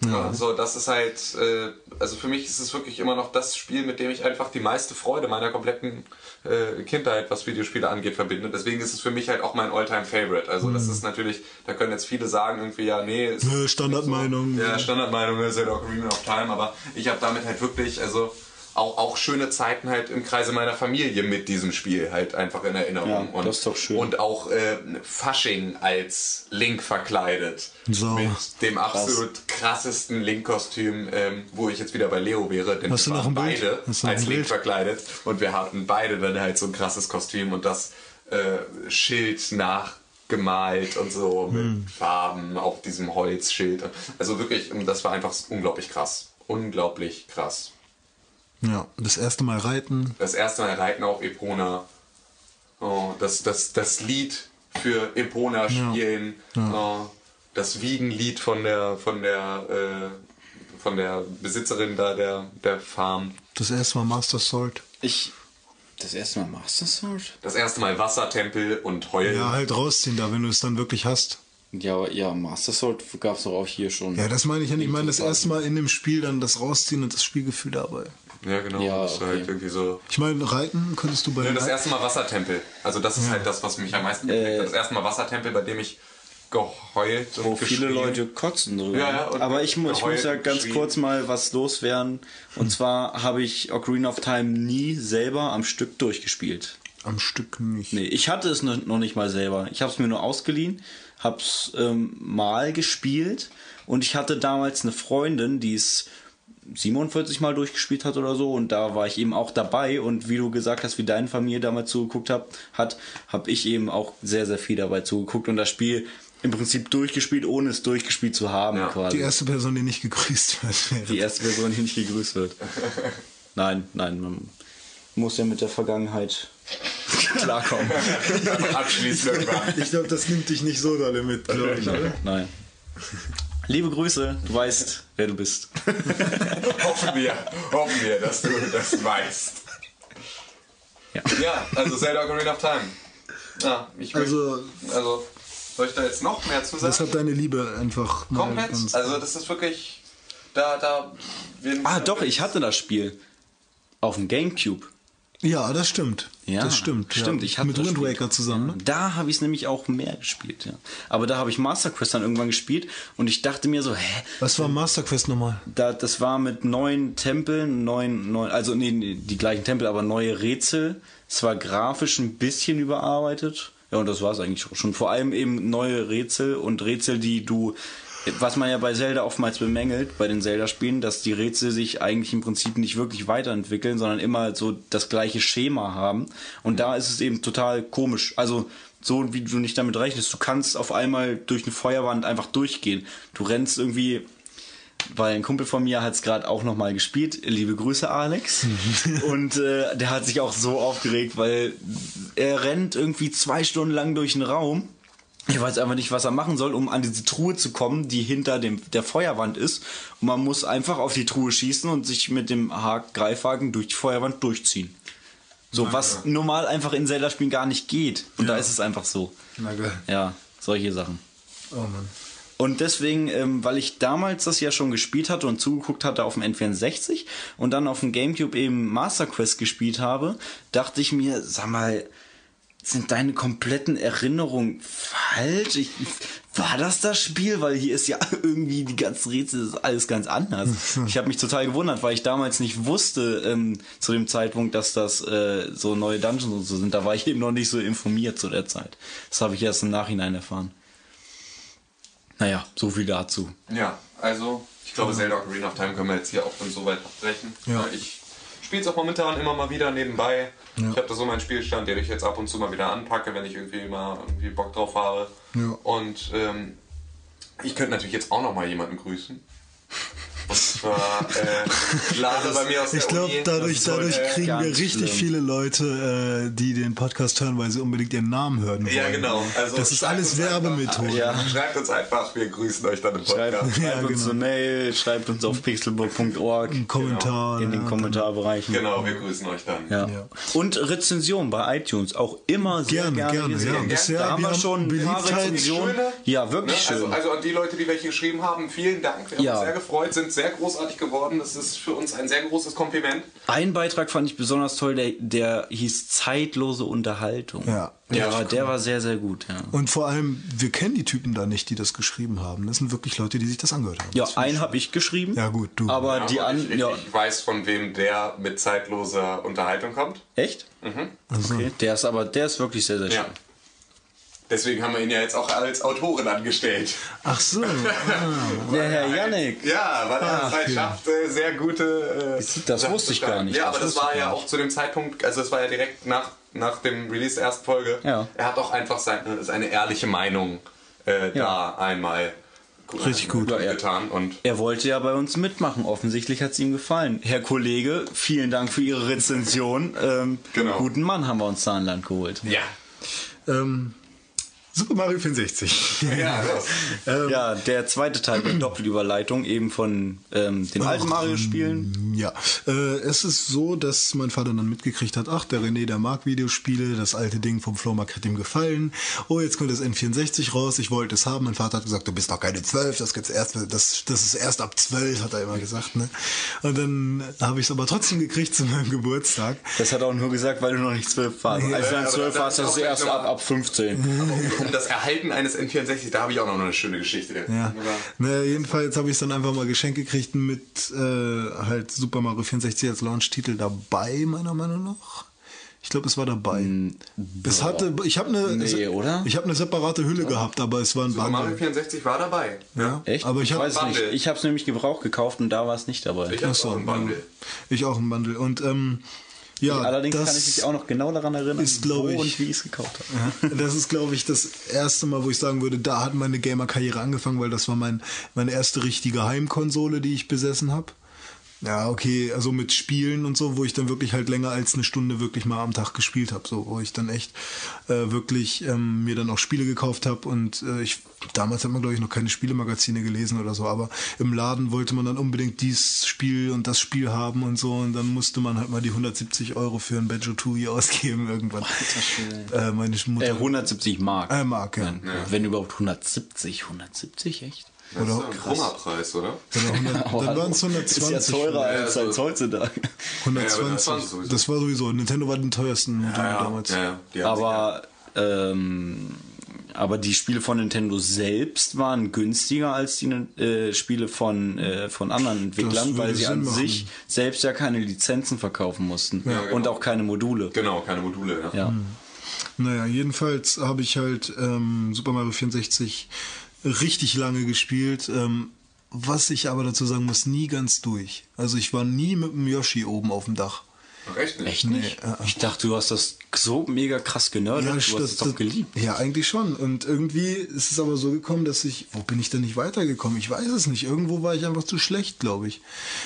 Ja. So, das ist halt, äh, also für mich ist es wirklich immer noch das Spiel, mit dem ich einfach die meiste Freude meiner kompletten äh, Kindheit, was Videospiele angeht, verbinde. Deswegen ist es für mich halt auch mein Alltime favorite Also das ist natürlich, da können jetzt viele sagen irgendwie, ja, nee, ist Standardmeinung. ja, Standardmeinung ist halt auch Ocarina of Time, aber ich habe damit halt wirklich, also auch, auch schöne Zeiten halt im Kreise meiner Familie mit diesem Spiel halt einfach in Erinnerung. Ja, und, das ist doch schön. Und auch äh, Fasching als Link verkleidet. So. Mit dem absolut krassesten Link-Kostüm, ähm, wo ich jetzt wieder bei Leo wäre, denn Hast wir du noch waren beide Hast du noch als Link verkleidet und wir hatten beide dann halt so ein krasses Kostüm und das äh, Schild nachgemalt und so mit Hm. Farben auf diesem Holzschild. Also wirklich, das war einfach unglaublich krass. Unglaublich krass. Ja, das erste Mal reiten. Das erste Mal Reiten auf Epona. Oh, das, das, das Lied für Epona spielen. Oh, das Wiegenlied von der, von der, äh, von der Besitzerin da der, der Farm. Das erste Mal Master Sword. Ich. Das erste Mal Master Sword? Das erste Mal Wassertempel und Heulen. Ja, halt rausziehen da, wenn du es dann wirklich hast. Ja, aber ja, Master Sword gab es doch auch hier schon. Ja, das meine ich ja nicht. Ich meine das erste Mal in dem Spiel dann das rausziehen und das Spielgefühl dabei. Ja, genau. Ja, das ist okay. halt irgendwie so. Ich meine, reiten könntest du bei Ja, das Reiten- erste Mal Wassertempel. Also das ist halt das, was mich am meisten äh, Das erste Mal Wassertempel, bei dem ich geheult und wo viele geschrien. Leute kotzen drüber. Ja, ja, und Aber ich, mu ich muss ja und ganz kurz mal was loswerden. Und zwar habe ich Ocarina of Time nie selber am Stück durchgespielt. am Stück nicht. Nee, ich hatte es noch noch nicht mal selber. Ich habe es mir nur ausgeliehen, habe es ähm, mal gespielt und ich hatte damals eine Freundin, die es 47 Mal durchgespielt hat oder so und da war ich eben auch dabei und wie du gesagt hast, wie deine Familie damals zugeguckt hat, hat habe ich eben auch sehr, sehr viel dabei zugeguckt und das Spiel im Prinzip durchgespielt, ohne es durchgespielt zu haben Ja. quasi. Die erste Person, die nicht gegrüßt wird. Die erste Person, die nicht gegrüßt wird. Nein, nein, man muss ja mit der Vergangenheit klarkommen. Abschließend. Ich glaube, das nimmt dich nicht so dolle mit, glaube ich, oder? Nein. Liebe Grüße, du weißt, wer du bist. hoffen wir, hoffen wir, dass du das weißt. Ja. Ja, also Zelda Ocarina of Time. Ja, ich Also- möchte, also soll ich da jetzt noch mehr zu sagen? Das hat deine Liebe einfach Komplett. Also das ist wirklich, da, da. Ah, doch, ich hatte das Spiel. Auf dem Gamecube. Ja, das stimmt. Ja, das stimmt. stimmt, Ja. ich hatte Mit Wind. Waker zusammen, ne? Da habe ich es nämlich auch mehr gespielt, ja. Aber da habe ich Master Quest dann irgendwann gespielt und ich dachte mir so, hä, Was war Master Quest nochmal? da, das war mit neuen Tempeln, neuen, neuen, also nee, die gleichen Tempel, aber neue Rätsel. Es war grafisch ein bisschen überarbeitet. Ja, und das war es eigentlich schon. Vor allem eben neue Rätsel und Rätsel, die du, was man ja bei Zelda oftmals bemängelt, bei den Zelda-Spielen, dass die Rätsel sich eigentlich im Prinzip nicht wirklich weiterentwickeln, sondern immer so das gleiche Schema haben. Und da ist es eben total komisch. Also, so wie du nicht damit rechnest, du kannst auf einmal durch eine Feuerwand einfach durchgehen. Du rennst irgendwie weil ein Kumpel von mir hat es gerade auch nochmal gespielt. Liebe Grüße, Alex. und äh, der hat sich auch so aufgeregt, weil er rennt irgendwie zwei Stunden lang durch den Raum. Ich weiß einfach nicht, was er machen soll, um an diese Truhe zu kommen, die hinter dem, der Feuerwand ist. Und man muss einfach auf die Truhe schießen und sich mit dem Hak Greifhaken durch die Feuerwand durchziehen. So, was normal einfach in Zelda-Spielen gar nicht geht. Und da ist es einfach so. Na geil. Ja, solche Sachen. Oh Mann. Und deswegen, ähm, weil ich damals das ja schon gespielt hatte und zugeguckt hatte auf dem N64 und dann auf dem Gamecube eben Master Quest gespielt habe, dachte ich mir, sag mal, sind deine kompletten Erinnerungen falsch? Ich, war das das Spiel? Weil hier ist ja irgendwie die ganzen Rätsel, ist alles ganz anders. Ich habe mich total gewundert, weil ich damals nicht wusste ähm, zu dem Zeitpunkt, dass das äh, so neue Dungeons und so sind. Da war ich eben noch nicht so informiert zu der Zeit. Das habe ich erst im Nachhinein erfahren. Naja, so viel dazu. Ja, also Ich glaube, Zelda Ocarina of Time können wir jetzt hier auch dann so weit abbrechen. Ja. Ich spiele es auch momentan immer mal wieder nebenbei. Ja. Ich habe da so meinen Spielstand, den ich jetzt ab und zu mal wieder anpacke, wenn ich irgendwie mal irgendwie Bock drauf habe. Ja. Und ähm, ich könnte natürlich jetzt auch noch mal jemanden grüßen. Und zwar äh, Lade bei mir aus der Ich glaube, dadurch, Das dadurch kriegen wir richtig schlimm. viele Leute, äh, die den Podcast hören, weil sie unbedingt ihren Namen hören wollen. Ja, genau. Also das ist schreibt alles uns einfach- Werbemethode. Ja. Schreibt uns einfach, wir grüßen euch dann im Schreibt, Podcast. schreibt Ja, uns genau. eine Mail, schreibt uns auf pixelburg.org Ein Kommentar. in den ja. Kommentarbereichen. Genau, wir grüßen euch dann. Ja. Ja. Und Rezensionen bei iTunes auch immer sehr Gerne, gerne, gerne, ja. Bisher, da haben wir haben schon ein paar Beliebtheit. Rezensionen. Schöne, Ja, wirklich Ne? Also, schön. also an die Leute, die welche geschrieben haben, vielen Dank. Wir haben Ja. uns sehr gefreut, sind sehr großartig geworden. Das ist für uns ein sehr großes Kompliment. Ein Beitrag fand ich besonders toll, der, der hieß zeitlose Unterhaltung. Ja. Der, Ja, war, der war sehr, sehr gut, ja. Und vor allem, wir kennen die Typen da nicht, die das geschrieben haben. Das sind wirklich Leute, die sich das angehört haben. Ja, einen habe ich geschrieben. Ja, gut, du. Aber die Aber ich, anderen, ich, ja, ich weiß, von wem der mit zeitloser Unterhaltung kommt. echt? Okay. Der ist aber, der ist wirklich sehr, sehr schön. Deswegen haben wir ihn ja jetzt auch als Autorin angestellt. Ach so. Ah. Der Herr Yannick. Ja, weil er es halt ja. schafft, äh, sehr gute. Äh, Das Sachen wusste ich gar nicht. Ja, Das aber das war ja auch zu dem Zeitpunkt, also es war ja direkt nach, nach dem Release der ersten Folge. Ja. Er hat auch einfach seine, seine ehrliche Meinung äh, Ja. da einmal Richtig gut. äh, getan. Und Er wollte ja bei uns mitmachen. Offensichtlich hat es ihm gefallen. Herr Kollege, vielen Dank für Ihre Rezension. Ähm, Genau. Guten Mann haben wir uns da an Land geholt. ja. Ähm, Super Mario 64. Ja, das. Ja, der zweite Teil der Doppelüberleitung eben von ähm, den alten Mario-Spielen. Ja, äh, es ist so, dass mein Vater dann mitgekriegt hat, ach, der René, der mag Videospiele, das alte Ding vom Flohmarkt hat ihm gefallen. Oh, jetzt kommt das N64 raus, ich wollte es haben. Mein Vater hat gesagt, du bist noch keine 12, das gibt's erst, das, das ist erst ab 12, hat er immer gesagt, ne? Und dann habe ich es aber trotzdem gekriegt zu meinem Geburtstag. Das hat er auch nur gesagt, weil du noch nicht zwölf warst. Als du dann zwölf warst, da das ist erst ab, ab 15. Das Erhalten eines N64, da habe ich auch noch eine schöne Geschichte. Ja. Ne, jedenfalls habe ich dann einfach mal geschenkt gekriegt mit äh, halt Super Mario 64 als Launch-Titel dabei, meiner Meinung nach. Ich glaube, es war dabei. es hatte, ich habe eine, Nee, oder? ich habe eine separate Hülle gehabt, aber es war ein Super Mario Bundle. 64 war dabei. Ja, Echt? aber ich habe weiß nicht. Ich habe es nämlich Gebrauch gekauft und da war es nicht dabei. Ich habe auch ein Bundle. ich auch ein Bundle und ähm, ja, Allerdings kann ich mich auch noch genau daran erinnern, ist, wo ich- und wie ich es gekauft habe. Ja, das ist, glaube ich, das erste Mal, wo ich sagen würde, da hat meine Gamer-Karriere angefangen, weil das war mein, meine erste richtige Heimkonsole, die ich besessen habe. Ja, okay, also mit Spielen und so, wo ich dann wirklich halt länger als eine Stunde wirklich mal am Tag gespielt habe, so, wo ich dann echt äh, wirklich ähm, mir dann auch Spiele gekauft habe und äh, ich damals hat man glaube ich noch keine Spielemagazine gelesen oder so, aber im Laden wollte man dann unbedingt dies Spiel und das Spiel haben und so und dann musste man halt mal die 170 Euro für ein Banjo Tooie ausgeben irgendwann. Äh, meine Mutter Äh, 170 Mark. äh, Mark, ja. Wenn überhaupt 170. 170, echt? Das ist Oder- ein Krummerpreis, oder? Oder 100, Oh, dann waren es hallo. 120. Ist ja teurer Ja, als, so- als heutzutage. Ja, aber das 120. waren sowieso. das war sowieso. Nintendo war den teuersten Modul Ja, ja, damals. ja, ja. Aber, ähm, aber die Spiele von Nintendo selbst waren günstiger als die äh, Spiele von, äh, von anderen Entwicklern, weil sie Sinn an machen. sich selbst ja keine Lizenzen verkaufen mussten. genau. Und auch keine Module. Genau, keine Module. Ja. Ja. Naja, jedenfalls habe ich halt ähm, Super Mario 64 richtig lange gespielt. Ähm, was ich aber dazu sagen muss, nie ganz durch. Also ich war nie mit dem Yoshi oben auf dem Dach. Ach, Echt nicht? Echt nicht? Nee, äh, Ich dachte, du hast das so mega krass genördet. du hast das- es doch geliebt. Ja, eigentlich schon. Und irgendwie ist es aber so gekommen, dass ich, wo bin ich denn nicht weitergekommen? Ich weiß es nicht. Irgendwo war ich einfach zu schlecht, glaube ich.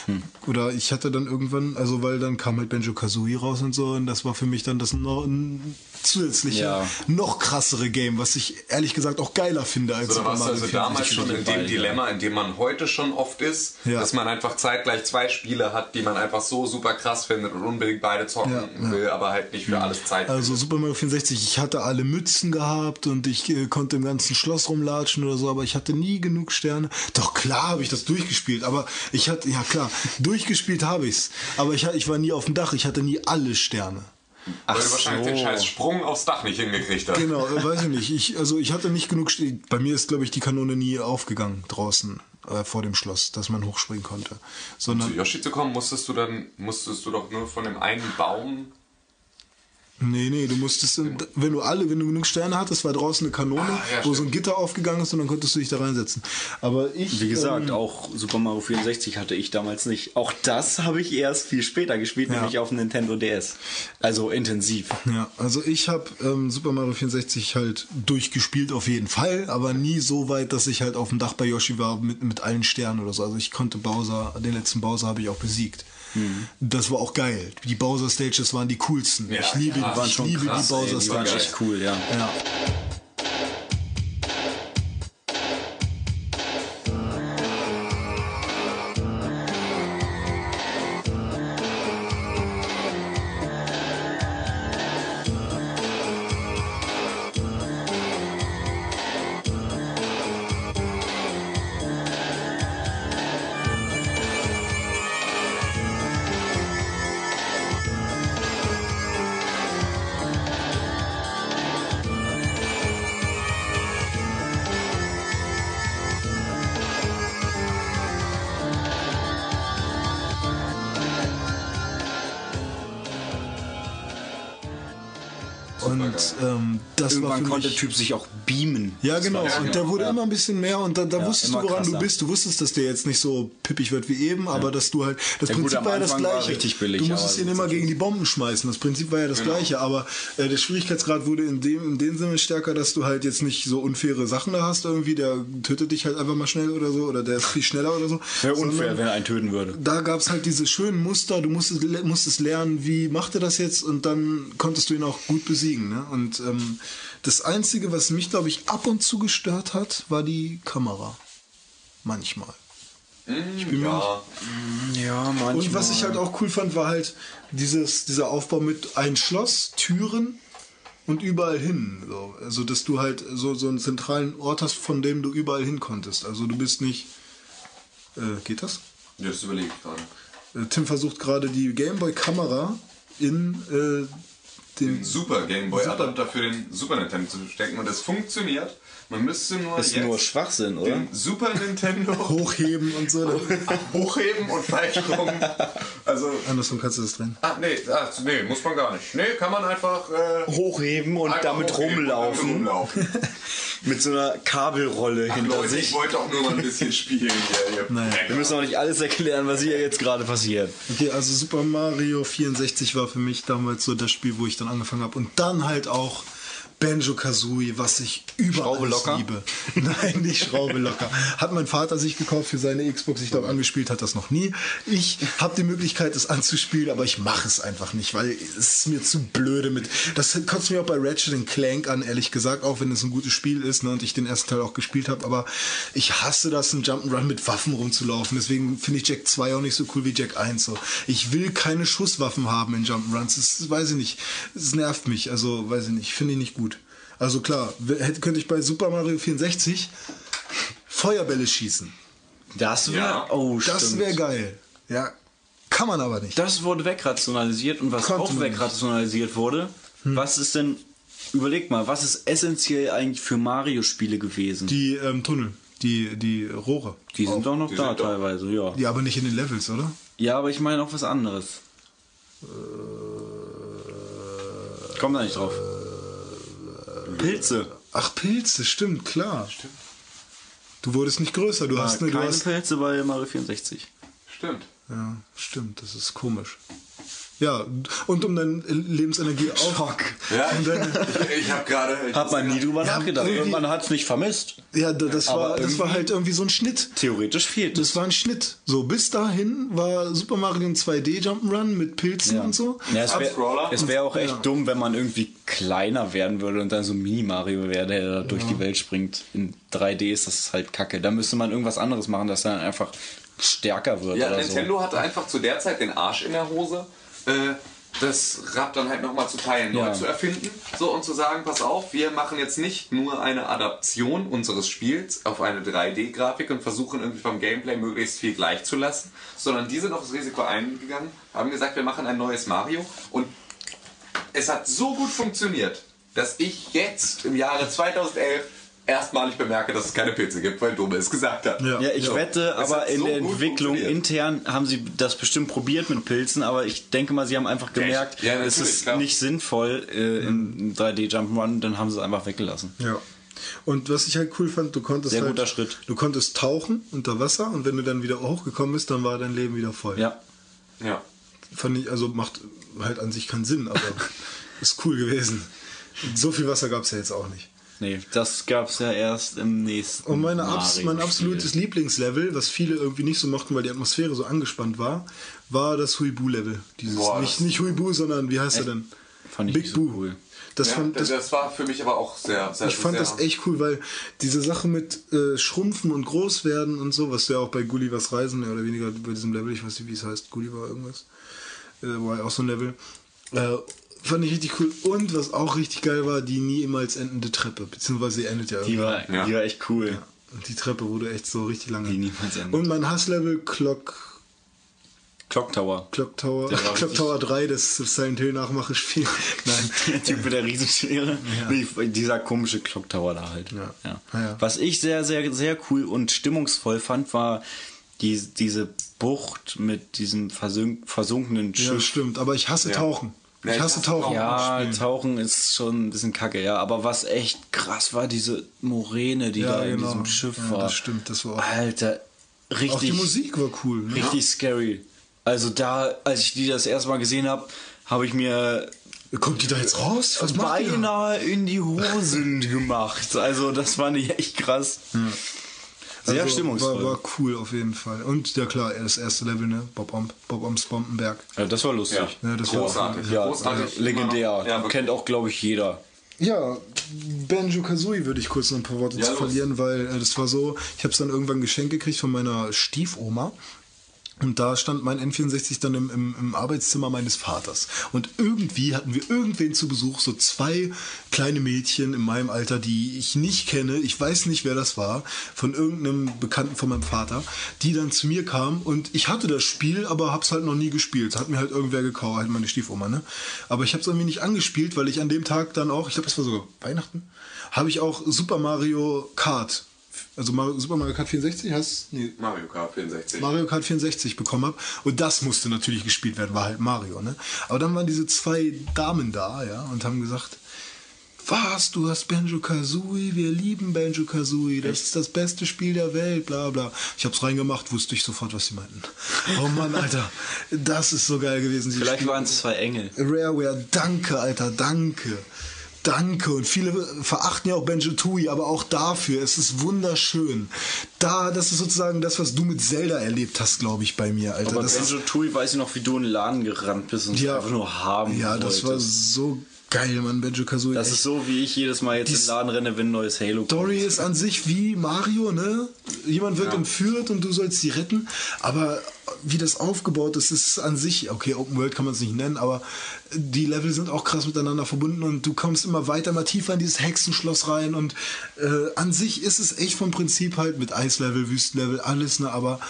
Hm. Oder ich hatte dann irgendwann, also weil dann kam halt Benjo Kazooie raus und so und das war für mich dann das noch ein zusätzliche, Ja. noch krassere Game, was ich ehrlich gesagt auch geiler finde als So, warst also damals 64. schon in dem. Dilemma, in dem man heute schon oft ist, Ja. dass man einfach zeitgleich zwei Spiele hat, die man einfach so super krass findet und unbedingt beide zocken Ja, ja. will, aber halt nicht für alles Zeit. Also Super Mario 64, ich hatte alle Mützen gehabt und ich äh, konnte im ganzen Schloss rumlatschen oder so, aber ich hatte nie genug Sterne. Doch klar habe ich das durchgespielt, aber ich hatte, ja klar, durchgespielt habe ich's, aber ich, ich war nie auf dem Dach, ich hatte nie alle Sterne. weil Ach du wahrscheinlich den so. scheiß Sprung aufs Dach nicht hingekriegt hast. Genau, äh, weiß ich nicht. Ich, also ich hatte nicht genug, St- bei mir ist glaube ich die Kanone nie aufgegangen draußen äh, vor dem Schloss, dass man hochspringen konnte, Zu sondern Yoshi zu kommen, musstest du dann, musstest du doch nur von dem einen Baum Nee, nee, du musstest, wenn du alle, wenn du genug Sterne hattest, war draußen eine Kanone, Ah, ja, wo so ein. Gitter aufgegangen ist und dann konntest du dich da reinsetzen. Aber ich. Wie gesagt, ähm, auch Super Mario 64 hatte ich damals nicht. Auch das habe ich erst viel später gespielt, Ja. nämlich auf dem Nintendo DS. Also intensiv. Ja, also ich habe ähm, Super Mario 64 halt durchgespielt auf jeden Fall, aber nie so weit, dass ich halt auf dem Dach bei Yoshi war mit, mit allen Sternen oder so. Also ich konnte Bowser, den letzten Bowser habe ich auch besiegt. Mhm. Das war auch geil. Die Bowser Stages waren die coolsten. Ja, ich liebe, ja, ich liebe krass, die Bowser ey, die waren Stages. Echt cool, ja. Ja. Konnte der Typ sich auch beamen. Ja, genau. und der wurde ja. immer ein bisschen mehr und da, da wusstest du, woran du krasser. bist. Du wusstest, dass der jetzt nicht so pippig wird wie eben, aber dass du halt. Das Ja, gut, Prinzip war ja das gleiche. richtig billig, du musstest ihn immer gegen die Bomben schmeißen. Das Prinzip war ja das gleiche, aber äh, der Schwierigkeitsgrad wurde in dem, in dem Sinne stärker, dass du halt jetzt nicht so unfaire Sachen da hast irgendwie. Der tötet dich halt einfach mal schnell oder so oder der ist viel schneller oder so. Wäre unfair, wenn er einen töten würde. da gab es halt diese schönen Muster, du musstest, musstest lernen, wie macht er das jetzt und dann konntest du ihn auch gut besiegen. Ne? Und ähm, das Einzige, was mich, glaube ich, ab und zu gestört hat, war die Kamera. Manchmal. Ich bin mir Ja, Ja, nicht- manchmal. und was ich halt auch cool fand, war halt dieses, dieser Aufbau mit ein Schloss, Türen und überall hin. So. Also, dass du halt so, so einen zentralen Ort hast, von dem du überall hin konntest. Also, du bist nicht. Äh, geht das? das überlege ich gerade. Äh, Tim versucht gerade die Gameboy-Kamera in äh, den. Den Super Game Boy Adapter für den Super Nintendo zu stecken und es funktioniert. Man müsste nur ist jetzt nur Schwachsinn, oder? den Super Nintendo Hochheben und so. hochheben und falsch rum. Also, Andersrum kannst du das drehen. ah, nee, ah, nee, muss man gar nicht. Nee, kann man einfach äh, Hochheben und einfach damit hochheben und damit rumlaufen. rumlaufen. Mit so einer Kabelrolle hinter Leute, ich sich. wollte auch nur mal ein bisschen spielen hier. Naja. Wir müssen auch nicht alles erklären, was hier jetzt gerade passiert. Okay, also Super Mario 64 war für mich damals so das Spiel, wo ich dann angefangen habe. Und dann halt auch Banjo Kazooie, was ich über Schraube alles locker? liebe. Nein, nicht Schraube locker. Hat mein Vater sich gekauft für seine Xbox. Ich glaube, angespielt hat das noch nie. Ich habe die Möglichkeit, es anzuspielen, aber ich mache es einfach nicht, weil es ist mir zu blöde mit. Das kotzt mir auch bei Ratchet Clank an, ehrlich gesagt, auch wenn es ein gutes Spiel ist ne, und ich den ersten Teil auch gespielt habe. Aber ich hasse das, ein Jump'n'Run mit Waffen rumzulaufen. Deswegen finde ich Jack 2 auch nicht so cool wie Jack 1. So. Ich will keine Schusswaffen haben in Jump'n'Runs. Das weiß ich nicht. Es nervt mich. Also, weiß ich nicht. Finde ich nicht gut. Also klar, hätte, könnte ich bei Super Mario 64 Feuerbälle schießen. Das wäre. Ja. Oh, Das wäre geil. Ja, kann man aber nicht. Das wurde wegrationalisiert und was Konnte auch wegrationalisiert wurde, was ist denn, überleg mal, was ist essentiell eigentlich für Mario-Spiele gewesen? Die ähm, Tunnel, die, die Rohre. Die sind doch noch die da teilweise, ja. Ja, aber nicht in den Levels, oder? Ja, aber ich meine auch was anderes. Komm da nicht drauf. Pilze. Ach, Pilze, stimmt, klar. Stimmt. Du wurdest nicht größer, du hast eine. Du Keine hast, Pilze bei Mario 64. Stimmt. ja, stimmt, das ist komisch. Ja, und um deine Lebensenergie auch. Ja, Um deine, ich, ich habe gerade. Hat man nie drüber Ja, nachgedacht. irgendwie- Man hat es nicht vermisst. ja, da- das war, das war halt irgendwie so ein Schnitt. Theoretisch fehlt Das es. war ein Schnitt. So, bis dahin war Super Mario ein 2D Jump'n'Run mit Pilzen und so. Ja, es wäre wär auch echt Ja. dumm, wenn man irgendwie kleiner werden würde und dann so ein Mini-Mario wäre, der da durch die Welt springt. In 3D ist das halt kacke. Da müsste man irgendwas anderes machen, dass er dann einfach stärker wird Ja, oder Nintendo hatte einfach zu der Zeit den Arsch in der Hose, äh, das Rad dann halt nochmal zu teilen, neu Ja. zu erfinden. So und zu sagen, pass auf, wir machen jetzt nicht nur eine Adaption unseres Spiels auf eine 3D-Grafik und versuchen irgendwie vom Gameplay möglichst viel gleich zu lassen, sondern die sind auf das Risiko eingegangen, haben gesagt, wir machen ein neues Mario und es hat so gut funktioniert, dass ich jetzt im Jahre 2011 erstmalig bemerke, dass es keine Pilze gibt, weil Dome es gesagt hat. Ja. Ja, ich Ja. wette, aber in so der Entwicklung intern haben sie das bestimmt probiert mit Pilzen, aber ich denke mal, sie haben einfach gemerkt, Ja, es ist klar. nicht sinnvoll äh, im 3D Jump'n'Run, dann haben sie es einfach weggelassen. Ja. Und was ich halt cool fand, du konntest Sehr halt, guter Schritt. du konntest tauchen unter Wasser und wenn du dann wieder hochgekommen bist, dann war dein Leben wieder voll. Ja. Ja. Fand ich, also macht halt an sich keinen Sinn, aber ist cool gewesen. So viel Wasser gab es ja jetzt auch nicht. Nee, das gab's ja erst im nächsten. Und meine abs mein absolutes Lieblingslevel, was viele irgendwie nicht so mochten, weil die Atmosphäre so angespannt war, war das Huibu-Level. Dieses Boah, nicht, nicht Huibu, sondern wie heißt er denn? Fand ich Big so Boo. cool. Das ja fand, das, das, war für mich aber auch sehr, sehr ich fand sehr, das echt cool, weil diese Sache mit äh, Schrumpfen und Großwerden und so, was du ja auch bei Gullivers Reisen mehr oder weniger bei diesem Level, ich weiß nicht, wie es heißt, Gulliver irgendwas, äh, war ja auch so ein Level, äh, fand ich richtig cool. Und was auch richtig geil war, die niemals endende Treppe, beziehungsweise sie endet ja Die irgendwann. war, Ja. die war echt cool. Und die Treppe wurde echt so richtig lange. Die niemals endet. Und mein Hasslevel Clock, Clock Tower. Clock Tower, Clock Tower 3, das Silent Hill Nachmachespiel. Nein. Der Typ mit der Riesenschere. Nee, dieser komische Clock Tower da halt. Ja. Ja. Ja, ja. Was ich sehr, sehr, sehr cool und stimmungsvoll fand, war die, diese Bucht mit diesem versunk versunkenen Ja, Schiff. stimmt, aber ich hasse Ja. Tauchen. Ja, ich hasse Tauchen. Ja. Tauchen ist schon ein bisschen kacke, ja. Aber was echt krass war, diese Moräne, die Ja, da in genau. diesem Schiff Ja, war. das stimmt, das war auch- Alter, richtig. Auch die Musik war cool. Ne? Richtig scary. Also da, als ich die das erste Mal gesehen habe, habe ich mir Kommt die da jetzt raus? Was macht die da? beinahe in die Hosen gemacht. Also das fand ich echt krass. Sehr Also, stimmungsvoll. War, war cool auf jeden Fall. Und ja klar, das erste Level, ne? Bob, Omb, Bob Oms Bombenberg. ja, das war lustig. Ja, das war Großartig. Ja, Großartig. legendär. Ja. Kennt auch, glaube ich, jeder. Ja, Banjo Kazooie würde ich kurz noch ein paar Worte Ja, zu verlieren, weil äh, das war so, ich habe es dann irgendwann geschenkt gekriegt von meiner Stiefoma. Und da stand mein N64 dann im, im, im Arbeitszimmer meines Vaters. Und irgendwie hatten wir irgendwen zu Besuch, so zwei kleine Mädchen in meinem Alter, die ich nicht kenne, ich weiß nicht, wer das war, von irgendeinem Bekannten von meinem Vater, die dann zu mir kamen und ich hatte das Spiel, aber hab's halt noch nie gespielt. Hat mir halt irgendwer gekauft, halt meine Stiefoma, ne? Aber ich hab's irgendwie nicht angespielt, weil ich an dem Tag dann auch, ich glaube, das war sogar Weihnachten, habe ich auch Super Mario Kart, also Super Mario Kart 64, hast nee, Mario Kart 64. Mario Kart 64 bekommen habe. Und das musste natürlich gespielt werden, war halt Mario, ne? Aber dann waren diese zwei Damen da, ja, und haben gesagt, was, du hast Banjo-Kazooie, wir lieben Banjo-Kazooie, das ist das beste Spiel der Welt, bla bla. Ich hab's reingemacht, wusste ich sofort, was sie meinten. Oh Mann, Alter, das ist so geil gewesen. Vielleicht waren es zwei Engel. Rareware, danke, Alter, danke. Danke. Und viele verachten ja auch Banjo Tooie, aber auch dafür. Es ist wunderschön. Da, das ist sozusagen das, was du mit Zelda erlebt hast, glaube ich, bei mir, Alter. Aber das Banjo Tui weiß ich noch, wie du in den Laden gerannt bist und Ja. einfach nur haben ja, das war so geil, Mann, Banjo Kazooie. Das ist so, wie ich jedes Mal jetzt in den Laden renne, wenn ein neues Halo Story kommt. ist an sich wie Mario, ne? Jemand wird entführt und du sollst sie retten, aber wie das aufgebaut ist, ist an sich, okay, Open World kann man es nicht nennen, aber die Level sind auch krass miteinander verbunden und du kommst immer weiter, immer tiefer in dieses Hexenschloss rein und äh, an sich ist es echt vom Prinzip halt mit Eislevel, Wüstenlevel, alles, ne? Aber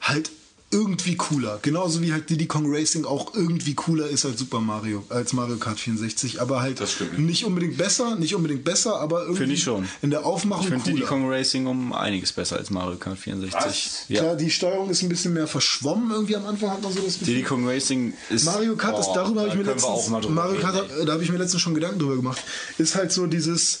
halt irgendwie cooler. Genauso wie halt Diddy Kong Racing auch irgendwie cooler ist als Super Mario, als Mario Kart 64, aber halt nicht unbedingt besser, nicht unbedingt besser, aber irgendwie Finde ich schon. in der Aufmachung Ich finde cooler. Diddy Kong Racing um einiges besser als Mario Kart 64. Ja. Klar, die Steuerung ist ein bisschen mehr verschwommen irgendwie am Anfang hat man so das Gefühl. Diddy Kong Racing ist. Mario Kart ist Boah, darüber habe ich mir letztens auch mal drüber Mario Kart da habe ich mir letztens schon Gedanken drüber gemacht. Ist halt so dieses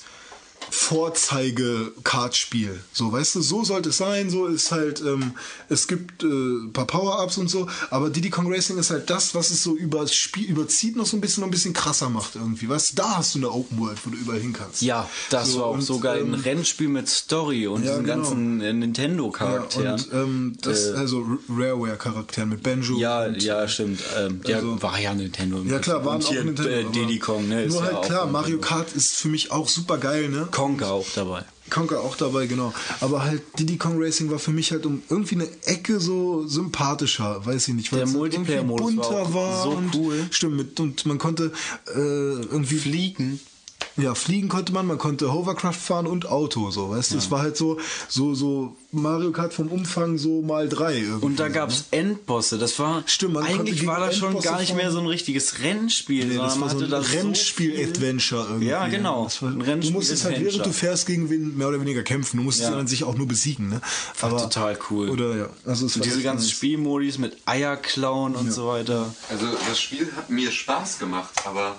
Vorzeige-Kartspiel. So, weißt du, so sollte es sein. So ist halt, ähm, es gibt äh, ein paar Power-Ups und so, aber Diddy Kong Racing ist halt das, was es so über das Spiel überzieht, noch so ein bisschen, noch ein bisschen krasser macht irgendwie. Weißt du, da hast du eine Open World, wo du überall hin kannst. Ja, das So, war auch und, so geil. Ein ähm, Rennspiel mit Story und ja, diesen genau. ganzen äh, Ja, Nintendo-Charakteren. und ähm, das, Äh, also Rareware-Charakteren mit Banjo. ja, und, ja, stimmt. Ähm, ja, also- war ja Nintendo. Ja klar, waren und auch hier, Nintendo. Äh, Diddy Kong, ne? Nur ja halt auch klar, Mario. Kart ist für mich auch super geil, ne? Conker auch dabei. Conker auch dabei, genau. Aber halt Diddy Kong Racing war für mich halt um irgendwie eine Ecke so sympathischer, weiß ich nicht. weil Der es halt Multiplayer-Modus irgendwie war bunter war so und, cool. Stimmt, mit, und man konnte äh, irgendwie Fliegen. Ja, fliegen konnte man, man konnte Hovercraft fahren und Auto, so, weißt du, es war halt so, so, so Mario Kart vom Umfang so mal drei irgendwie. Und da gab's Endbosse. Das war Stimmt, man konnte eigentlich war das schon Endbosse gar nicht mehr so ein richtiges Rennspiel, Nee, sondern das war man so hatte ein Rennspiel-Adventure irgendwie. Ja, genau. Das war, Ein du musstest halt, während du fährst, gegen wen mehr oder weniger kämpfen. Du musstest Ja. dann sich auch nur besiegen, ne? War total cool. Oder ja. Also es Und diese ganzen nice. Spielmodis mit Eierklauen und so weiter. Also das Spiel hat mir Spaß gemacht, aber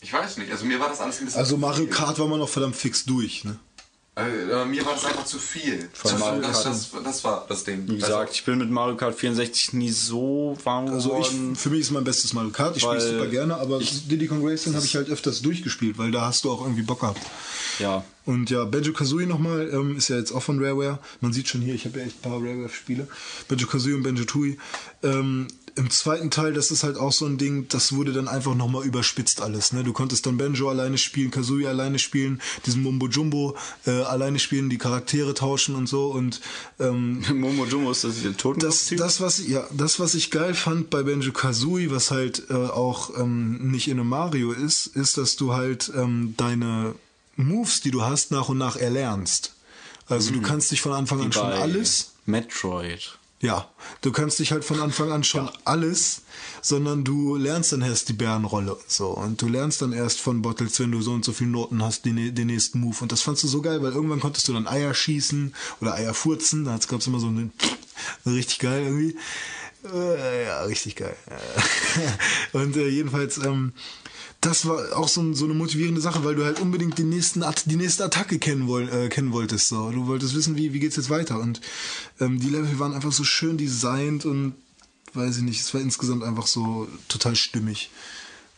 ich weiß nicht. Also mir war das alles ein bisschen Also zu Mario viel. Kart war man noch verdammt fix durch, ne? Also, aber mir war das einfach zu viel. Von Das, Mario das, Kart. das, das war das Ding. Wie gesagt, ich bin mit Mario Kart 64 nie so warm Also geworden. ich, für mich ist mein bestes Mario Kart. Ich spiele Weil super gerne, aber Diddy Kong Racing habe ich halt öfters durchgespielt, weil da hast du auch irgendwie Bock gehabt. ja. Und ja, Banjo Kazooie nochmal, ähm, ist ja jetzt auch von Rareware. Man sieht schon hier, ich habe ja echt ein paar Rareware-Spiele. Banjo Kazooie und Banjo Tooie. Ähm, Im zweiten Teil, das ist halt auch so ein Ding, das wurde dann einfach nochmal überspitzt alles. Ne? Du konntest dann Banjo alleine spielen, Kazooie alleine spielen, diesen Mumbo Jumbo äh, alleine spielen, die Charaktere tauschen und so. Und ähm, Momo Jumbo ist das der das, Totenkopf-Typ? das, was, ja, das, was ich geil fand bei Banjo Kazooie, was halt äh, auch ähm, nicht in einem Mario ist, ist, dass du halt ähm, deine Moves, die du hast, nach und nach erlernst. Also du kannst dich von Anfang an schon alles. Metroid. Ja, du kannst dich halt von Anfang an schon alles, sondern du lernst dann erst die Bärenrolle und so. Und du lernst dann erst von Bottles, wenn du so und so viele Noten hast, den, den nächsten Move. Und das fandst du so geil, weil irgendwann konntest du dann Eier schießen oder Eier furzen. Da gab es immer so einen richtig geil irgendwie. Äh, ja, richtig geil. und äh, jedenfalls, ähm, das war auch so, ein, so eine motivierende Sache, weil du halt unbedingt den nächsten, die nächste Attacke kennen, woll, äh, kennen wolltest. So. Du wolltest wissen, wie, wie geht's jetzt weiter. Und ähm, die Level waren einfach so schön designt und weiß ich nicht, es war insgesamt einfach so total stimmig.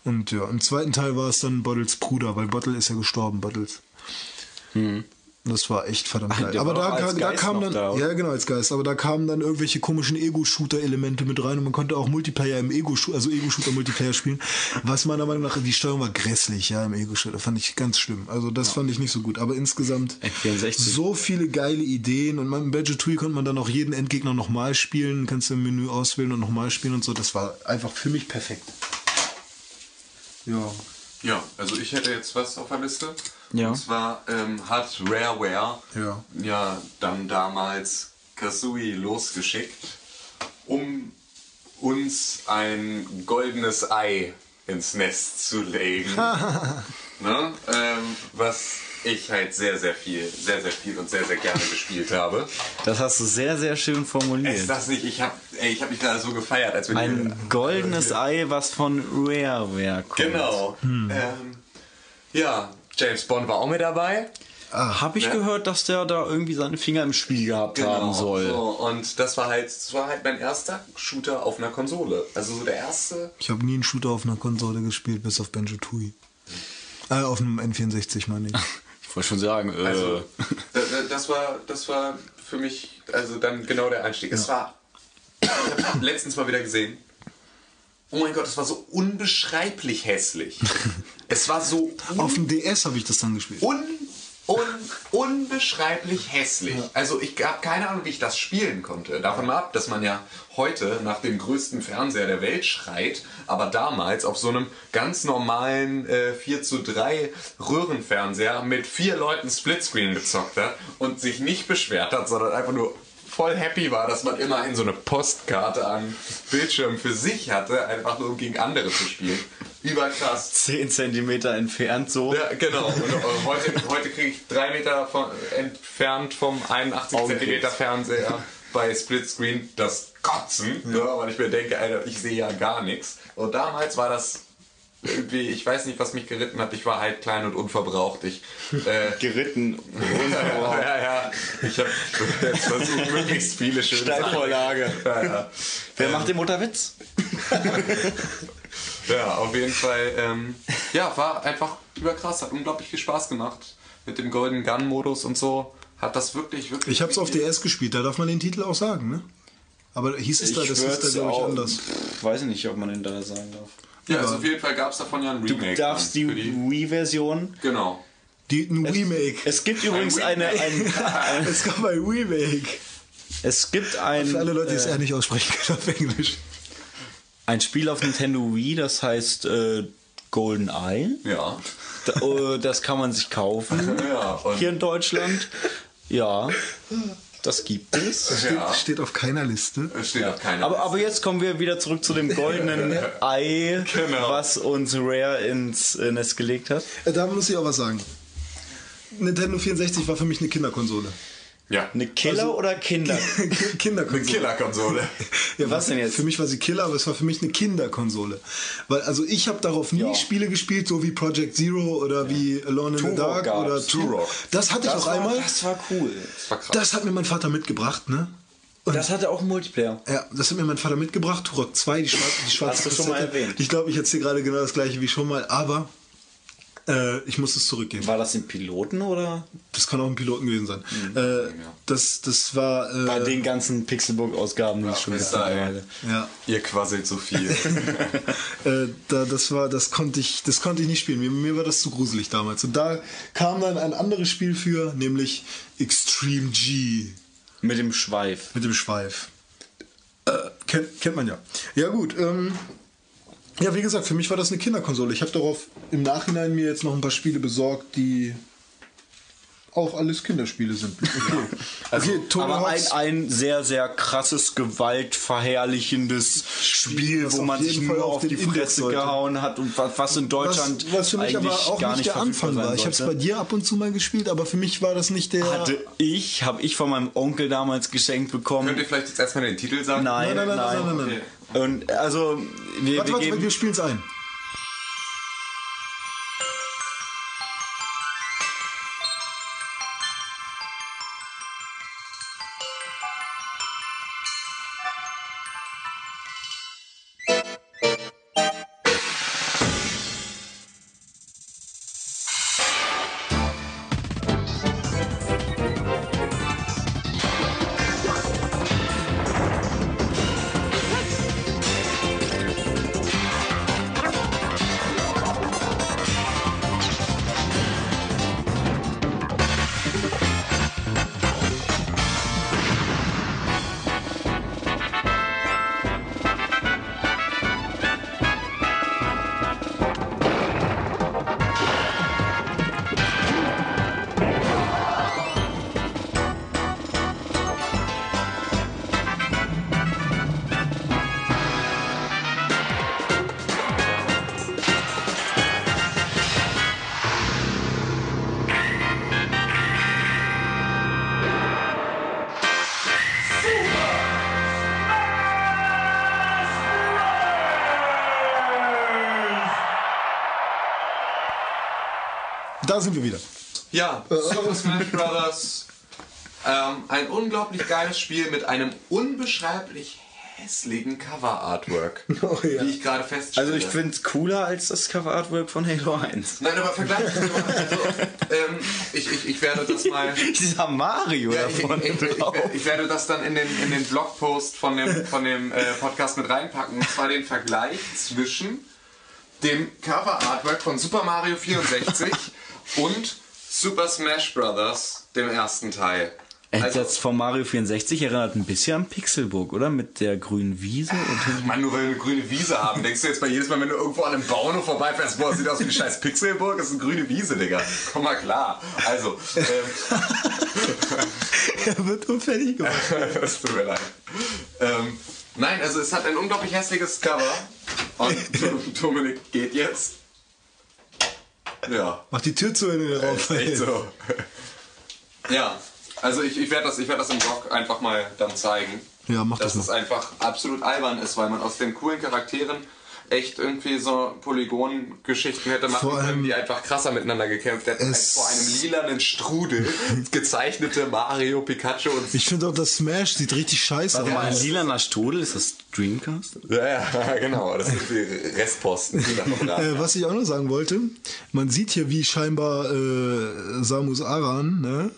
Und ja, im zweiten Teil war es dann Bottles Bruder, weil Bottle ist ja gestorben, Bottles. Das war echt verdammt geil. Aber da, als da kam dann, da, ja genau als Geist, aber da kamen dann irgendwelche komischen Ego-Shooter-Elemente mit rein und man konnte auch Multiplayer im Ego, also Ego-Shooter-Multiplayer spielen. Was meiner Meinung nach, die Steuerung war grässlich, ja, im Ego-Shooter, fand ich ganz schlimm. Also das fand ich nicht so gut. Aber insgesamt N64. so viele geile Ideen und man, im Badger 2 konnte man dann auch jeden Endgegner nochmal spielen, kannst du im Menü auswählen und nochmal spielen und so. Das war einfach für mich perfekt. Ja. Ja, also ich hätte jetzt was auf der Liste. Ja. Und zwar ähm, hat Rareware Ja. ja dann damals Kazooie losgeschickt, um uns ein goldenes Ei ins Nest zu legen. ne? ähm, was ich halt sehr, sehr viel, sehr, sehr viel und sehr, sehr gerne gespielt habe. Das hast du sehr, sehr schön Ist formuliert. das nicht, ich habe ich hab mich gerade so gefeiert, als wir Ein goldenes Ei, was von Rareware kommt. Genau. Ähm, ja, James Bond war auch mit dabei. Habe ich gehört, dass der da irgendwie seine Finger im Spiel gehabt haben soll. So, und das war halt, das war halt mein erster Shooter auf einer Konsole. Also so der erste. Ich habe nie einen Shooter auf einer Konsole gespielt, bis auf Banjo Tooie. Äh, auf einem N64 meine ich. Ich wollte schon sagen, äh, Also da- da- das war, das war für mich also dann genau der Einstieg. Es war, ich habe letztens mal wieder gesehen. Oh mein Gott, es war so unbeschreiblich hässlich. es war so auf dem DS habe ich das dann gespielt. un, un, unbeschreiblich hässlich. Also ich habe keine Ahnung, wie ich das spielen konnte. Davon mal ab, dass man ja heute nach dem größten Fernseher der Welt schreit, aber damals auf so einem ganz normalen äh, 4 zu 3 Röhrenfernseher mit vier Leuten Splitscreen gezockt hat und sich nicht beschwert hat, sondern einfach nur voll happy war, dass man immerhin so eine Postkarte an Bildschirm für sich hatte, einfach nur um gegen andere zu spielen. Überkrass. 10 Zentimeter entfernt so. Ja, genau. Und äh, heute, heute kriege ich drei Meter von, entfernt vom 81 Augenkrebs. Zentimeter Fernseher bei Splitscreen das Kotzen, ja. weil ich mir denke, Alter, ich sehe ja gar nichts. Und damals war das irgendwie, ich weiß nicht, was mich geritten hat. Ich war halt klein und unverbraucht. Ich, äh, Geritten. ja, ja, ja. Ich habe jetzt versucht, möglichst viele schöne Steilvorlage. Sachen. Ja, ja. Wer macht den Mutterwitz? Ja, auf jeden Fall. Ähm, ja, war einfach überkrass. Hat unglaublich viel Spaß gemacht. Mit dem Golden Gun-Modus und so. Hat das wirklich, wirklich. Ich habe es auf DS gespielt, da darf man den Titel auch sagen, ne? Aber hieß es da, das hieß da glaube ich anders. Pff, Weiß ich nicht, ob man den da sagen darf. Ja, also auf jeden Fall gab es davon ja ein Du Remake. darfst die für Wii-Version. Genau. Die, ein Remake. Es gibt übrigens eine, ein, ein, Es gab ein Remake. es gibt ein, Für alle Leute, die es äh, eher nicht aussprechen können auf Englisch. Ein Spiel auf Nintendo Wii, das heißt äh, Golden Eye. Ja. Da- äh, Das kann man sich kaufen. Ja, Hier in Deutschland. Ja, das gibt es. Steht, Ja. steht auf keiner Liste. Steht auf keiner Aber, aber jetzt kommen wir wieder zurück zu dem goldenen Ei, Genau. was uns Rare ins äh, Nest gelegt hat. Äh, Da muss ich auch was sagen. Nintendo 64 war für mich eine Kinderkonsole. Ja. Eine Killer- Also- oder Kinder? Kinderkonsole. Killerkonsole. Ja, Was denn jetzt? Für mich war sie Killer, aber es war für mich eine Kinderkonsole. Weil, also ich habe darauf nie Ja. Spiele gespielt, so wie Project Zero oder wie Alone in the Turok Dark gab's. oder Turok. Das hatte ich auch war, einmal. Das war cool. Das war krass. Das hat mir mein Vater mitgebracht, ne? Und Das hatte auch einen Multiplayer. ja, das hat mir mein Vater mitgebracht. Turok 2, die schwarze, die schwarze Hast du schon mal erwähnt. Ich glaube, ich erzähle gerade genau das gleiche wie schon mal, aber äh, ich muss es zurückgeben. War das im Piloten oder? Das kann auch ein Piloten gewesen sein. Äh, das, das war. Äh, Bei den ganzen Pixelbook-Ausgaben, die es schon ey. mittlerweile. ja, Ihr quasselt so viel. äh, da, das war, das konnte ich, das konnte ich nicht spielen. Mir, mir war das zu gruselig damals. Und da kam dann ein anderes Spiel für, nämlich Extreme G Mit dem Schweif. mit dem Schweif. Äh, kennt, kennt man ja. Ja gut. Ähm, ja, wie gesagt, für mich war das eine Kinderkonsole. Ich habe darauf im Nachhinein mir jetzt noch ein paar Spiele besorgt, die auch alles Kinderspiele sind. Okay, Also, okay Tony aber ein, ein sehr, sehr krasses, gewaltverherrlichendes Spiel, was wo man sich jeden Fall nur auf auf die den Index Fresse sollte. gehauen hat und was, in Deutschland was, was für mich eigentlich aber auch gar nicht der verfügbar Anfang war. Ich habe es bei dir ab und zu mal gespielt, aber für mich war das nicht der. Hatte ich, habe ich von meinem Onkel damals geschenkt bekommen. Könnt ihr vielleicht jetzt erstmal den Titel sagen? Nein, Nein, nein, nein, nein, nein, nein, nein. Und also, wir, warte, wir warte, geben, wir spielen es ein. Da sind wir wieder. Ja, Super Smash Bros. Ähm, ein unglaublich geiles Spiel mit einem unbeschreiblich hässlichen Cover-Artwork. Oh ja. Wie ich gerade feststelle. also ich finde es cooler als das Cover-Artwork von Halo 1. Nein, aber vergleich also, ähm, ich, ich, ich werde das mal. Dieser Mario Ja, da ich, ich, ich, ich werde das dann in den, in den Blogpost von dem, von dem äh, Podcast mit reinpacken. Und zwar den Vergleich zwischen dem Cover-Artwork von Super Mario 64 und Super Smash Bros., dem ersten Teil. Also, das von Mario 64 erinnert ein bisschen an Pixelburg, oder? Mit der grünen Wiese und Mann, nur weil wir eine grüne Wiese haben, denkst du jetzt bei jedes Mal, wenn du irgendwo an einem Bauernhof vorbeifährst, boah, sieht aus wie eine scheiß Pixelburg, das ist eine grüne Wiese, Digga. Komm mal klar. Also, ähm, Er wird unfertig gemacht. Es tut mir leid. Ähm, nein, also es hat ein unglaublich hässliches Cover. Und Dominik geht jetzt. Ja, Mach die Tür zu, wenn du da rauf echt so. Ja, also ich, ich werde das, ich werd das im Blog einfach mal dann zeigen. Ja, mach das Dass es einfach absolut albern ist, weil man aus den coolen Charakteren echt irgendwie so Polygon-Geschichten hätte machen Vor allem- können, die einfach krasser miteinander gekämpft hätten, als vor einem lilanen Strudel gezeichnete Mario, Pikachu und Ich finde auch, das Smash sieht richtig scheiße Warte mal, aus. ein lilaner Strudel, ist das Dreamcast? Ja, ja, genau. Das sind die Restposten, die da noch da Äh, was ich auch noch sagen wollte, man sieht hier, wie scheinbar äh, Samus Aran ne,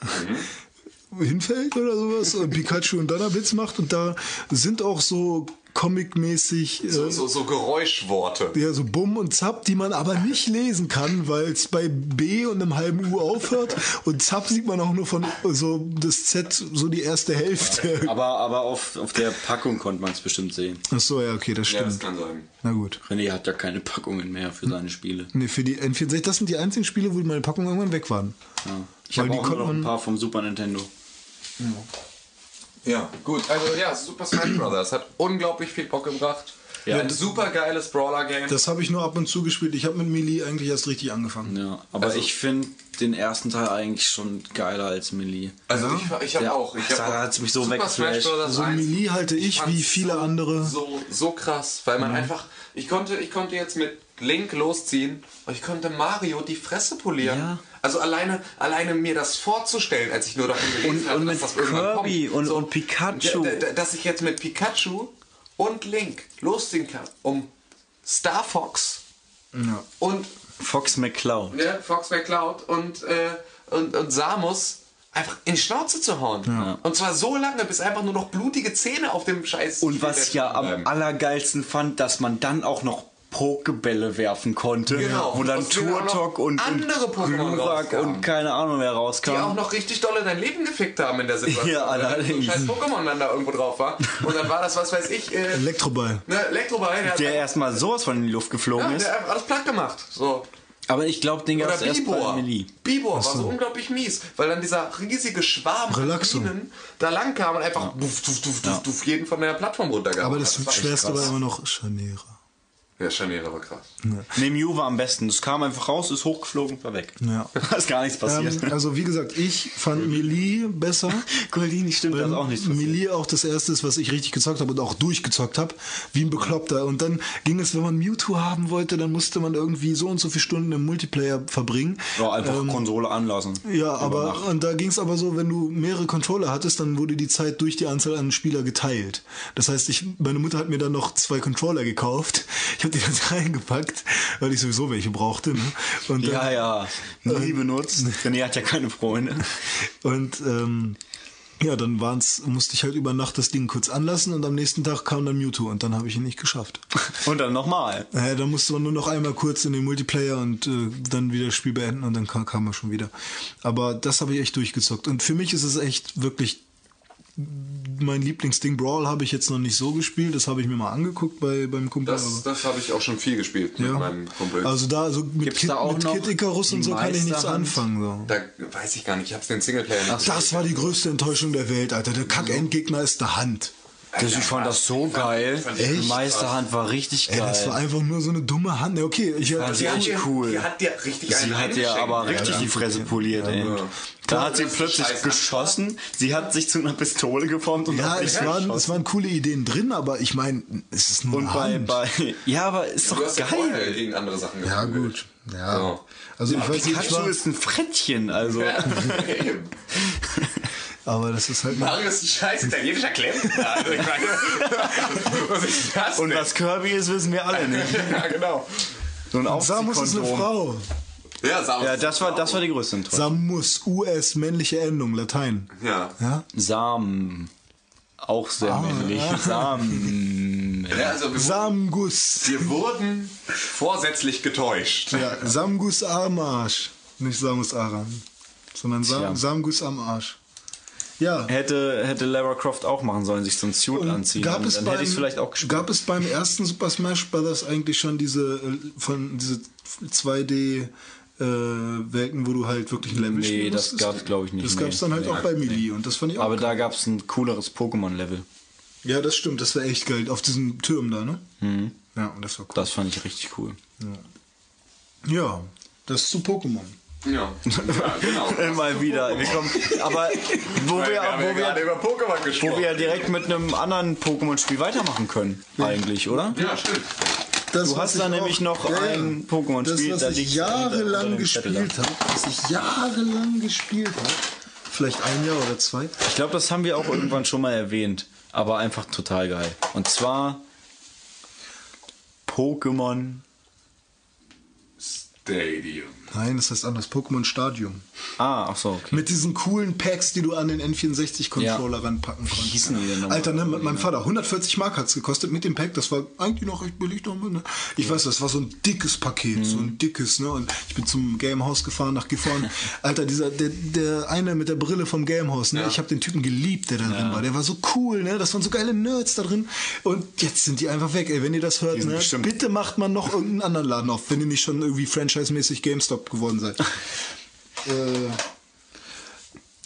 hinfällt oder sowas und Pikachu und Donnerbits macht und da sind auch so Comic-mäßig. So, äh, so, so Geräuschworte. Ja, so Bumm und Zap, die man aber nicht lesen kann, weil es bei B und einem halben U aufhört. Und Zap sieht man auch nur von so das Z, so die erste Hälfte. Aber, aber auf, auf der Packung konnte man es bestimmt sehen. Ach so, ja, okay, das Ja, das stimmt. kann sein. Na gut. René hat ja keine Packungen mehr für seine Spiele. Nee, für die N64, das sind die einzigen Spiele, wo meine Packungen irgendwann weg waren. Ja. Ich habe die auch noch ein paar vom Super Nintendo. Ja, gut. Also ja, Super Smash Bros. hat unglaublich viel Bock gebracht. Ja. Ein super geiles Brawler-Game. Das habe ich nur ab und zu gespielt. Ich habe mit Melee eigentlich erst richtig angefangen. Ja, aber Also- ich finde den ersten Teil eigentlich schon geiler als Melee. Also ich, ich habe Ja. auch. Ich Da hab auch hat's mich so weggeflasht. So 1. Melee halte ich, fand's wie viele so, andere. So, so krass, weil man einfach. Ich konnte, ich konnte jetzt mit Link losziehen und ich konnte Mario die Fresse polieren. Ja. Also alleine, alleine mir das vorzustellen, als ich nur davon gelesen Und- habe, und dass das irgendwann Kirby kommt. und- und Pikachu. Ja, da- Dass ich jetzt mit Pikachu und Link losziehen kann, um Star Fox Ja. und Fox McCloud. ne, Fox McCloud und, äh, und, und Samus einfach in die Schnauze zu hauen. Und zwar so lange, bis einfach nur noch blutige Zähne auf dem Scheiß. Und was ich ja am allergeilsten fand, dass man dann auch noch Pokebälle werfen konnte, Genau. wo dann Turtok und, andere und Pokémon Glurak rauskamen. und keine Ahnung wer die rauskam. auch noch richtig dolle dein Leben gefickt haben in der Situation. Ja, allerdings. Scheiß Pokémon dann da irgendwo drauf war. Und dann war das, was weiß ich, äh, Elektroball. ne, Elektroball, der, der hat, erstmal sowas von in die Luft geflogen ja, ist. der hat alles platt gemacht. So. Aber ich glaube, den gab Oder es erst bei Bibor. Melee. Bibor war so unglaublich mies, weil dann dieser riesige Schwarm. Bienen da lang kam und einfach duff, duff, duff, duff, duff, jeden von der Plattform runtergehauen Aber das, echt Schwerste war immer noch Scharniere. Ja, Scharniere war krass. Ne, Mew war am besten. Das kam einfach raus, ist hochgeflogen, war weg. Ja. Da ist gar nichts passiert. Ähm, also wie gesagt, ich fand Melee besser. Goldini stimmt, da ist auch nichts passiert. Melee auch das erste ist, was ich richtig gezockt habe und auch durchgezockt habe, wie ein Bekloppter. Und dann ging es, wenn man Mewtwo haben wollte, dann musste man irgendwie so und so viele Stunden im Multiplayer verbringen. Ja, einfach Ähm, Konsole anlassen. Ja, aber und da ging es aber so, wenn du mehrere Controller hattest, dann wurde die Zeit durch die Anzahl an Spieler geteilt. Das heißt, ich, meine Mutter hat mir dann noch zwei Controller gekauft. Ich habe die dann reingepackt, weil ich sowieso welche brauchte. Ne? Und Ja, ja. Nie benutzt. René hat ja keine Freunde. Und ähm, ja, dann waren's, musste ich halt über Nacht das Ding kurz anlassen und am nächsten Tag kam dann Mewtwo und dann habe ich ihn nicht geschafft. Und dann nochmal. Naja, dann musste man nur noch einmal kurz in den Multiplayer und äh, dann wieder das Spiel beenden und dann kam, kam er schon wieder. Aber das habe ich echt durchgezockt. Und für mich ist es echt wirklich mein Lieblingsding. Brawl habe ich jetzt noch nicht so gespielt. Das habe ich mir mal angeguckt bei, beim Kumpel. Das, das habe ich auch schon viel gespielt mit ja. meinem Kumpel. Also da, so mit, Gibt's Kid, da auch mit Kid Icarus und so kann ich nichts anfangen. So. da weiß ich gar nicht, ich habe den Singleplayer nicht Das war die größte Enttäuschung der Welt, Alter. Der Kack-Endgegner ist der Hand. Das, ich fand das so geil. fand Die echt Meisterhand war richtig Ey, geil. das war einfach nur so eine dumme Hand. Okay, ich, fand sie echt dir- cool. Die hat dir richtig Sie hat ja eingeschenkt. aber richtig die Fresse poliert, ey. Da hat sie plötzlich geschossen, sie hat sich zu einer Pistole geformt und ja, hat sich es waren, es waren coole Ideen drin, aber ich meine, es ist nur Und eine bei, Hand. bei, ja, aber ist doch hast ja vorher geil. gegen andere Sachen ja, gut. Ja. So. Also ich weiß nicht, ich Pikachu war, ist ein Frettchen, also. Aber das ist halt Mario ist ein scheiß italienischer Klempner. Also ich meine, was ist das Und denn? was Kirby ist, wissen wir alle nicht. ja, genau. So ein Samus ist eine. Frau. Ja, Samus. Ja, das war, das war die größte Enttäuschung. Samus, US, männliche Endung, Latein. Ja. Ja? Samen. Auch sehr männlich. Samen. ja also wir, Samgus. wir wurden vorsätzlich getäuscht. Ja, Samgus Armarsch. Nicht Samus Aran. Sondern Sam. Samgus am Arsch. Ja. Hätte, hätte Lara Croft auch machen sollen, sich so ein Suit anziehen. Gab es, dann beim, hätte ich es vielleicht auch gespielt. gab es beim ersten Super Smash Bros. eigentlich schon diese äh, von diese 2D äh, Welten, wo du halt wirklich ein Level Nee, das musstest? gab's, glaub ich, nicht, Das nee. gab es dann halt Nee. auch bei Melee und das fand ich auch Aber geil. da gab es ein cooleres Pokémon-Level. Ja, das stimmt, das war echt geil. Auf diesem Turm da, ne? Mhm. Ja, und das war cool. Das fand ich richtig cool. Ja, das zu Pokémon. Ja, ja genau. Immer wieder. Wir kommen, aber wo wir, Wir ja wo gerade wir, über Pokémon gesprochen. wo wir ja direkt mit einem anderen Pokémon-Spiel weitermachen können, eigentlich, oder? ja, stimmt. Das, Du hast da ich nämlich noch ein Pokémon-Spiel, Das, da was ich unter- unter jahrelang da. gespielt habe, was ich jahrelang gespielt habe, vielleicht ein Jahr oder zwei, Ich glaube, das haben wir auch irgendwann schon mal erwähnt, aber einfach total geil. Und zwar Pokémon Stadium. Nein, das heißt anders. Pokémon Stadium. Ah, ach so, okay. Mit diesen coolen Packs, die du an den N64-Controller ranpacken konntest. hießen die denn nochmal? Alter, ne, mit meinem Vater. 140 Mark hat's gekostet mit dem Pack. Das war eigentlich noch recht billig. Ne? Ich weiß, das war so ein dickes Paket. So Mhm. ein dickes, ne? Und ich bin zum Gamehouse gefahren nach Gifhorn. Alter, dieser, der, der eine mit der Brille vom Gamehouse, ne? Ich habe den Typen geliebt, der da drin war. Der war so cool, ne? Das waren so geile Nerds da drin. Und jetzt sind die einfach weg, ey. Wenn ihr das hört, ne? bestimmt- Bitte macht man noch irgendeinen anderen Laden auf, wenn ihr nicht schon irgendwie franchise-mäßig GameStop geworden seid. äh,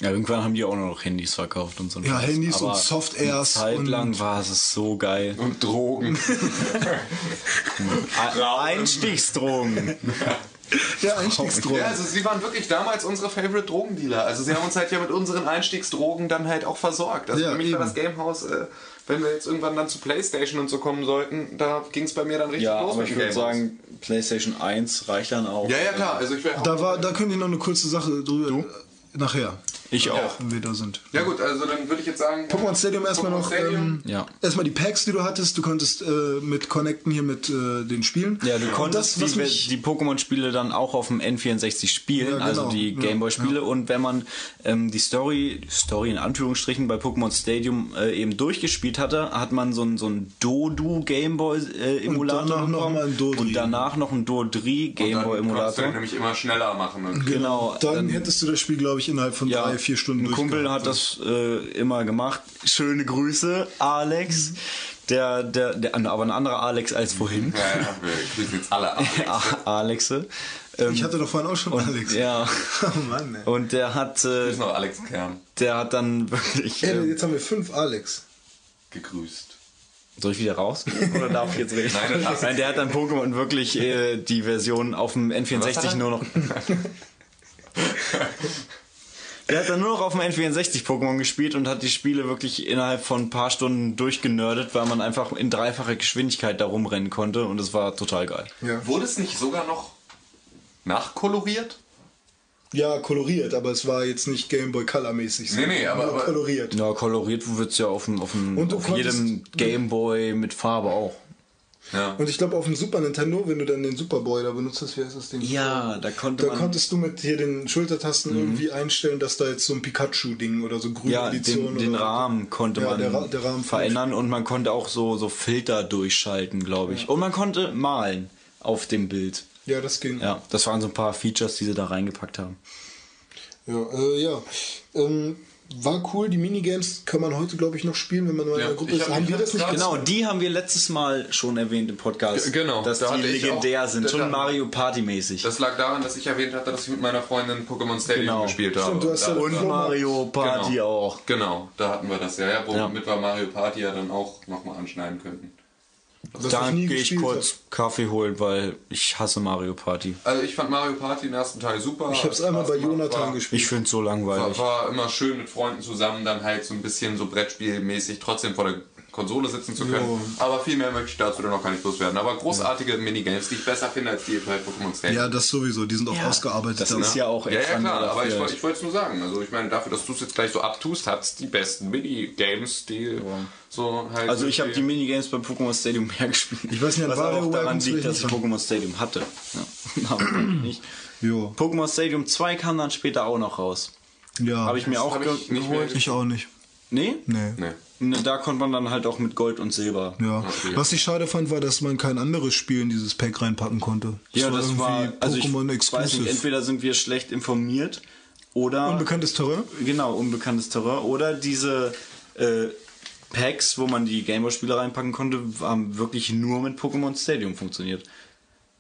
Ja, irgendwann haben die auch noch Handys verkauft und so. ein Ja, Scheiß. Handys und Aber Soft-Airs eine Zeit und- lang war es so geil. Und Drogen. Ein- Einstiegsdrogen. der Einstiegsdrogen. Ja, also sie waren wirklich damals unsere Favorite Drogendealer. Also sie haben uns halt ja mit unseren Einstiegsdrogen dann halt auch versorgt. Also Ja, für mich war eben. das Gamehouse, äh, wenn wir jetzt irgendwann dann zu Playstation und so kommen sollten, da ging es bei mir dann richtig Ja, los aber mit ich würde sagen, PlayStation 1 reicht dann auch. Ja, ja, klar. Also ich wäre Da war, da könnt ihr noch eine kurze Sache drüber. äh, Nachher, Ich auch. wenn wir da sind. Ja gut, also dann würde ich jetzt sagen... Pokémon Stadium erstmal noch. Stadium. Ähm, Ja. Erstmal die Packs, die du hattest. Du konntest äh, mit connecten hier mit äh, den Spielen. Ja, du konntest das, die, die Pokémon-Spiele dann auch auf dem N64 spielen, Ja, genau. also die Ja, Gameboy-Spiele. Und wenn man ähm, die Story, Story in Anführungsstrichen bei Pokémon Stadium äh, eben durchgespielt hatte, hat man so ein so ein Dodu Gameboy-Emulator Und danach noch mal ein Dodri. Und danach noch ein Dodri Dann kannst du Gameboy-Emulator. nämlich immer schneller machen. Und Genau. dann dann- hättest du das Spiel, glaube ich, innerhalb von drei, vier Stunden Ein Kumpel hat das äh, immer gemacht. Schöne Grüße, Alex. Der, der, der, aber ein anderer Alex als vorhin. Ja, ja, wir grüßen jetzt alle. Alexe. Ähm, Ich hatte doch vorhin auch schon Alex. Ja. Oh Mann, ey. Und der hat, äh, noch Alex Kern. der hat dann wirklich. Ey, Äh, jetzt haben wir fünf Alex. Gegrüßt. soll ich wieder rausgehen oder darf ich jetzt reden? Nein, das. Nein, der hat dann Pokémon wirklich äh, die Version auf dem Was hat N64 er? nur noch. Der hat dann nur noch auf dem N64 Pokémon gespielt und hat die Spiele wirklich innerhalb von ein paar Stunden durchgenördet, weil man einfach in dreifacher Geschwindigkeit da rumrennen konnte und es war total geil. Ja. Wurde es nicht sogar noch nachkoloriert? ja, koloriert, aber es war jetzt nicht Gameboy Color-mäßig. so. Nee, nee, aber- aber- koloriert. Ja, koloriert wird's ja auf, dem, auf, dem, auf jedem Gameboy mit Farbe auch. Ja. Und ich glaube auf dem Super Nintendo, wenn du dann den Superboy da benutzt hast, wie heißt das Ding? Ja, da konnte Da man- konntest du mit hier den Schultertasten irgendwie einstellen, dass da jetzt so ein Pikachu-Ding oder so grüne Ja, Edition den, den Rahmen konnte Ja, man der Ra- der Rahmen verändern und man konnte auch so, so Filter durchschalten, glaube ich. Und man konnte malen auf dem Bild. Ja, das ging. Ja, das waren so ein paar Features, die sie da reingepackt haben. Ja, äh, ja. Ähm, war cool, die Minigames kann man heute, glaube ich, noch spielen, wenn man mal in Ja, der Gruppe ist. hab Haben wir das nicht Genau, die haben wir letztes Mal schon erwähnt im Podcast. G- genau, Dass da die legendär auch- sind. Schon Mario Party mäßig. Das lag daran, dass ich erwähnt hatte, dass ich mit meiner Freundin Pokémon Stadium Genau. gespielt habe. Stimmt, du hast ja Da- und da- Flo- Mario Party genau. auch. Genau, da hatten wir das ja, ja, Ja. womit wir Mario Party ja dann auch nochmal anschneiden könnten. Was Da ich nie gehe ich kurz Kaffee holen, weil ich hasse Mario Party. Also ich fand Mario Party den ersten Teil super. Ich habe es einmal bei Jonathan war, gespielt. Ich finde es so langweilig. war, war immer schön mit Freunden zusammen, dann halt so ein bisschen so Brettspielmäßig trotzdem vor der Konsole sitzen zu können. Jo. Aber viel mehr möchte ich dazu dann noch gar nicht loswerden. Aber großartige Minigames, die ich besser finde als die bei Pokémon Stadium. Ja, das sowieso, die sind auch ausgearbeitet. das ist ja auch Ja, ja, extra klar, aber ich, ich wollte es nur sagen. Also ich meine, dafür, dass du es jetzt gleich so abtust, hat's die besten Minigames, die so halt... Also ich habe die Minigames bei Pokémon Stadium mehr gespielt. Ich weiß nicht, was auch daran liegt, dass ich. Pokémon Stadium hatte. Ja. Aber nicht. Jo. Pokémon Stadium 2 kam dann später auch noch raus. Ja. Habe ich mir auch hab ich geholt. Ich auch nicht. Nee? Nee. Nee. Ne, Da konnte man dann halt auch mit Gold und Silber. Ja. Was ich schade fand, war, dass man kein anderes Spiel in dieses Pack reinpacken konnte. Ja, das war also ich Pokémon nicht, Exclusive. entweder sind wir schlecht informiert oder Unbekanntes Terrain? genau unbekanntes Terrain oder diese äh, Packs, wo man die Gameboy-Spiele reinpacken konnte, haben wirklich nur mit Pokémon Stadium funktioniert.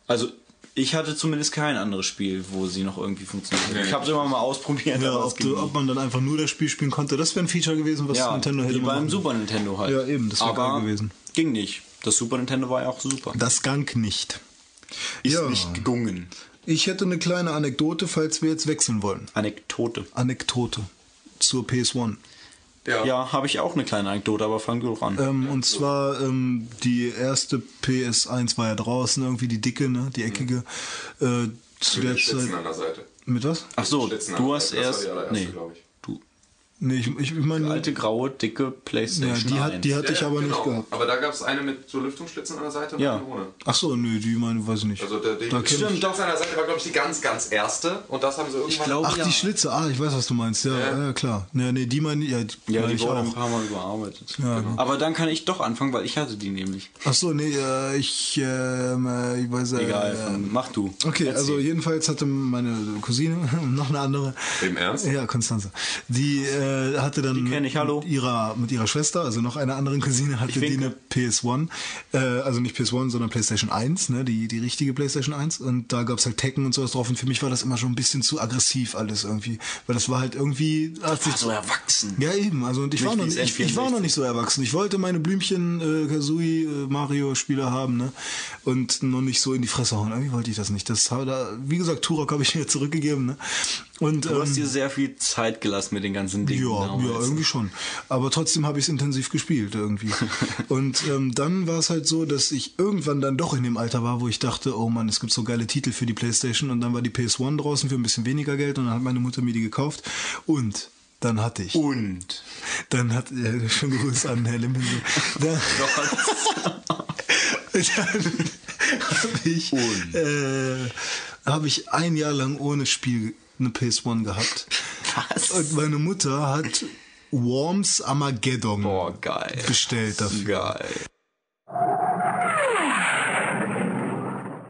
Also ich hatte zumindest kein anderes Spiel, wo sie noch irgendwie funktioniert. Nee. Ich habe es immer mal ausprobiert, Ja, ob, du, ob man dann einfach nur das Spiel spielen konnte, das wäre ein Feature gewesen, was ja, Nintendo hätte wie beim machen. Super Nintendo halt. Ja, eben, das wär aber geil gewesen. Ging nicht. Das Super Nintendo war ja auch super. Das Gang nicht. Ist ja. nicht gegangen. Ich hätte eine kleine Anekdote, falls wir jetzt wechseln wollen. Anekdote. Anekdote zur PS1. Ja. Ja, habe ich auch eine kleine Anekdote, aber fang du doch an. Ähm, und zwar ähm, die erste PS1 war ja draußen, irgendwie die dicke, ne, die eckige. Äh, zu Mit der Zeit. an der Seite. Mit was? Ach so, du hast das war erst. die allererste, nee, ich. Nee, ich, ich, ich meine, Alte, graue, dicke ja, Playstation die 1. hat, die hatte ich Ja, aber genau. nicht gehabt. Aber da gab es eine mit so Lüftungsschlitzen an der Seite und Ja. eine ohne. Ach so, nö, die meine, weiß ich nicht. Also der, die Da stimmt, ich- Dogs an der Seite war, glaube ich, die ganz, ganz erste. Und das haben sie irgendwann... glaube, Ach, ja. die Schlitze, ah, ich weiß, was du meinst. Ja, ja. klar. Ja, nee, die meine ja, die Ja, die ich wurde ein auch. paar Mal überarbeitet. Ja, genau. Aber dann kann ich doch anfangen, weil ich hatte die nämlich. Ach so, nee, äh, ich, ähm, äh, ich weiß äh, Egal, äh, mach du. Okay, Erzähl. also jedenfalls hatte meine Cousine, noch eine andere. Im Ernst? Ja, Konstanze. Die äh, hatte dann ich. Mit, ihrer, mit ihrer Schwester, also noch einer anderen Cousine, hatte die eine PS1. Äh, also nicht PS1, sondern PlayStation 1, ne, die, die richtige PlayStation 1. Und da gab's halt Tekken und sowas drauf. Und für mich war das immer schon ein bisschen zu aggressiv alles irgendwie. Weil das war halt irgendwie... Hat sich so erwachsen. ja, eben. Also und ich Nicht war noch nicht, es ich, ich war noch nicht so erwachsen. Ich wollte meine Blümchen, äh, Kazooie, äh, Mario Spiele haben, ne? Und noch nicht so in die Fresse hauen. Irgendwie wollte ich das nicht. Das habe da, wie gesagt, Turok habe ich mir zurückgegeben, ne? Und Du hast ähm, dir sehr viel Zeit gelassen mit den ganzen Dingen. Ja, damals. ja, irgendwie schon. Aber trotzdem habe ich es intensiv gespielt irgendwie. und ähm, dann war es halt so, dass ich irgendwann dann doch in dem Alter war, wo ich dachte, oh Mann, es gibt so geile Titel für die Playstation. Und dann war die PS1 draußen für ein bisschen weniger Geld und dann hat meine Mutter mir die gekauft. Und dann hatte ich. Und. Dann hat, ja, schönen Gruß an Herr Limpense. Dann, dann habe ich, äh, hab ich ein Jahr lang ohne Spiel eine PS1 gehabt. Was? Und meine Mutter hat Worms Armageddon Boah, geil. bestellt dafür. Geil.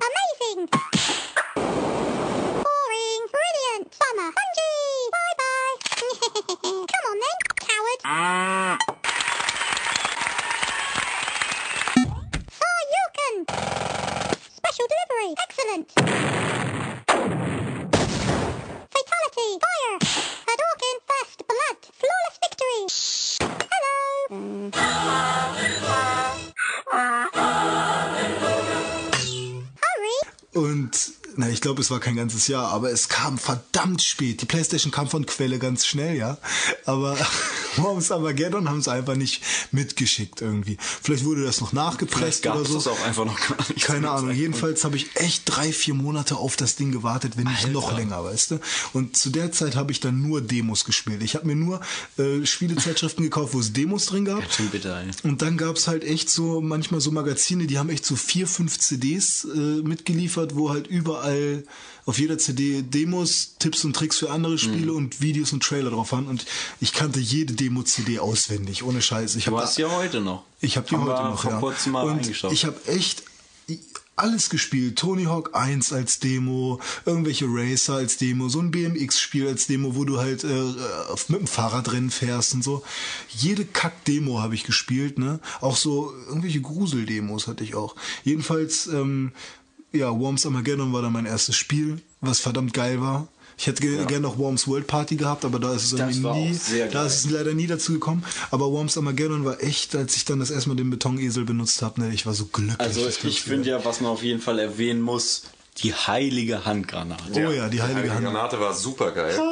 Amazing! Boring! Brilliant! Bummer! Bungie! Bye bye! Come on then, coward! Hadouken! Special delivery! Excellent! Fatality! Fire! Hadouken! First blood! Flawless victory! Hello! Mm. Hurry! Und na, ich glaube, es war kein ganzes Jahr, aber es kam verdammt spät. Die PlayStation kam von Quelle ganz schnell, ja. Aber Worms Armageddon haben es einfach nicht mitgeschickt irgendwie. Vielleicht wurde das noch nachgepresst gab oder es so. das auch einfach noch gar nicht. Keine Ahnung. Zeitpunkt. Jedenfalls habe ich echt drei, vier Monate auf das Ding gewartet, wenn nicht noch länger, weißt du. Und zu der Zeit habe ich dann nur Demos gespielt. Ich habe mir nur äh, Spielezeitschriften gekauft, wo es Demos drin gab. Bitter, ey. Und dann gab's halt echt so, manchmal so Magazine, die haben echt so vier, fünf CDs äh, mitgeliefert, wo halt überall auf jeder CD Demos, Tipps und Tricks für andere Spiele Mhm. und Videos und Trailer drauf waren. Und ich kannte jede Demo-CD auswendig, ohne Scheiß. Ich Du hast da- ja heute noch. ich habe die Haben heute noch, vor ja. kurzem mal und ich habe echt alles gespielt. Tony Hawk 1 als Demo, irgendwelche Racer als Demo, so ein BMX-Spiel als Demo, wo du halt äh, mit dem Fahrradrennen fährst und so. Jede Kack-Demo habe ich gespielt, ne? Auch so irgendwelche Grusel-Demos hatte ich auch. Jedenfalls, ähm, ja, Worms Armageddon war dann mein erstes Spiel, was verdammt geil war. Ich hätte ge gerne noch Worms World Party gehabt, aber da ist es irgendwie nie, sehr da ist es leider nie dazu gekommen. Aber Worms Armageddon war echt, als ich dann das erstmal den Betonesel benutzt habe, ne, ich war so glücklich. Also ich Glück- finde ja, was man auf jeden Fall erwähnen muss, die heilige Handgranate. Oh ja, die heilige Hand. Granate war super geil.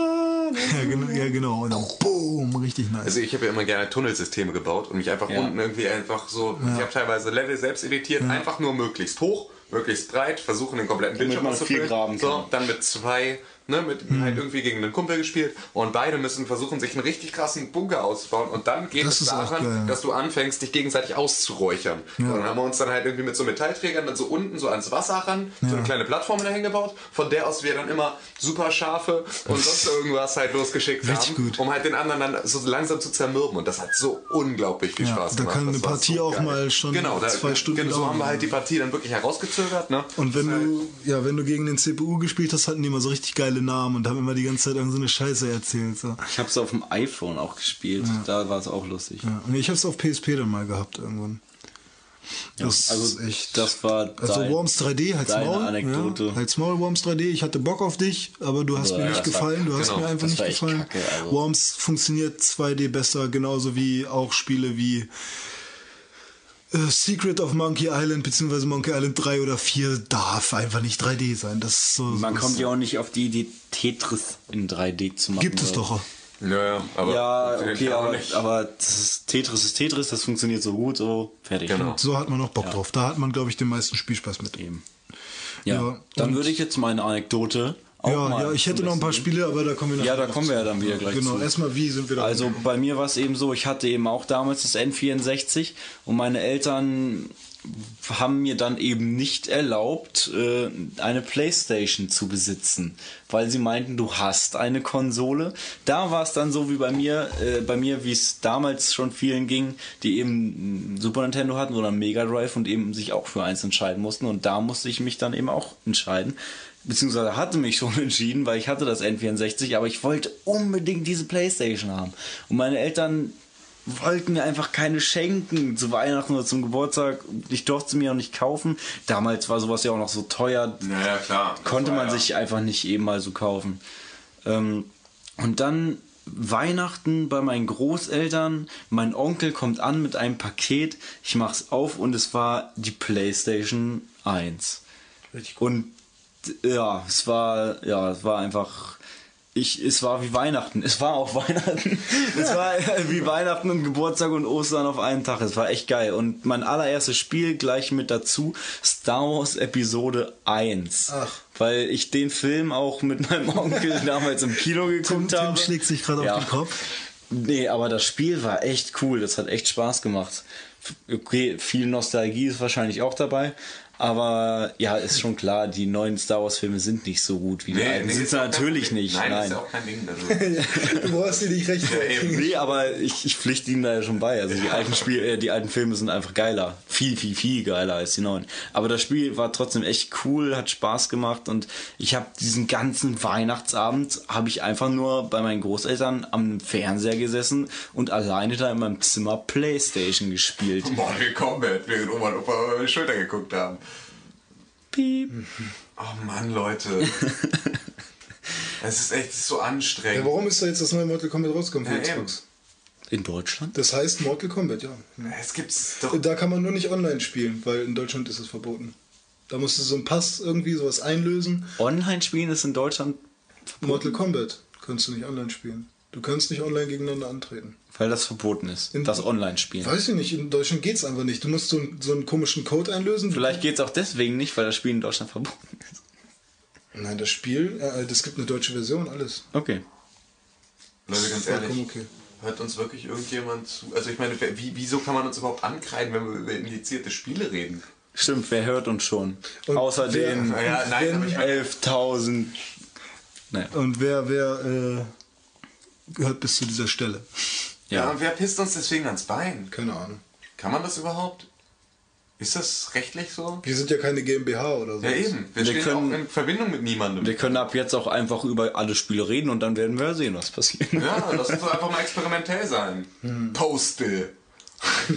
Ja, genau, ja, genau. Und dann boom, richtig nice. Also ich habe ja immer gerne Tunnelsysteme gebaut und mich einfach Ja. unten irgendwie einfach so, ich habe teilweise Level selbst editiert, einfach nur möglichst hoch, möglichst breit, versuchen den kompletten Bildschirm auszufüllen. graben So, dann mit zwei, ne, mit Mhm. halt irgendwie gegen einen Kumpel gespielt und beide müssen versuchen, sich einen richtig krassen Bunker auszubauen und dann geht Das es daran, geil. dass du anfängst, dich gegenseitig auszuräuchern. So, dann haben wir uns dann halt irgendwie mit so Metallträgern dann so unten so ans Wasser ran, so eine kleine Plattform dahin gebaut, von der aus wir dann immer super scharfe und sonst irgendwas halt losgeschickt Richtig haben, gut. um halt den anderen dann so langsam zu zermürben und das hat so unglaublich viel Ja, Spaß da gemacht. kann Das eine Partie so auch geil. mal schon genau, da, zwei Stunden genau, so haben wir halt die Partie dann wirklich herausgezögert, ne? Und wenn Das du, ja, wenn du gegen den CPU gespielt hast, hatten die immer so richtig geile Namen und haben immer die ganze Zeit irgend so eine Scheiße erzählt. So. Ich habe es auf dem iPhone auch gespielt. Da war es auch lustig. Ja. Und ich hab's auf PSP dann mal gehabt irgendwann. Das also ist echt. das war Also dein- Worms 3D, halt's deine Maul. Anekdote. Ja, halt's Maul, Worms 3D. Ich hatte Bock auf dich, aber du hast Ja, mir nicht das war- gefallen. Du hast genau, mir einfach nicht gefallen. kacke, also. Worms funktioniert 2D besser, genauso wie auch Spiele wie Secret of Monkey Island bzw. Monkey Island 3 oder 4 darf einfach nicht 3D sein. Das so, Man so kommt ja auch nicht auf die Idee, Tetris in 3D zu machen. Gibt es doch. Ja, ja, aber Ja, okay, auch aber, aber ist, Tetris ist Tetris, das funktioniert so gut, so fertig. Genau. So hat man noch Bock drauf. Da hat man, glaube ich, den meisten Spielspaß mit. Eben. Ja, Ja, dann würde ich jetzt meine Anekdote auch Ja, ja, ich hätte noch ein paar Spiele, aber da kommen wir Ja, da kommen wir ja dann wieder gleich Genau, zu. erstmal wie sind wir da Also bei mir war es eben so, ich hatte eben auch damals das N64 und meine Eltern haben mir dann eben nicht erlaubt, äh, eine Playstation zu besitzen, weil sie meinten, du hast eine Konsole. Da war es dann so wie bei mir, äh, bei mir, wie es damals schon vielen ging, die eben Super Nintendo hatten oder Mega Drive und eben sich auch für eins entscheiden mussten. Und da musste ich mich dann eben auch entscheiden. Beziehungsweise hatte mich schon entschieden, weil ich hatte das N64, aber ich wollte unbedingt diese Playstation haben. Und meine Eltern wollten mir einfach keine schenken zu Weihnachten oder zum Geburtstag. Ich durfte sie mir auch nicht kaufen. Damals war sowas ja auch noch so teuer. Naja, klar. das Konnte man ja- sich einfach nicht eben mal so kaufen. Ähm, und dann Weihnachten bei meinen Großeltern. Mein Onkel kommt an mit einem Paket. Ich mach's auf und es war die PlayStation 1. Und ja, es war ja, es war einfach ich, es war wie Weihnachten. Es war auch Weihnachten. Es war wie Weihnachten und Geburtstag und Ostern auf einen Tag. Es war echt geil. Und mein allererstes Spiel gleich mit dazu, Star Wars Episode 1. Ach. Weil ich den Film auch mit meinem Onkel damals im Kino geguckt Tim habe. schlägt sich gerade Ja. auf den Kopf. Nee, aber das Spiel war echt cool. Das hat echt Spaß gemacht. Okay, viel Nostalgie ist wahrscheinlich auch dabei. Aber ja, ist schon klar, die neuen Star Wars Filme sind nicht so gut wie die alten. nee, sind ja natürlich nicht. Nein, Nein. ist ja auch kein Ding. Also, Du brauchst dir nicht recht. Nee, aber ich, ich pflichte ihnen da ja schon bei. Also die alten Spiel, äh, die alten Filme sind einfach geiler. Viel, viel, viel geiler als die neuen. Aber das Spiel war trotzdem echt cool, hat Spaß gemacht und ich habe diesen ganzen Weihnachtsabend habe ich einfach nur bei meinen Großeltern am Fernseher gesessen und alleine da in meinem Zimmer Playstation gespielt. Mortal Kombat, während Oma und Opa über meine Schulter geguckt haben. Piep. Oh Mann, Leute. es ist echt so Ja, anstrengend. warum ist da jetzt das neue Mortal Kombat rausgekommen für Ja, eben. Xbox? In Deutschland? Das heißt Mortal Kombat, ja. Es gibt's doch. Da kann man nur nicht online spielen, weil in Deutschland ist es verboten. Da musst du so einen Pass irgendwie sowas einlösen. Online-Spielen ist in Deutschland, Mortal Kombat kannst du nicht online spielen. Du kannst nicht online gegeneinander antreten. weil das verboten ist. In- Das Online-Spielen. Weiß ich nicht, in Deutschland geht's einfach nicht. Du musst so, einen- so einen komischen Code einlösen. Vielleicht geht es auch deswegen nicht, weil das Spiel in Deutschland verboten ist. Nein, das Spiel, äh, das gibt eine deutsche Version, alles. Okay. Leute, ganz ehrlich. okay. Hört uns wirklich irgendjemand zu? Also ich meine, wie, wieso kann man uns überhaupt ankreiden, wenn wir über indizierte Spiele reden? Stimmt, wer hört uns schon? Und Außer wer- den meine, 11.000. Naja. Und wer, wer äh, gehört bis zu dieser Stelle? ja. Ja. und wer pisst uns deswegen ans Bein? Keine Ahnung. Kann man das überhaupt? Ist das rechtlich so? Wir sind ja keine GmbH oder so. Ja, eben. Wir, Wir stehen können- auch in Verbindung mit niemandem. Wir können ab jetzt auch einfach über alle Spiele reden und dann werden wir sehen, was passiert. ja, lass uns doch einfach mal experimentell sein. Hm. Postal.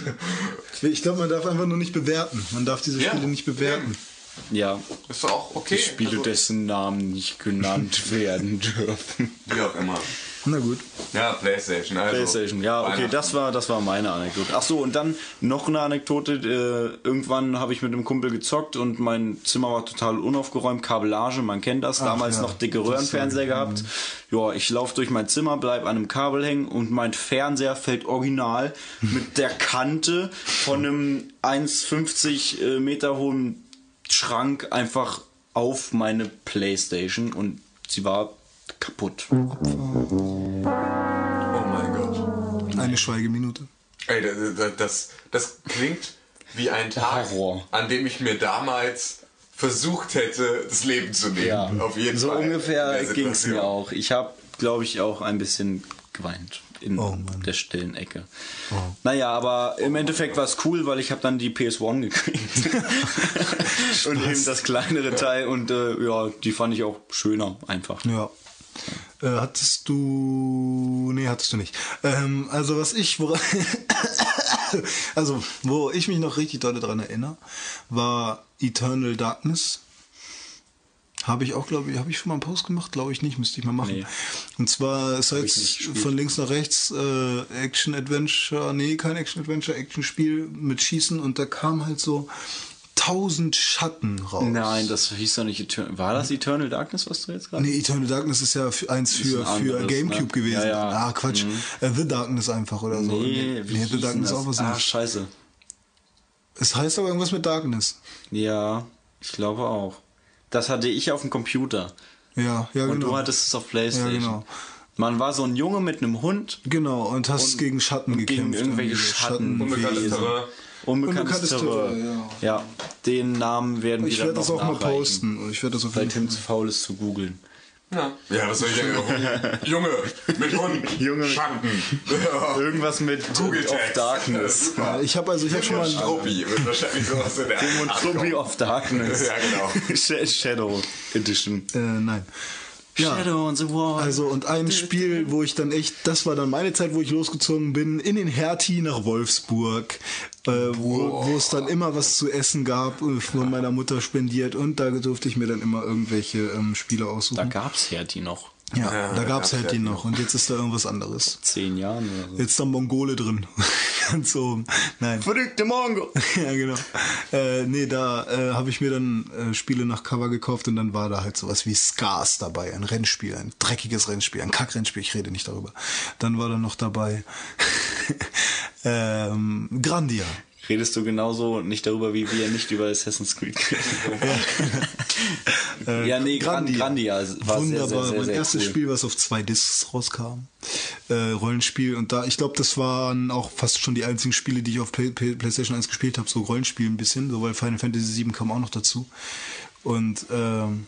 Ich glaube, man darf einfach nur nicht bewerten. Man darf diese Ja, Spiele nicht bewerten. Ja, Ist doch auch okay. die Spiele, Also, dessen Namen nicht genannt werden dürfen. Wie auch immer. Na gut. Ja, Playstation. Also PlayStation, ja, okay, das war, das war meine Anekdote. Ach so, und dann noch eine Anekdote. Äh, irgendwann habe ich mit einem Kumpel gezockt und mein Zimmer war total unaufgeräumt. Kabellage, man kennt das. Damals ja, noch dicke Röhrenfernseher ja- gehabt. Ja, ich laufe durch mein Zimmer, bleib an einem Kabel hängen und mein Fernseher fällt original mit der Kante von einem 1,50 äh, Meter hohen Schrank einfach auf meine Playstation und sie war kaputt. Oh mein Gott. Eine Schweigeminute. Ey, das, das- das, klingt wie ein Tag, Horror. an dem ich mir damals versucht hätte, das Leben zu nehmen. Ja, Auf jeden so Fall. ungefähr ging es mir auch. Ich habe, glaube ich, auch ein bisschen geweint in Oh der stillen Ecke. Naja, aber im Endeffekt war es cool, weil ich habe dann die PS1 gekriegt. und eben das kleinere Teil und äh, ja, die fand ich auch schöner einfach. Ja. Äh, hattest du. Nee, hattest du nicht. Ähm, also was ich, wora- also wo ich mich noch richtig doll daran erinnere, war Eternal Darkness. Habe ich auch, glaube ich, habe ich schon mal einen Post gemacht? Glaube ich nicht, müsste ich mal machen. Nee. Und zwar ist jetzt von links nach rechts äh, Action-Adventure, nee, kein Action-Adventure, Action-Spiel mit Schießen und da kam halt so tausend Schatten raus. Nein, das hieß doch nicht Eternal. War das Eternal Darkness, was du jetzt gerade? Nee, Eternal Darkness ist ja für, eins für, ein für anderes, Gamecube ne? gewesen. Ja, ja. Ah, Quatsch. Äh, The Darkness einfach oder so. Nee, wie nee hieß The Darkness das? auch was Ah, anderes. scheiße. Es heißt aber irgendwas mit Darkness. Ja, ich glaube auch. Das hatte ich auf dem Computer. Ja, ja, Und genau. du hattest es auf Playstation. Ja, genau. Man war so ein Junge mit einem Hund. Genau, und hast gegen Schatten und gekämpft. gegen irgendwelche irgendwie. Schatten. Unbekanntes. Unbekanntes, Unbekanntes Terror. Terrain, ja. den Namen werden Ich wir dann werde das noch auch mal posten. Ich werde das auf Weil jeden Tim Fall. zu faul ist zu googeln. Ja. ja, was soll ich denn? Junge, mit Hund, Junge mit- Schatten. Irgendwas mit Google of. Darkness. Ja, ich habe also, ich habe schon mal. Struppi wird wahrscheinlich sowas in der Tim und kommen. of Darkness. Ja, genau. Sh- Shadow Edition. Äh, nein. Ja. Shadow on the Wall. Also und ein Spiel, wo ich dann echt, das war dann meine Zeit, wo ich losgezogen bin, in den Hertie nach Wolfsburg, äh, wo, wo es dann immer was zu essen gab, äh, von meiner Mutter spendiert und da durfte ich mir dann immer irgendwelche ähm, Spiele da aussuchen. gab's Hertie noch. Ja, Ja, da gab's gab's halt die Hertie noch und jetzt ist da irgendwas anderes. Zehn Jahren oder so. Jetzt ist da Mongole drin. Ganz oben. Nein. Verrückte Mongo. ja, genau. Äh, nee, da äh, habe ich mir dann äh, Spiele nach Cover gekauft und dann war da halt sowas wie Scars dabei, ein Rennspiel, ein dreckiges Rennspiel, ein Kackrennspiel, ich rede nicht darüber. Dann war da noch dabei ähm, Grandia. Redest du genauso nicht darüber, wie wir nicht über Assassin's Creed reden? Äh, ja, nee, Grandia, Grandia war Wunderbar, sehr, sehr, sehr, mein erstes cool. Spiel, was auf zwei Discs rauskam. Äh, Rollenspiel und da, ich glaube, das waren auch fast schon die einzigen Spiele, die ich auf Play, Play, PlayStation 1 gespielt habe, so Rollenspiel ein bisschen, so weil Final Fantasy 7 kam auch noch dazu. Und ähm,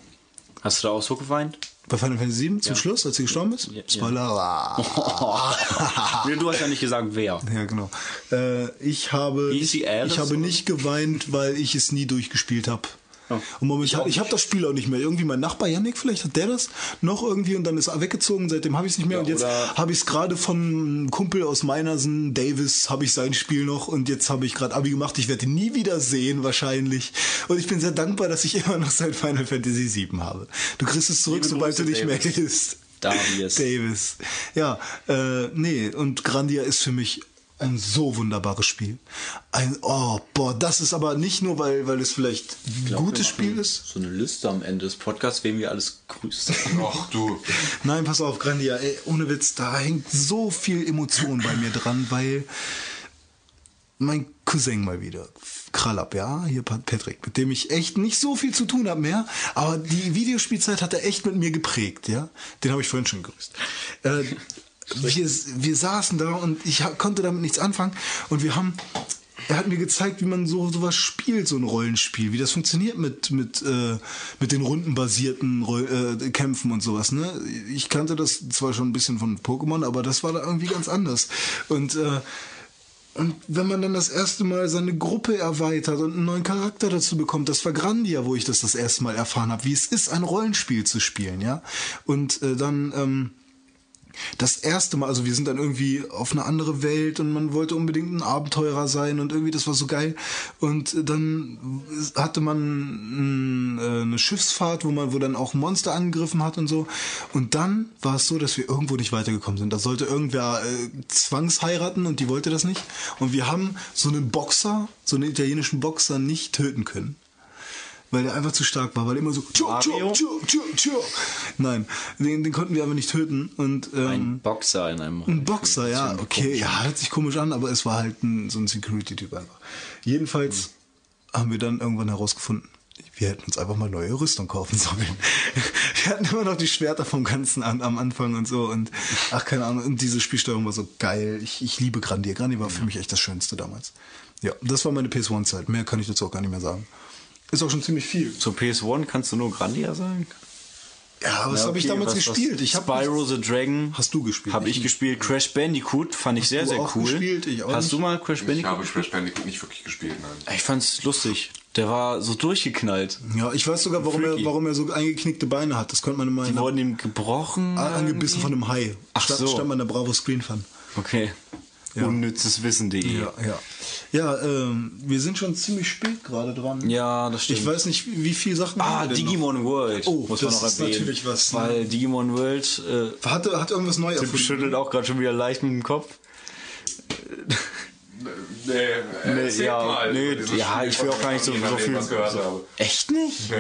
Hast du da auch so geweint? Bei Final Fantasy 7 zum Ja. Schluss, als sie gestorben ist? Ja, ja. Spoiler. Nee, du hast ja nicht gesagt, wer. Ja, genau. Äh, ich habe, sie ich, habe nicht geweint, weil ich es nie durchgespielt habe. Oh. Und momentan, Ich ich, habe das Spiel auch nicht mehr. Irgendwie mein Nachbar Yannick, vielleicht hat der das noch irgendwie und dann ist er weggezogen. Seitdem habe ich es nicht mehr. Ja, und jetzt habe ich es gerade von einem Kumpel aus Meinersen, Davis, habe ich sein Spiel noch und jetzt habe ich gerade Abi gemacht. Ich werde ihn nie wieder sehen wahrscheinlich. Und ich bin sehr dankbar, dass ich immer noch sein Final Fantasy 7 habe. Du kriegst es zurück, Liebe sobald Grüße, du nicht mehr Davis. hilfst. Davies. Davis. Ja, äh, nee, und Grandia ist für mich ein so wunderbares Spiel. Ein, oh, boah, das ist aber nicht nur, weil, weil es vielleicht ein glaub, gutes Spiel ist. So eine Liste am Ende des Podcasts, wen wir alles grüßen. Ach du. Nein, pass auf, Grandia, ey, ohne Witz, da hängt so viel Emotion bei mir dran, weil mein Cousin mal wieder, Krallab, ja, hier Pat- Patrick, mit dem ich echt nicht so viel zu tun habe mehr, aber die Videospielzeit hat er echt mit mir geprägt, ja. Den habe ich vorhin schon gegrüßt. Äh, wir, wir saßen da und ich konnte damit nichts anfangen und wir haben er hat mir gezeigt, wie man so sowas spielt, so ein Rollenspiel, wie das funktioniert mit mit äh, mit den rundenbasierten Roll äh, Kämpfen und sowas. Ne, ich kannte das zwar schon ein bisschen von Pokémon, aber das war da irgendwie ganz anders. Und äh, und wenn man dann das erste Mal seine Gruppe erweitert und einen neuen Charakter dazu bekommt, das war Grandia, wo ich das das erste Mal erfahren habe, wie es ist, ein Rollenspiel zu spielen, ja. Und äh, dann ähm, das erste Mal, also wir sind dann irgendwie auf eine andere Welt und man wollte unbedingt ein Abenteurer sein und irgendwie das war so geil. Und dann hatte man äh, eine Schiffsfahrt, wo man, wo dann auch Monster angegriffen hat und so. Und dann war es so, dass wir irgendwo nicht weitergekommen sind. Da sollte irgendwer äh, zwangsheiraten und die wollte das nicht. Und wir haben so einen Boxer, so einen italienischen Boxer nicht töten können. Weil der einfach zu stark war, weil immer so tschu, Mario? tschu, tschu, tschu. Nein, den, den konnten wir aber nicht töten. Und ähm, Ein Boxer in einem ein Boxer, ja, okay, ja, hört sich komisch an, aber es war halt ein, so ein Security-Typ einfach. Jedenfalls haben wir dann irgendwann herausgefunden, wir hätten uns einfach mal neue Rüstung kaufen sollen. Wir hatten immer noch die Schwerter vom Ganzen an, am Anfang und so und ach, keine Ahnung, und diese Spielsteuerung war so geil. Ich, ich liebe Grandia. Grandia war für mich echt das Schönste damals. Ja, das war meine PS1-Zeit. Mehr kann ich dazu auch gar nicht mehr sagen. Ist auch schon ziemlich viel. Zur PS1 kannst du nur Grandia sagen? Ja, was Ja, habe ich okay, damals was- gespielt? Ich Spyro the Dragon. Hast du gespielt? Habe ich gespielt. Crash Bandicoot fand ich sehr, du sehr auch cool. gespielt? Ich auch Hast nicht. du mal Crash Ich Bandicoot habe gespielt? Crash Bandicoot nicht wirklich gespielt, nein. Ich fand's lustig. Der war so durchgeknallt. Ja, ich weiß sogar, warum er, warum er so eingeknickte Beine hat. Das könnte man immer Die wurden ihm gebrochen. Angebissen von einem Hai. Ach stand, so. stand man in der Bravo Screen Fun. Okay. Ja. Unnützeswissen.de. Ja, ja. Ja, ähm, wir sind schon ziemlich spät gerade dran. Ja, das stimmt. Ich weiß nicht, wie, wie viele Sachen Ah, haben wir denn Digimon World. Oh, muss das man noch ist erwähnen. natürlich was, ne? Weil Digimon World. Äh, noch? Hat, hat irgendwas neu Tim erfunden? schüttelt auch gerade schon wieder leicht mit dem Kopf. Nee, Nee, erzähl ja, mal nee, dieses ja, ich will auch gar nicht so, so viel. was gehört so, habe. echt nicht? Nee.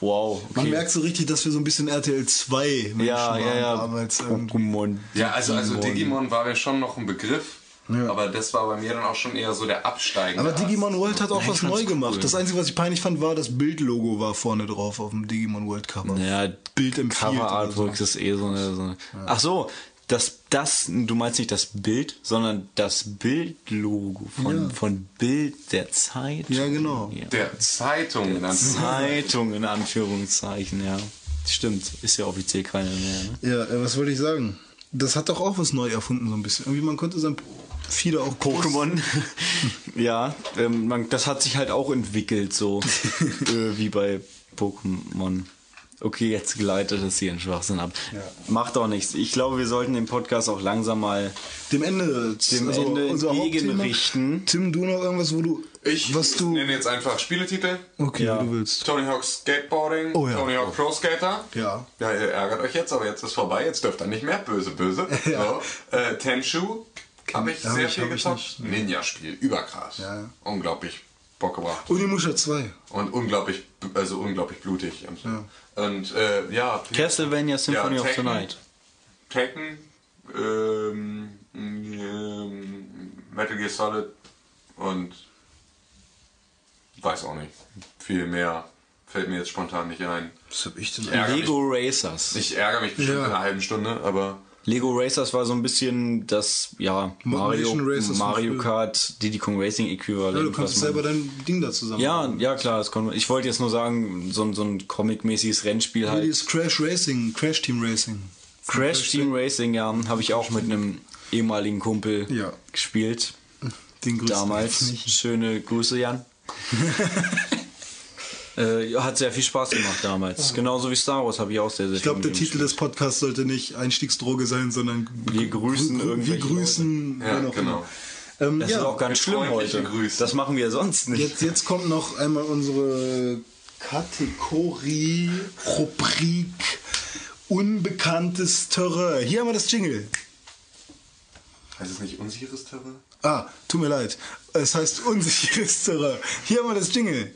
Wow. Okay. Man merkt so richtig, dass wir so ein bisschen RTL 2 Menschen ja, ja, waren ja. damals. irgendwie. Pokémon. Ja, also, also Digimon. Digimon war mir schon noch ein Begriff. Aber das war bei mir dann auch schon eher so der absteigende. Aber. Digimon World hat auch Ja, ich was neu gemacht. cool. Das Einzige, was ich peinlich fand, war, das Bildlogo war vorne drauf auf dem Digimon World Cover. Ja, Bild empfiehlt Cover oder Artwork so. ist eh so eine. So eine Ach so, das, das, du meinst nicht das Bild, sondern das Bildlogo von, von Bild der Zeit. Ja, genau. Ja. Der Zeitung. in Anführungszeichen. Zeitung in Anführungszeichen, ja. Stimmt, ist ja offiziell keine mehr. Ne? Ja, äh, was wollte ich sagen? Das hat doch auch was neu erfunden, so ein bisschen. Irgendwie, man konnte sein Fieder auch Pokémon. ja, ähm, man, das hat sich halt auch entwickelt, so äh, wie bei Pokémon. Okay, jetzt gleitet es hier in Schwachsinn ab. Macht auch nichts. Ich glaube, wir sollten den Podcast auch langsam mal dem Ende, dem Ende unser entgegenrichten. Tim, du noch irgendwas, wo du. Ich was du. nenne jetzt einfach Spieletitel. Okay, Ja. wie du willst. Tony Hawk Skateboarding, Oh ja. Tony Hawk Pro Skater. Ja. Ja, ihr ärgert euch jetzt, aber jetzt ist vorbei. Jetzt dürft ihr nicht mehr. Böse, böse. So. Äh, Tenshu habe ich hab sehr ich- viel ich gezockt. Ninja-Spiel, überkrass. Ja, ja. Unglaublich Bock gebracht. Unimusha 2. Und unglaublich, also unglaublich blutig. Und, so. und äh, ja. Castlevania Symphony Ja, of the Tekken. Night. Tekken, ähm, ähm, Metal Gear Solid und weiß auch nicht. Viel mehr fällt mir jetzt spontan nicht ein. Was hab ich denn? ärgere Lego Racers. Ich ärgere mich bestimmt Ja. in einer halben Stunde, aber Lego Racers war so ein bisschen das, ja, Mario, Mario. Kart, Diddy Kong Racing Äquivalent. Ja, du kannst selber dein Ding da zusammen. Ja, ja klar, das konnte. Ich wollte jetzt nur sagen, so, ein- so ein comic-mäßiges Rennspiel halt. dieses Crash Racing, Crash Team Racing. Crash Team Racing, ja, habe ich auch mit einem ehemaligen Kumpel Ja. gespielt. Den grüßen wir Damals. Schöne Grüße, Jan. äh, ja, hat sehr viel Spaß gemacht damals. Genauso wie Star Wars habe ich auch sehr, sehr Ich glaube, der Titel des Podcasts sollte nicht Einstiegsdroge sein, sondern Wir grüßen wir irgendwelche grüßen. Ja, genau. immer. Ähm, Das ja, ist auch ganz schlimm heute. Grüßen. Das machen wir sonst nicht. jetzt, jetzt kommt noch einmal unsere Kategorie, Rubrik Unbekanntes Terrain. Hier haben wir das Jingle. heißt es nicht unsicheres Terrain? Ah, tut mir leid. Es heißt unsicheres Terrain. Hier haben wir das Jingle.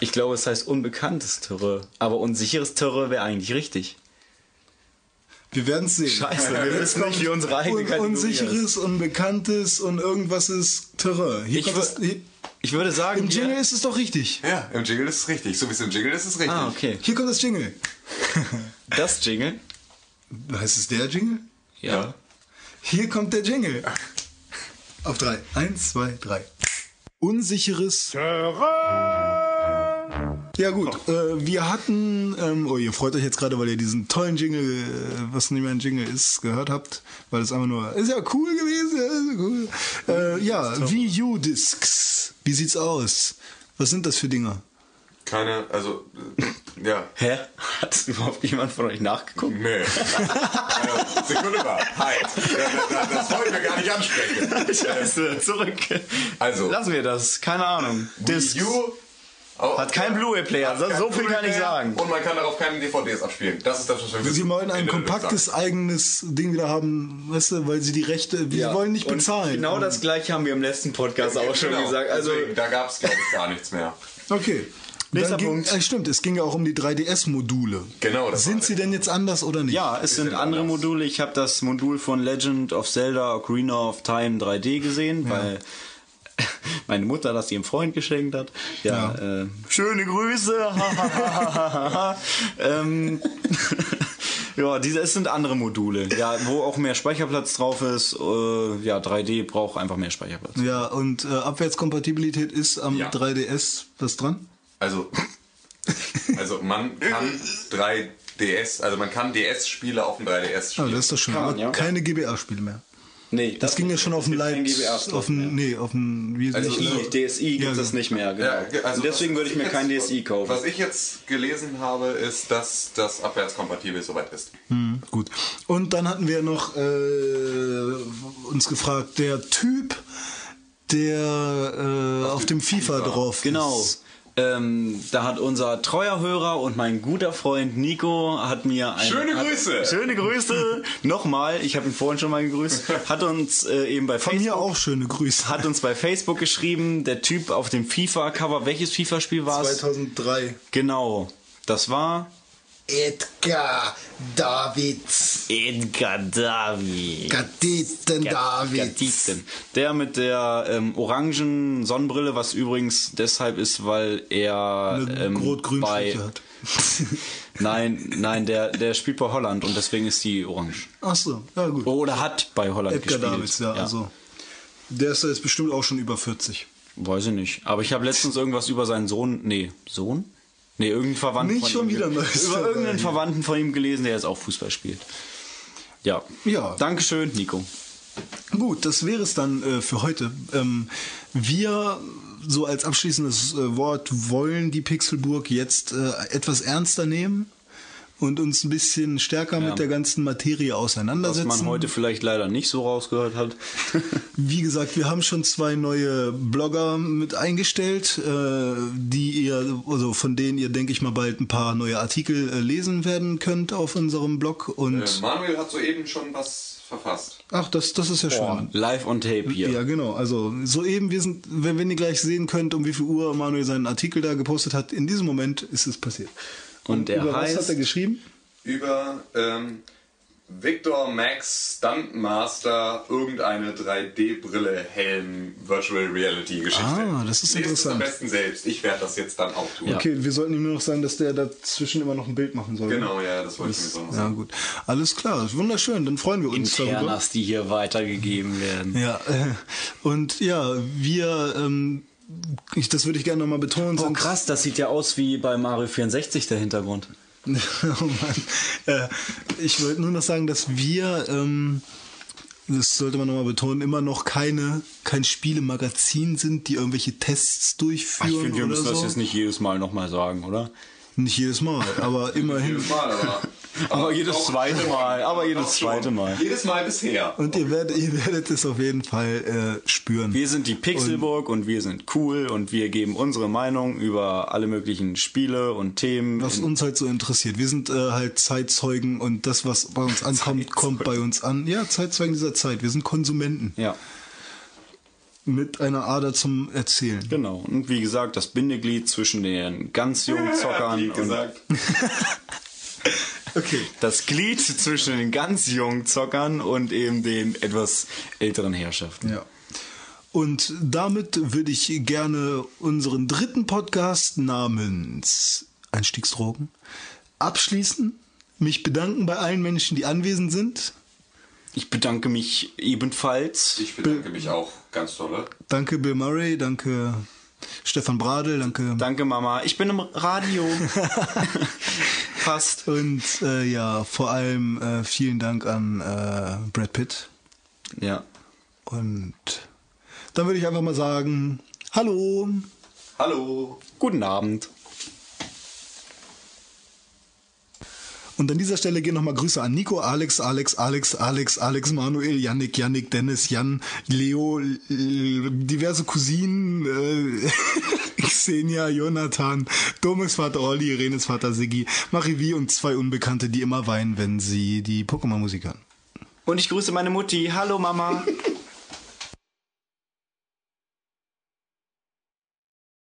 Ich glaube, es heißt unbekanntes Terrain. Aber unsicheres Terrain wäre eigentlich richtig. Wir werden es sehen. Scheiße, wir wissen nicht, wie unsere eigene un Kategorie Unsicheres, Unbekanntes und irgendwas ist Terrain. Hier Ich kommt das, hier, Ich würde sagen, Im Jingle ist es doch richtig. Ja, im Jingle ist es richtig. So wie es im Jingle ist, ist es richtig. Ah, okay. Hier kommt das Jingle. Das Jingle? Heißt es der Jingle? Ja. Hier kommt der Jingle. Auf drei. Eins, zwei, drei. Unsicheres. Ja gut, äh, wir hatten, ähm, oh ihr freut euch jetzt gerade, weil ihr diesen tollen Jingle, äh, was nicht mehr ein Jingle ist, gehört habt, weil es einfach nur, ist ja cool gewesen, ja, ist ja cool. Äh, ja, Wii U Discs, wie sieht's aus? Was sind das für Dinger? Keine, also, äh, ja. Hä? Hat überhaupt jemand von euch nachgeguckt? Nee. äh, Sekunde mal. Halt. Das, das wollen wir gar nicht ansprechen. Scheiße, zurück. Also. Lassen wir das, keine Ahnung. Discs. Wii U oh, Hat kein Blu-ray-Player, so- so viel kann ich sagen. Und man kann darauf keine DVDs abspielen. Das ist das, was wir wissen. Sie wollen ein kompaktes eigenes Ding wieder haben, weißt du, weil sie die Rechte, sie wollen nicht Und bezahlen. Genau das gleiche haben wir im letzten Podcast Sache. auch schon Genau. gesagt. Also, Deswegen, da gab es, glaube ich, gar nichts mehr. Okay. Nächster Dann ging, Punkt. Äh, stimmt, es ging ja auch um die 3DS-Module. Genau, das Sind sie denn jetzt anders oder nicht? ja, es sind sind andere anders. Module. Ich habe das Modul von Legend of Zelda Ocarina of Time 3D gesehen, weil meine Mutter das ihrem Freund geschenkt hat. Ja, Äh, schöne Grüße. ähm, ja, diese, es sind andere Module, ja, wo auch mehr Speicherplatz drauf ist. Äh, ja, 3D braucht einfach mehr Speicherplatz. Ja, und äh, Abwärtskompatibilität ist am Ja. 3DS was dran? Also, also man kann 3DS, also man kann DS-Spiele auf dem 3DS Ah, spielen. das ist doch schön. Kann man, Aber ja. keine GBA-Spiele mehr. Nee, Das, ging ja schon auf dem Light, auf dem, nee, auf dem, wie Also nicht- DSI, DSI gibt Ja, es nicht mehr, genau. Ja, also Und deswegen würde ich mir jetzt- kein DSI kaufen. Was ich jetzt gelesen habe, ist, dass das abwärtskompatibel soweit ist. Hm, gut. Und dann hatten wir noch äh, uns gefragt, der Typ, der äh, auf, dem FIFA, FIFA. drauf Genau. ist. Ähm, da hat unser treuer Hörer und mein guter Freund Nico hat mir ein, Schöne hat, Grüße! Schöne Grüße nochmal. Ich habe ihn vorhin schon mal gegrüßt. Hat uns äh, eben bei Von mir Facebook auch schöne Grüße. hat uns bei Facebook geschrieben, der Typ auf dem FIFA Cover. Welches FIFA Spiel war es? 2003. Genau. Das war Edgar Davids. Edgar David. Gatiten Davids. Gatiten. Der mit der ähm, orangen Sonnenbrille, was übrigens deshalb ist, weil er Eine ähm, rot-grün hat. Nein, nein, der der spielt bei Holland und deswegen ist die orange. Ach so, ja gut. Oder hat bei Holland Edgar gespielt. Davids, ja, also. Der ist jetzt bestimmt auch schon über 40. Weiß ich nicht. Aber ich habe letztens irgendwas über seinen Sohn. Nee, Sohn? Nee, irgendeinen Verwandten Nicht von schon ihm wieder Neues Über irgendeinen. Verwandten von ihm gelesen, der jetzt auch Fußball spielt. Ja. Ja. Dankeschön, Nico. Gut, das wäre es dann äh, für heute. Ähm, wir, so als abschließendes äh, Wort, wollen die Pixelburg jetzt äh, etwas ernster nehmen und uns ein bisschen stärker mit der ganzen Materie Was auseinandersetzen. man heute vielleicht leider nicht so rausgehört hat. Wie gesagt, wir haben schon zwei neue Blogger mit eingestellt, äh, die ihr, also von denen ihr, denke ich mal, bald ein paar neue Artikel äh, lesen werden könnt auf unserem Blog. Und Äh, Manuel hat soeben schon was verfasst. ach, das, das ist ja schön. Live on Tape hier. Ja, genau. Also soeben, wir sind, wenn, wenn ihr gleich sehen könnt, um wie viel Uhr Manuel seinen Artikel da gepostet hat, in diesem Moment ist es passiert. Und der Über was heißt- hat er geschrieben? Über ähm, Victor Max Stuntmaster irgendeine 3D-Brille Helm Virtual Reality Geschichte. Ah, das ist Lest interessant. Es am besten selbst. Ich werde das jetzt dann auch tun. Okay, wir sollten ihm nur noch sagen, dass der dazwischen immer noch ein Bild machen soll. Genau, ja, das wollte ich mir so noch Ja, sagen. gut. Alles klar, wunderschön. Dann freuen wir uns darüber. Internas, die hier weitergegeben werden. Ja, und ja, wir, ähm, ich, das würde ich gerne nochmal betonen. Oh krass, das sieht ja aus wie bei Mario 64 der Hintergrund. oh Mann. Äh, ich wollte nur noch sagen, dass wir, ähm, das sollte man nochmal betonen, immer noch keine, kein Spielemagazin sind, die irgendwelche Tests durchführen. Ich finde, wir oder müssen so. das jetzt nicht jedes Mal nochmal sagen, oder? Nicht jedes Mal, aber immerhin. Jedes Mal, aber. Aber jedes doch zweite. Mal, aber jedes zweite Mal. Jedes Mal bisher. Und ihr werdet, ihr werdet es auf jeden Fall äh, spüren. Wir sind die Pixelburg und, wir sind cool und wir geben unsere Meinung über alle möglichen Spiele und Themen. was uns halt so interessiert. Wir sind äh, halt Zeitzeugen und das, was bei uns ankommt, kommt bei uns an. Ja, Zeitzeugen dieser Zeit. Wir sind Konsumenten ja, mit einer Ader zum Erzählen. genau. Und wie gesagt, das Bindeglied zwischen den ganz jungen Zockern Wie und gesagt. Okay. das Glied zwischen den ganz jungen Zockern und eben den etwas älteren Herrschaften. Ja. Und damit würde ich gerne unseren dritten Podcast namens Einstiegsdrogen abschließen. Mich bedanken bei allen Menschen, die anwesend sind. Ich bedanke mich ebenfalls. Ich bedanke mich auch ganz toll. Danke Bill Murray, danke Stefan Bradl, danke. Danke Mama. Ich bin im Radio. Fast. Und äh, ja, vor allem äh, vielen Dank an äh, Brad Pitt. Ja. Und dann würde ich einfach mal sagen, hallo. Hallo. Guten Abend. Und an dieser Stelle gehen nochmal Grüße an Nico, Alex, Alex, Alex, Alex, Alex, Manuel, Yannick, Yannick, Dennis, Jan, Leo, diverse Cousinen, äh, Xenia, Jonathan, Domes Vater Olli, Renes Vater Siggi, Marivi und zwei Unbekannte, die immer weinen, wenn sie die Pokémon-Musik hören. Und ich grüße meine Mutti. Hallo Mama.